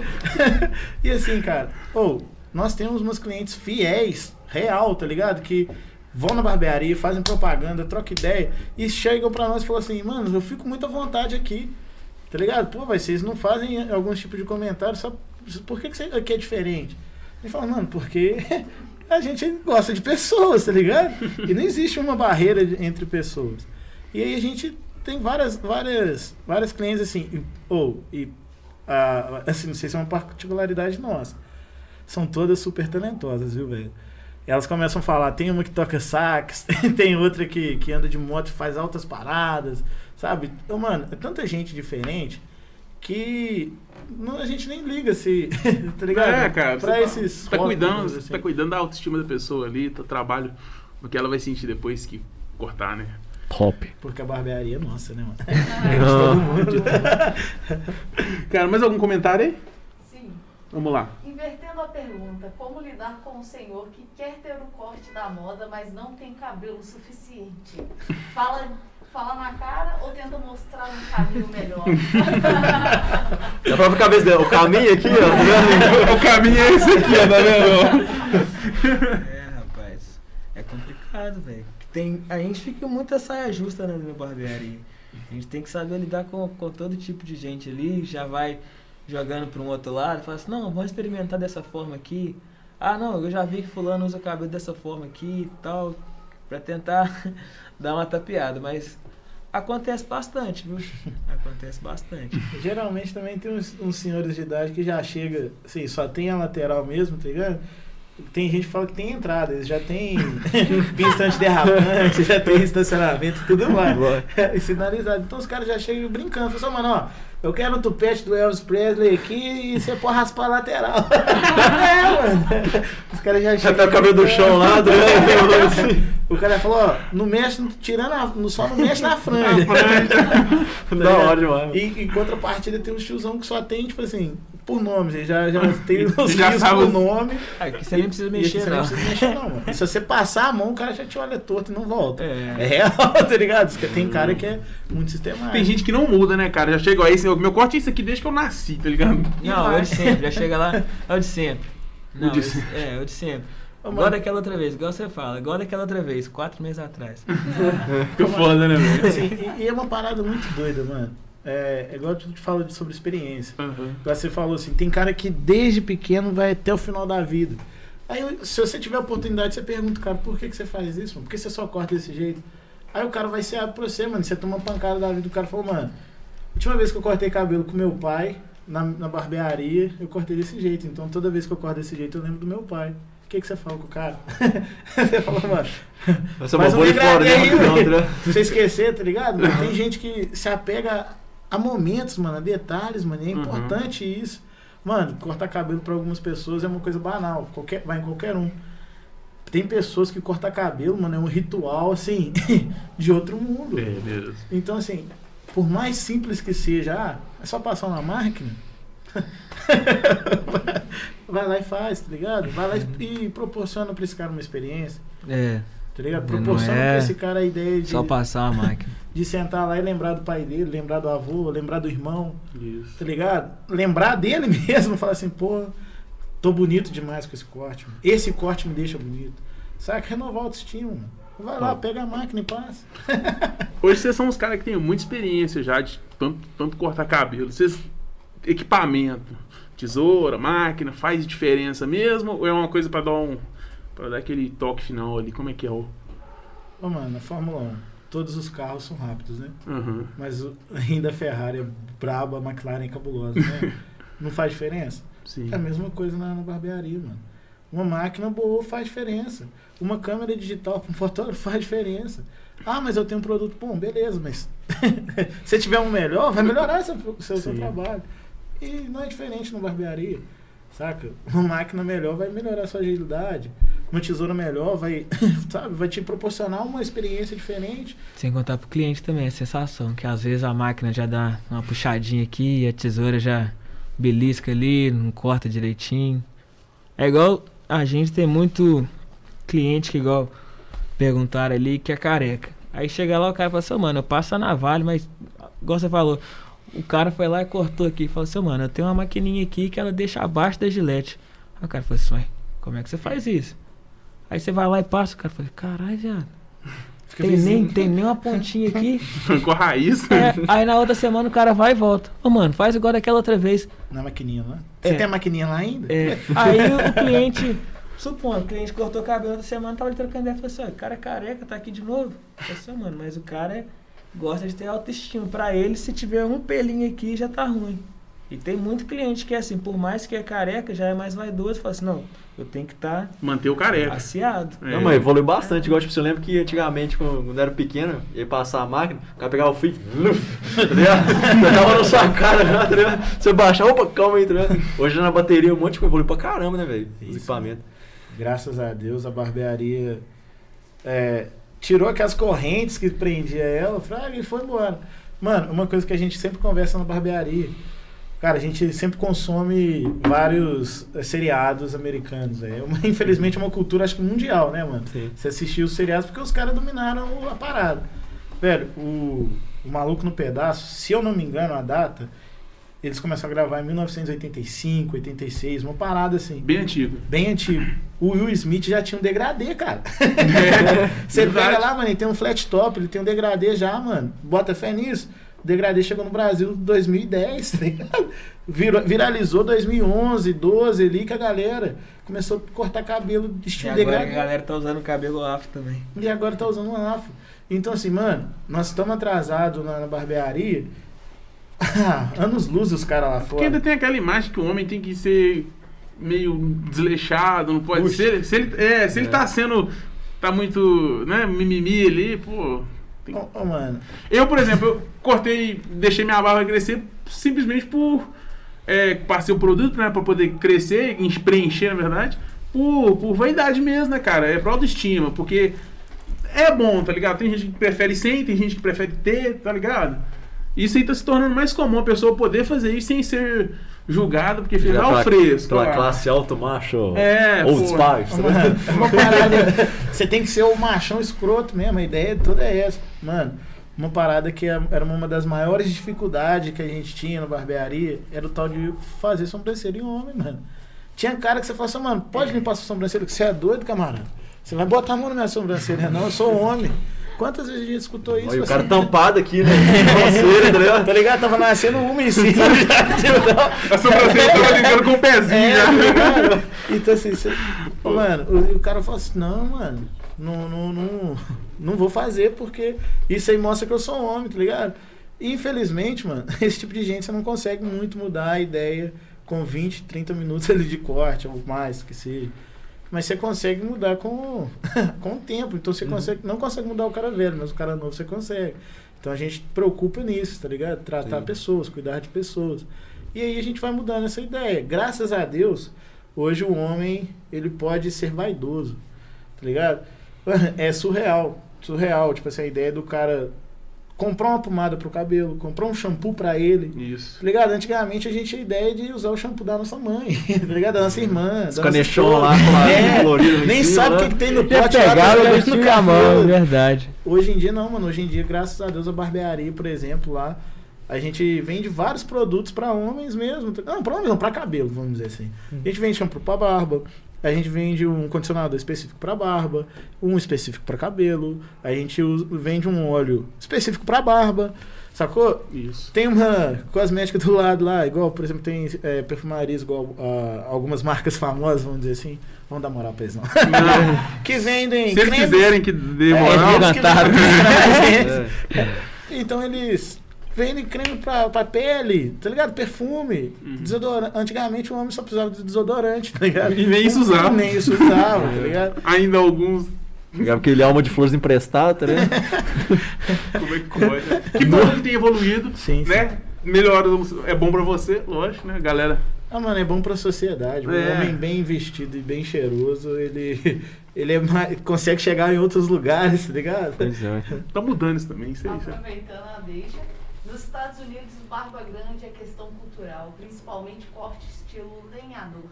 e assim, cara, ou nós temos umas clientes fiéis, real, tá ligado? Que vão na barbearia, fazem propaganda, trocam ideia e chegam pra nós e falam assim, mano, eu fico muito à vontade aqui. Tá ligado? Pô, mas vocês não fazem algum tipo de comentário, só por que, que aqui é diferente? Ele fala, mano, porque a gente gosta de pessoas, tá ligado? E não existe uma barreira entre pessoas. E aí a gente tem várias, várias, várias clientes assim, e- ou, e, ah, assim, não sei se é uma particularidade nossa. São todas super talentosas, viu, velho? Elas começam a falar, tem uma que toca sax, tem outra que, que anda de moto e faz altas paradas, sabe? Então, mano, é tanta gente diferente que não, a gente nem liga se, tá ligado? É, cara. Pra você esses tá, tá cuidando, assim. tá cuidando da autoestima da pessoa ali, do trabalho, o que ela vai sentir depois que cortar, né? Top. Porque a barbearia é nossa, né, mano? Ah, Cara, mais algum comentário aí? Vamos lá. Invertendo a pergunta, como lidar com o senhor que quer ter o corte da moda, mas não tem cabelo suficiente? Fala, fala na cara ou tenta mostrar um caminho melhor? Da própria cabeça dela. O caminho aqui, ó. tá o caminho é esse aqui, ó, tá vendo? É, rapaz. É complicado, velho. Tem, a gente fica muita saia justa na minha barbearia. A gente tem que saber lidar com, com todo tipo de gente ali, já vai jogando para um outro lado, fala assim, não, vamos experimentar dessa forma aqui. Ah, não, eu já vi que fulano usa cabelo dessa forma aqui e tal, para tentar dar uma tapeada, mas acontece bastante, viu? Acontece bastante. Geralmente também tem uns, uns senhores de idade que já chega, assim, só tem a lateral mesmo, tá ligado? Tem gente que fala que tem entrada, eles já tem pista antiderrapante, já tem estacionamento e tudo mais. Sinalizado. Então os caras já chegam brincando. Falam, assim, mano, ó, eu quero o tupete do Elvis Presley aqui e você pode raspar a lateral. é, mano. Os caras já chegam. tá o cabelo do chão lá, tá ligado? O cara falou, ó, não mexe, tirando a, só não mexe na franja. Da hora demais. E em contrapartida tem um tiozão que só tem, tipo assim, por nome, ele já, já tem os Já riscos sabe por nome. Aqui você nem precisa E mexer, você não. não precisa mexer, não, mano. E se você passar a mão, o cara já te olha torto e não volta. É, É. real, tá ligado? Porque Tem cara que é muito sistemático. Tem gente que não muda, né, cara? Já chegou aí, assim, o meu corte é isso aqui desde que eu nasci, tá ligado? Não, é o de sempre, já chega lá, é o de sempre. Não, de esse- é, é o de sempre. Ô, Igual daquela outra vez, igual você fala, igual daquela outra vez, quatro meses atrás. Fica foda, né, velho? Assim, e, e é uma parada muito doida, mano. É, é igual eu te falo de- sobre experiência. Uhum. Você falou assim, tem cara que desde pequeno vai até o final da vida. Aí, se você tiver a oportunidade, você pergunta, cara, por que, que você faz isso, mano? Por que você só corta desse jeito? Aí o cara vai se abrir pra você, mano. Você toma uma pancada da vida do cara e falou, mano, última vez que eu cortei cabelo com meu pai, na, na barbearia, eu cortei desse jeito. Então toda vez que eu corto desse jeito, eu lembro do meu pai. O que, que você fala com o cara? você fala, mano, ser Faz uma um fora, aí, né? Você esquecer, tá ligado? Mas Tem gente que se apega a momentos, mano, a detalhes, mano. E é Uhum. importante isso. Mano, cortar cabelo pra algumas pessoas é uma coisa banal. Qualquer, vai em qualquer um. Tem pessoas que cortar cabelo, mano, é um ritual, assim, de outro mundo. Beleza. Então, assim, por mais simples que seja, ah, é só passar uma máquina. vai lá e faz, tá ligado? Vai lá e, e proporciona pra esse cara uma experiência, É, tá ligado? Proporciona é pra esse cara a ideia de, só passar a máquina. De sentar lá e lembrar do pai dele, lembrar do avô, lembrar do irmão, Isso. tá ligado? Lembrar dele mesmo, falar assim, pô, tô bonito demais com esse corte, mano. Esse corte me deixa bonito. Saca? Renovar a autoestima, mano. Vai lá, pega a máquina e passa. Hoje vocês são uns caras que têm muita experiência já de tanto, tanto cortar cabelo. Vocês, equipamento, tesoura, máquina, faz diferença mesmo? Ou é uma coisa pra dar um. para dar aquele toque final ali? Como é que é o. Ô, mano, na Fórmula 1, todos os carros são rápidos, né? Uhum. Mas ainda a Ferrari é braba, a McLaren é cabulosa, né? Não faz diferença? Sim. É a mesma coisa na, na barbearia, mano. Uma máquina boa faz diferença. Uma câmera digital com fotógrafo faz diferença. Ah, mas eu tenho um produto bom, beleza, mas se tiver um melhor, vai melhorar seu, seu, seu trabalho. E não é diferente na barbearia, saca? Uma máquina melhor vai melhorar a sua agilidade. Uma tesoura melhor vai, sabe, vai te proporcionar uma experiência diferente. Sem contar pro cliente também, a sensação, que às vezes a máquina já dá uma puxadinha aqui, a tesoura já belisca ali, não corta direitinho. É igual a gente tem muito cliente que igual perguntaram ali que é careca. Aí chega lá o cara fala assim, "Ô, mano, eu passo a navalha, mas igual você falou, o cara foi lá e cortou aqui falou assim, "Ô, mano, eu tenho uma maquininha aqui que ela deixa abaixo da gilete. Aí o cara falou assim, como é que você faz isso? Aí você vai lá e passa, o cara fala, caralho, viado. Tem nem, tem nem uma pontinha aqui. Com a raiz. É, aí na outra semana o cara vai e volta. Ô, mano, faz igual daquela outra vez. Na maquininha lá. Você É. tem a maquininha lá ainda? É, aí o cliente, supondo, o cliente cortou o cabelo outra semana, tava ali trocando ideia, falou assim, ó, o cara é careca, tá aqui de novo. Falei assim, "Ô, mano, mas o cara é- gosta de ter autoestima. Pra ele, se tiver um pelinho aqui, já tá ruim. E tem muito cliente que é assim, por mais que é careca, já é mais vaidoso, fala assim, não, eu tenho que estar tá Manter o careca. aciado. É. Não, mas evoluiu bastante. Igual, tipo, você lembra que antigamente, quando era pequeno, ia passar a máquina, o cara pegava o fio, tá ligado? Tava na sua cara já, tá ligado? Você baixava, opa, calma aí, tá ligado? Hoje na bateria um monte de coisa evoluiu pra caramba, né, velho? Os equipamentos. Graças a Deus, a barbearia é, tirou aquelas correntes que prendia ela, fraga, e foi embora. Mano, uma coisa que a gente sempre conversa na barbearia. Cara, a gente sempre consome vários eh, seriados americanos. É uma, infelizmente é uma cultura, acho que mundial, né, mano? Sim. Você assistiu os seriados porque os caras dominaram a parada. Velho, o, o Maluco no Pedaço, se eu não me engano a data, eles começaram a gravar em 1985, 86, uma parada assim Bem antigo. bem antigo. O Will Smith já tinha um degradê, cara. Você Verdade. pega lá, mano, ele tem um flat top, ele tem um degradê já, mano. Bota fé nisso. O degradê chegou no Brasil em 2010, tá ligado? Virou- viralizou 2011, 12 ali que a galera começou a cortar cabelo de E estilo agora degradê. a galera tá usando cabelo afro também. E agora tá usando um afro. Então, assim, mano, nós estamos atrasados na, na barbearia. Anos luz os caras lá Porque ainda fora. tem aquela imagem que o homem tem que ser meio desleixado, não pode Puxa. ser. Se ele, é, se ele tá sendo. tá muito. né, mimimi ali, pô. tem- Ô, ô, mano, Eu, por exemplo, eu cortei, deixei minha barba crescer simplesmente por. É, passei o produto, né, pra poder crescer, preencher, na verdade, por, por vaidade mesmo, né, cara? É pra autoestima, porque é bom, tá ligado? Tem gente que prefere sem, tem gente que prefere ter, tá ligado? Isso aí tá se tornando mais comum a pessoa poder fazer isso sem ser julgada, porque fez lá o fresco. Pela lá. classe alto macho. É, pô. Spice. né? Uma parada. Você tem que ser o machão escroto mesmo. A ideia toda é essa. Mano, uma parada que é- era uma das maiores dificuldades que a gente tinha na barbearia era o tal de fazer sobrancelha em homem, mano. Tinha cara que você fala assim, mano, pode limpar sua sobrancelha, que você é doido, camarada. Você vai botar a mão na minha sobrancelha, não, eu sou homem. Quantas vezes a gente escutou isso? Olha o assim? cara tampado aqui, né? Nossa, tá ligado? Tá ligado? Tava nascendo uma em cima. A sobrancelha tava ligando com o pezinho É, já. tá? Então assim, cê- mano, o, o cara fala assim, não, mano, não, não, não, não vou fazer porque isso aí mostra que eu sou homem, tá ligado? E, infelizmente, mano, esse tipo de gente você não consegue muito mudar a ideia com 20, 30 minutos ali de corte, ou mais, que seja. Mas você consegue mudar com, com o tempo. Então você consegue, não consegue mudar o cara velho, mas o cara novo você consegue. Então a gente preocupa nisso, tá ligado? Tratar Sim. pessoas, cuidar de pessoas. E aí a gente vai mudando essa ideia. Graças a Deus, hoje o homem, ele pode ser vaidoso, tá ligado? É surreal, surreal. Tipo assim, a ideia do cara comprar uma pomada pro cabelo, comprar um shampoo pra ele, Isso. Tá ligado? Antigamente a gente tinha a ideia de usar o shampoo da nossa mãe, tá ligado? Da nossa irmã. Os canechão lá, É, colorido em nem cima, sabe o né? que, que tem no Já pote lá, pegaram tá e ligado? mexia a mão, verdade. Hoje em dia não, mano. Hoje em dia, graças a Deus, a barbearia, por exemplo, lá, a gente vende vários produtos pra homens mesmo. Não, pra homens não, pra cabelo, vamos dizer assim. A gente vende shampoo pra barba, a gente vende um condicionador específico pra barba, um específico pra cabelo, a gente usa- vende um óleo específico pra barba, sacou? Isso. Tem uma cosmética do lado lá, igual, por exemplo, tem é, perfumarias igual a algumas marcas famosas, vamos dizer assim. Vamos dar moral pra eles, não. Não. que vendem Se eles cremes- quiserem que dê É, moral, eles que vendem- É. Então eles vendem creme pra, pra pele, tá ligado? Perfume, Uhum. desodorante. Antigamente o homem só precisava de desodorante, tá ligado? E nem isso usava. Nem isso usava, tá ligado? ainda alguns. Pegava aquele alma de flores emprestado, tá ligado? Como é que pode? né? Que bom que tem evoluído, Sim, sim. né? Melhora, é bom pra você, lógico, né, galera? Ah, mano, é bom pra sociedade. Um É. homem bem vestido e bem cheiroso, ele, ele é mais- consegue chegar em outros lugares, tá ligado? Pois é. Tá mudando isso também, isso aí. isso aí. Aproveitando a deixa, nos Estados Unidos, barba grande é questão cultural, principalmente corte estilo lenhador.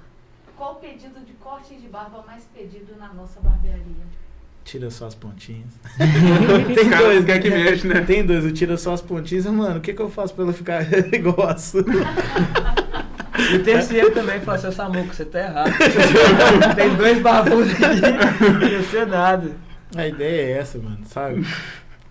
Qual o pedido de corte de barba mais pedido na nossa barbearia? Tira só as pontinhas. Os caras não querem que mexe, né? Tem dois, eu tiro só as pontinhas. Mano, o que, que eu faço pra ela ficar igual a sua? E o terceiro também falou assim, Samuco, você tá errado. Tem dois barbudos aqui, não sei nada. A ideia é essa, mano, sabe?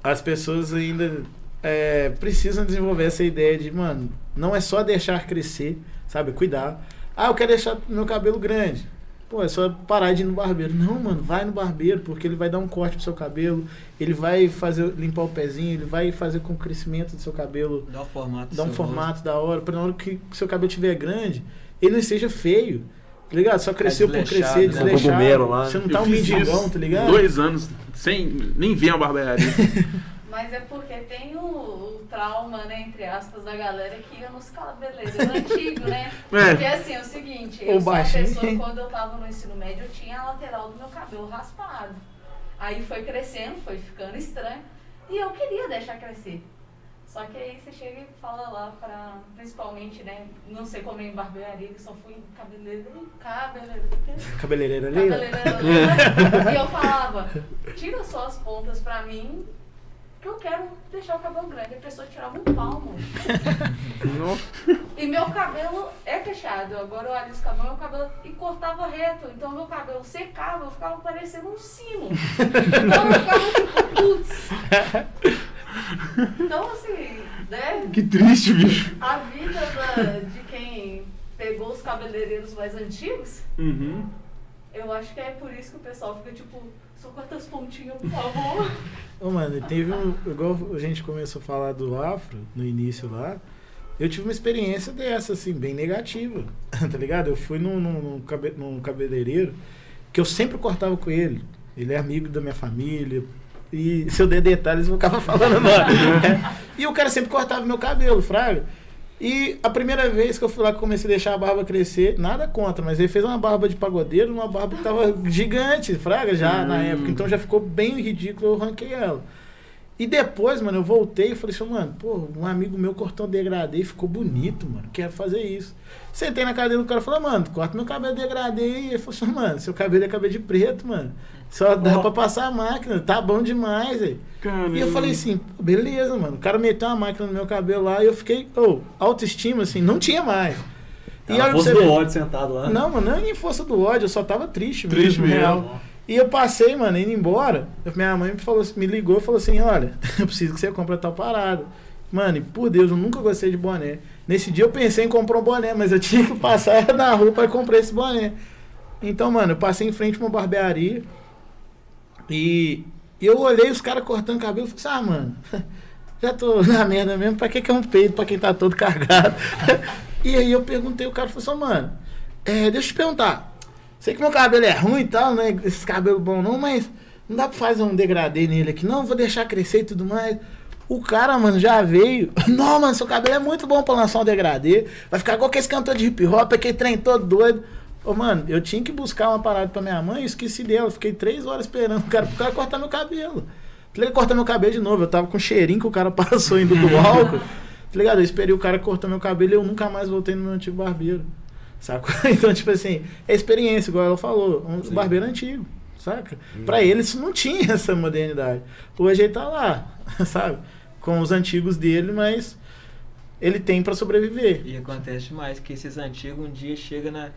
As pessoas ainda é, precisam desenvolver essa ideia de, mano, não é só deixar crescer, sabe? Cuidar. Ah, eu quero deixar meu cabelo grande. Pô, é só parar de ir no barbeiro. Não, mano, vai no barbeiro, porque ele vai dar um corte pro seu cabelo, ele vai fazer limpar o pezinho, ele vai fazer com o crescimento do seu cabelo Dá um formato. dá um formato da hora, pra na hora que o seu cabelo estiver grande, ele não esteja feio. Tá ligado? Só cresceu por desleixado, crescer, né? desleixado. Você não Eu tá um mendigão, tá ligado? Dois anos sem nem ver a barbearia. Mas é porque tem o, o trauma, né, entre aspas, da galera que ia nos cabeleireiros antigos, né? É. Porque assim, é o seguinte, eu sou uma baixinho. pessoa, quando eu tava no ensino médio, eu tinha a lateral do meu cabelo raspado. Aí foi crescendo, foi ficando estranho, e eu queria deixar crescer. Só que aí você chega e fala lá pra, principalmente, né, não sei como é em barbearia, que só fui cabeleireiro, cabeleireiro, Cabeleireiro ali. ó. Cabeleireiro. e eu falava, tira só as pontas pra mim, que eu quero deixar o cabelo grande. A pessoa tirava um palmo. E meu cabelo é fechado. Agora eu alisco a mão, meu cabelo. E cortava reto. Então meu cabelo secava, eu ficava parecendo um sino. Então eu ficava tipo, putz. Então assim, né? Que triste, bicho. A vida da- de quem pegou os cabeleireiros mais antigos Uhum. Eu acho que é por isso que o pessoal fica tipo, só corta as pontinhas, por favor. Ô, mano, teve um. Igual a gente começou a falar do afro no início lá. Eu tive uma experiência dessa, assim, bem negativa. tá ligado? Eu fui num, num, num cabe- num cabeleireiro que eu sempre cortava com ele. Ele é amigo da minha família. E se eu der detalhes, eu ficava falando não. E o cara sempre cortava meu cabelo, fraga. E a primeira vez que eu fui lá que comecei a deixar a barba crescer, nada contra, mas ele fez uma barba de pagodeiro, uma barba que tava gigante, fraga, já na Hum. época. Então já ficou bem ridículo, eu ranquei ela. E depois, mano, eu voltei e falei assim, mano, pô, um amigo meu cortou um degradê e ficou bonito, mano. Quero fazer isso. Sentei na cadeira do cara e falei, mano, corta meu cabelo degradê. E ele falou assim, mano, seu cabelo é cabelo de preto, mano. Só dá Ó. pra passar a máquina, tá bom demais, velho. E eu falei assim, beleza, mano. O cara meteu uma máquina no meu cabelo lá e eu fiquei, ô, autoestima, assim, não tinha mais. E a força do ódio sentado lá. Não, mano, não é nem força do ódio, eu só tava triste, Triste mesmo. real. E eu passei, mano, indo embora. Minha mãe me, falou, me ligou e falou assim: Olha, eu preciso que você compre tal parada. Mano, e por Deus, eu nunca gostei de boné. Nesse dia eu pensei em comprar um boné, mas eu tinha que passar na rua pra comprar esse boné. Então, mano, eu passei em frente a uma barbearia e eu olhei os caras cortando cabelo e falei assim: Ah, mano, já tô na merda mesmo, pra que, que é um peito pra quem tá todo cargado? e aí eu perguntei, o cara falou assim: Mano, é, deixa eu te perguntar. Sei que meu cabelo é ruim e tal, né? Esse cabelo bom não, mas não dá pra fazer um degradê nele aqui, não. Vou deixar crescer e tudo mais. O cara, mano, já veio. Não, mano, seu cabelo é muito bom pra lançar um degradê. Vai ficar igual que esse cantor de hip hop, aquele trem todo doido. Ô, mano, eu tinha que buscar uma parada pra minha mãe e esqueci dela. Fiquei três horas esperando o cara, pro cara cortar meu cabelo. Falei, cortar meu cabelo de novo. Eu tava com o cheirinho que o cara passou indo do álcool. Tá ligado? Eu esperei o cara cortar meu cabelo e eu nunca mais voltei no meu antigo barbeiro. Saca? Então, tipo assim, é experiência, igual ela falou. Um Sim. barbeiro antigo, saca? Pra ele isso não tinha essa modernidade. Hoje ele tá lá, sabe? Com os antigos dele, mas ele tem pra sobreviver. E acontece demais que esses antigos um dia chega na,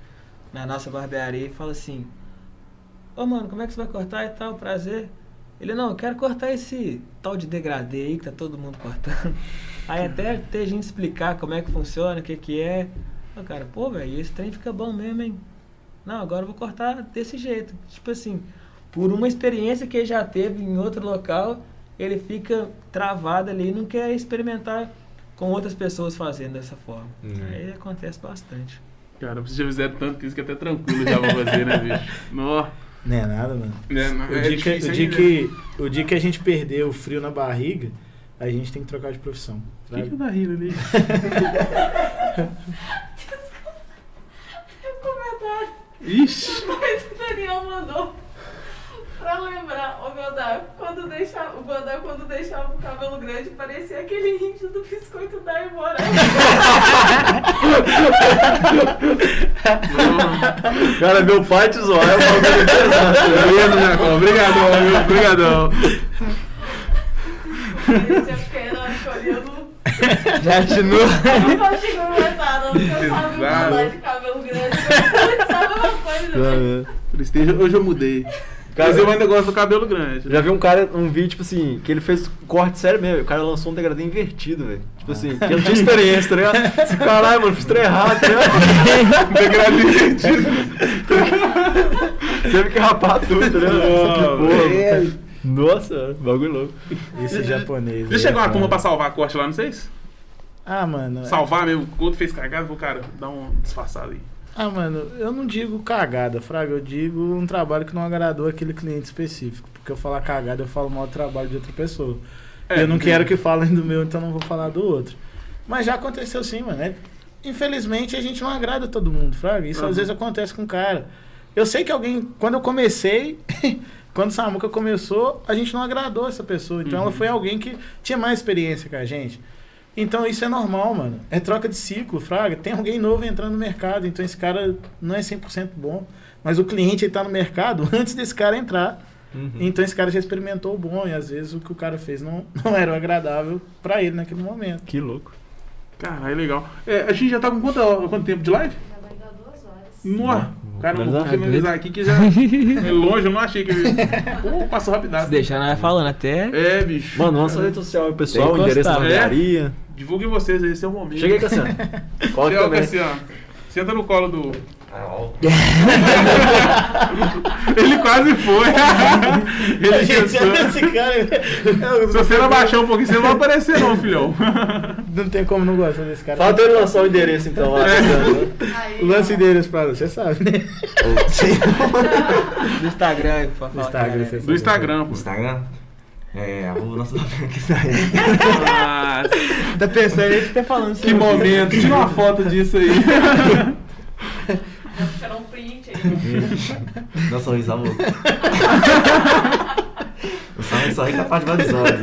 na nossa barbearia e fala assim: Ô mano, como é que você vai cortar e tal? Prazer. Ele, não, eu quero cortar esse tal de degradê aí que tá todo mundo cortando. Aí até ter gente explicar como é que funciona, o que que é. Eu, cara, pô, velho, esse trem fica bom mesmo, hein? Não, agora eu vou cortar desse jeito. Tipo assim, por uma experiência que ele já teve em outro local, ele fica travado ali e não quer experimentar com outras pessoas fazendo dessa forma. Hum. Aí acontece bastante. Cara, vocês já fizeram tanto isso que é até tranquilo já pra fazer, né, bicho? Nó. Não é nada, mano. É, não, O é dia, que, o, dia ainda. que, o dia que a gente perder o frio na barriga, a gente tem que trocar de profissão. O que que tá rindo ali? Comentário Ixi. que o Daniel mandou. Pra lembrar, o Godard, quando deixava, o Godard, quando deixava o cabelo grande, parecia aquele índio do biscoito da Imora. Cara, meu pai te zoar é bagulho Beleza, Jacó. Obrigadão, viu? Obrigadão. Ele tinha ficado olhando. Já continua. Eu não consigo mais nada, porque eu sabia o de cabelo grande. Eu sabe uma coisa, né? Tristeza, hoje eu mudei. Cara, Mas eu ainda gosto do cabelo grande. Já vi um cara, um vídeo, tipo assim, que ele fez corte sério mesmo. O cara lançou um degradê invertido, velho. Tipo assim, que ele não tinha experiência, tá ligado? Esse caralho, mano, fiz trem errado, tá ligado? Degradê invertido. Teve que rapar tudo, tá ligado? Oh, que porra, mano. Nossa, bagulho louco. Esse japonês. Já aí, chegou uma cara. turma pra salvar corte lá, não sei se? Ah, mano. Salvar mesmo, quando fez cagada, vou, cara, dá um disfarçado aí. Ah, mano, eu não digo cagada, Fraga. Eu digo um trabalho que não agradou aquele cliente específico. Porque eu falar cagada, eu falo mal do trabalho de outra pessoa. É, eu não entendi. quero que falem do meu, então não vou falar do outro. Mas já aconteceu sim, mano. É- Infelizmente a gente não agrada todo mundo, Fraga. Isso Uhum. às vezes acontece com o cara. Eu sei que alguém, quando eu comecei, quando o Samuca começou, a gente não agradou essa pessoa. Então ela Uhum. foi alguém que tinha mais experiência que a gente. Então isso é normal, mano. É troca de ciclo, Fraga. Tem alguém novo entrando no mercado, então esse cara não é 100% bom. Mas o cliente está no mercado antes desse cara entrar. Uhum. Então esse cara já experimentou o bom e às vezes o que o cara fez não, não era o agradável pra ele naquele momento. Que louco. Caralho, legal. É, a gente já tá com quanto, quanto tempo de live? Já vai dar duas horas. Nossa. Cara, eu vou finalizar. finalizar aqui que já é longe, eu não achei que. Pô, passou rapidão. Se deixar, nós falando até. É, bicho. Mano, lança a rede social pessoal, que endereço da barbearia. Divulguem vocês aí, esse é o momento. Chega aí, Cassiano. Também. Cassiano. Senta no colo do. Ó. Ele quase foi. Ele Gente, olha pensou. esse cara. Se você não abaixar um pouquinho, você não vai aparecer não, filhão. Não tem como não gostar desse cara. Falta ele lançar o endereço então lá. Aí, O lance ó. deles pra você sabe, né? Do Instagram, pra falar. Instagram, você Do Instagram, pô. Instagram? É, arroba nosso nome aqui saiu. Tá pensando aí que tá falando que momento. Tira uma foto disso aí. Vou tirar um print aí. Não sorriso, amor. O Samu sorri com a parte de baixo dos olhos.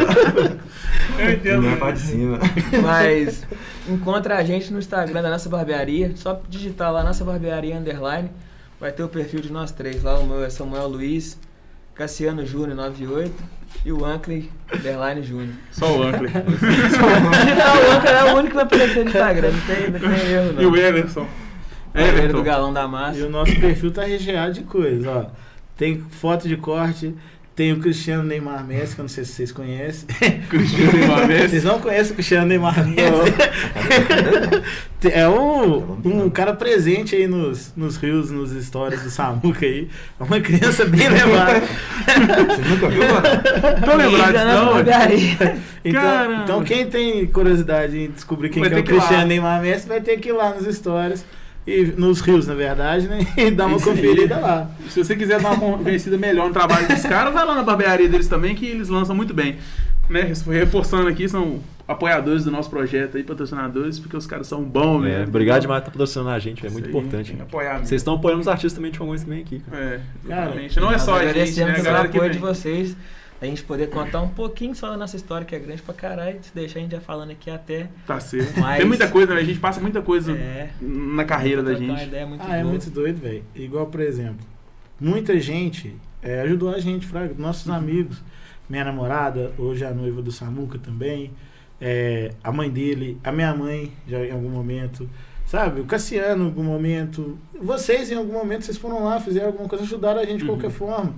Eu entendo. Não é a parte de cima. Mas encontra a gente no Instagram da nossa barbearia. Só digitar lá nossa barbearia underline. Vai ter o perfil de nós três. Lá o meu é Samuel Luiz, Cassiano Júnior 98 e o Ancley underline Júnior. Só o Ancley. Digitar o Ancley é o único que vai aparecer no Instagram. Não tem, não tem erro, não. E o Everson. Barbeiro Everton. do Galão da E o Massa. nosso perfil tá recheado de coisas, ó. Tem foto de corte, tem o Cristiano Neymar Messi, que eu não sei se vocês conhecem. Cristiano Neymar Messi. Vocês não conhecem o Cristiano Neymar Messi? é um, um cara presente aí nos, nos rios, nos stories do Samuca aí. É uma criança bem levada. Você nunca viu, mano? Tô lembrado disso, não. Então, então quem tem curiosidade em descobrir quem que é o que. Cristiano Neymar Messi vai ter que ir lá nos stories. E nos rios, na verdade, né? E dar uma conferida lá. Se você quiser dar uma conhecida melhor no trabalho dos caras, vai lá na barbearia deles também, que eles lançam muito bem. Né? Reforçando aqui, são apoiadores do nosso projeto aí, patrocinadores, porque os caras são bons, É, né? obrigado demais por patrocinando a gente, é muito importante. que apoiar. Vocês estão apoiando os artistas também de Congonhas também aqui, cara. É, Cara, exatamente. Não é só a gente, né? Agradecemos A pelo galera que apoio de vocês. A gente poder contar um pouquinho só da nossa história, que é grande pra caralho. Se deixar a gente já falando aqui até. Tá certo. Mas- Tem muita coisa, né? A gente passa muita coisa É. na carreira da trocar Uma gente. ideia muito Ah, é muito doido, velho. Igual, por exemplo, muita gente é, ajudou a gente, Fraga. Nossos amigos. Minha namorada, hoje a noiva do Samuca também. é, a mãe dele, a minha mãe, já em algum momento. Sabe? O Cassiano, em algum momento. Vocês, em algum momento, vocês foram lá, fizeram alguma coisa, ajudaram a gente de Uhum. qualquer forma.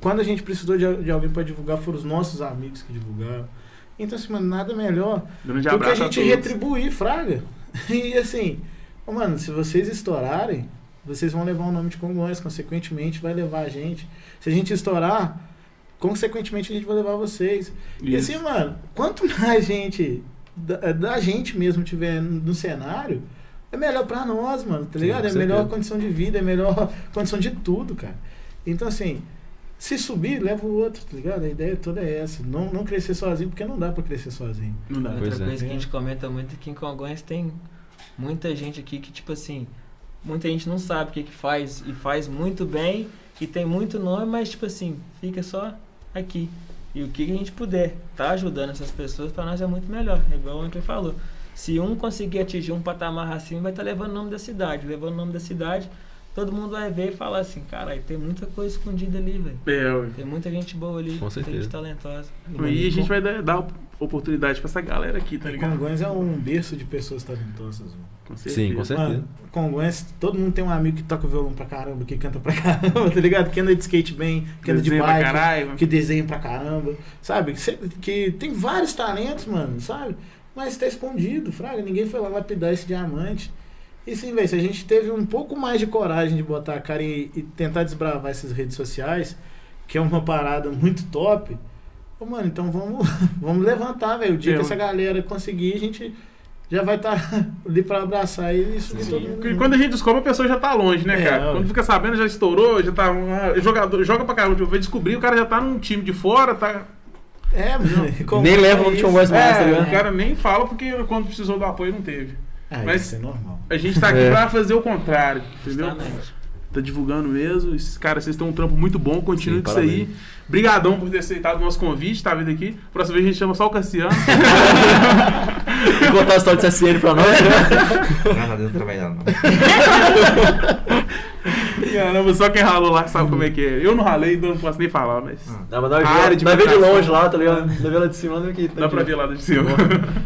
Quando a gente precisou de, de alguém para divulgar, foram os nossos amigos que divulgaram. Então, assim, mano, nada melhor Grande do que a gente todos. retribuir, Fraga. E assim, mano, se vocês estourarem, vocês vão levar o nome de Congonhas, consequentemente vai levar a gente. Se a gente estourar, consequentemente a gente vai levar vocês. E Isso. assim, mano, quanto mais gente da, da gente mesmo tiver no cenário, é melhor pra nós, mano, tá Sim, ligado? com é melhor condição de vida, é melhor condição de tudo, cara. Então, assim, se subir, leva o outro, tá ligado? A ideia toda é essa. Não, não crescer sozinho, porque não dá pra crescer sozinho. Não dá. Outra Pois é. coisa que a gente comenta muito aqui em Congonhas tem muita gente aqui que, tipo assim, muita gente não sabe o que, que faz e faz muito bem e tem muito nome, mas, tipo assim, fica só aqui. E o que a gente puder tá ajudando essas pessoas, pra nós é muito melhor. É igual o André falou. Se um conseguir atingir um patamar assim, vai estar levando o nome da cidade. Levando o nome da cidade, todo mundo vai ver e falar assim: caralho, tem muita coisa escondida ali, velho. É, ué. Tem muita gente boa ali, Com muita certeza. gente talentosa. E a gente vai dar, dar oportunidade pra essa galera aqui, tá E ligado? Congonhas é um berço de pessoas talentosas. mano. Com certeza. Sim, com certeza. Mano, Congonhas, todo mundo tem um amigo que toca violão pra caramba, que canta pra caramba, tá ligado? Que anda de skate bem, que anda de Desenha pra bike, caralho. que desenha pra caramba, sabe? Que tem vários talentos, mano, sabe? Mas tá escondido, fraga. Ninguém foi lá lapidar esse diamante. E sim, velho, se a gente teve um pouco mais de coragem de botar a cara e, e tentar desbravar essas redes sociais, que é uma parada muito top, ô, mano, então vamos, vamos levantar, velho. O dia É, que essa galera conseguir, a gente já vai estar ali pra abraçar e subir Sim. todo mundo. Porque quando a gente descobre, a pessoa já tá longe, né, É, cara? ué. Quando fica sabendo, já estourou, já tá. ah, jogador, joga pra caramba, vai descobrir, o cara já tá num time de fora, tá. É, mano. Nem é leva o isso? John West mais, tá É, ligado? o cara nem fala porque quando precisou do apoio não teve. Ah, Mas- isso é normal. A gente tá aqui É. pra fazer o contrário, entendeu? Justamente. Tá divulgando mesmo. Esse- Cara, vocês têm um trampo muito bom, continue Sim, com isso aí. parabéns. Brigadão por ter aceitado o nosso convite, tá vindo aqui. Próxima vez a gente chama só o Cassiano. Vou contar a história de CSN pra nós, né? Graças a Deus não trabalhei não. Caramba, só quem ralou lá sabe como é que é. Eu não ralei, então não posso nem falar, mas. Ah. Não, mas nós A vê- área de vê de longe lá, tá ligado? Nós vê lá de cima, vê aqui. tá Dá pra ver lá de cima.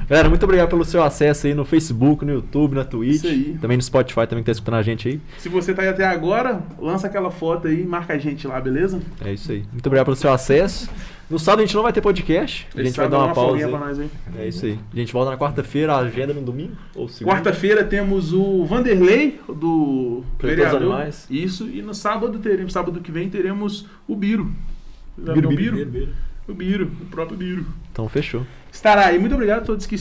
Galera, muito obrigado pelo seu acesso aí no Facebook, no YouTube, na Twitch. Isso aí. Também no Spotify, também que tá escutando a gente aí. Se você tá aí até agora, lança aquela foto aí e marca a gente lá, beleza? É isso aí. Muito obrigado pelo seu acesso. No sábado a gente não vai ter podcast. A gente vai dar uma pausa. folguinha aí. pra nós. É isso aí. A gente volta na quarta-feira, a agenda no domingo ou segunda. Quarta-feira temos o Vanderlei, do dos Animais. Isso, e no sábado teremos, sábado que vem teremos o Biro. Biro, Biro, Biro? Biro, Biro. O Biro, o próprio Biro. Então fechou. Estará aí. Muito obrigado a todos que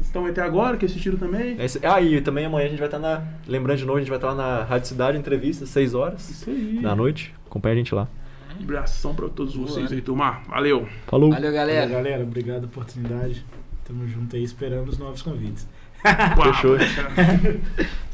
estão até agora, que assistiram também. É Ah, e também amanhã a gente vai estar na. Lembrando de novo, a gente vai estar lá na Rádio Cidade, entrevista, 6 horas Isso aí. da noite. Acompanha a gente lá. Um abração pra todos vocês aí, turma. Valeu. Falou! Valeu, galera. Valeu, galera. Obrigado pela oportunidade. Tamo junto aí, esperamos novos convites. Fechou.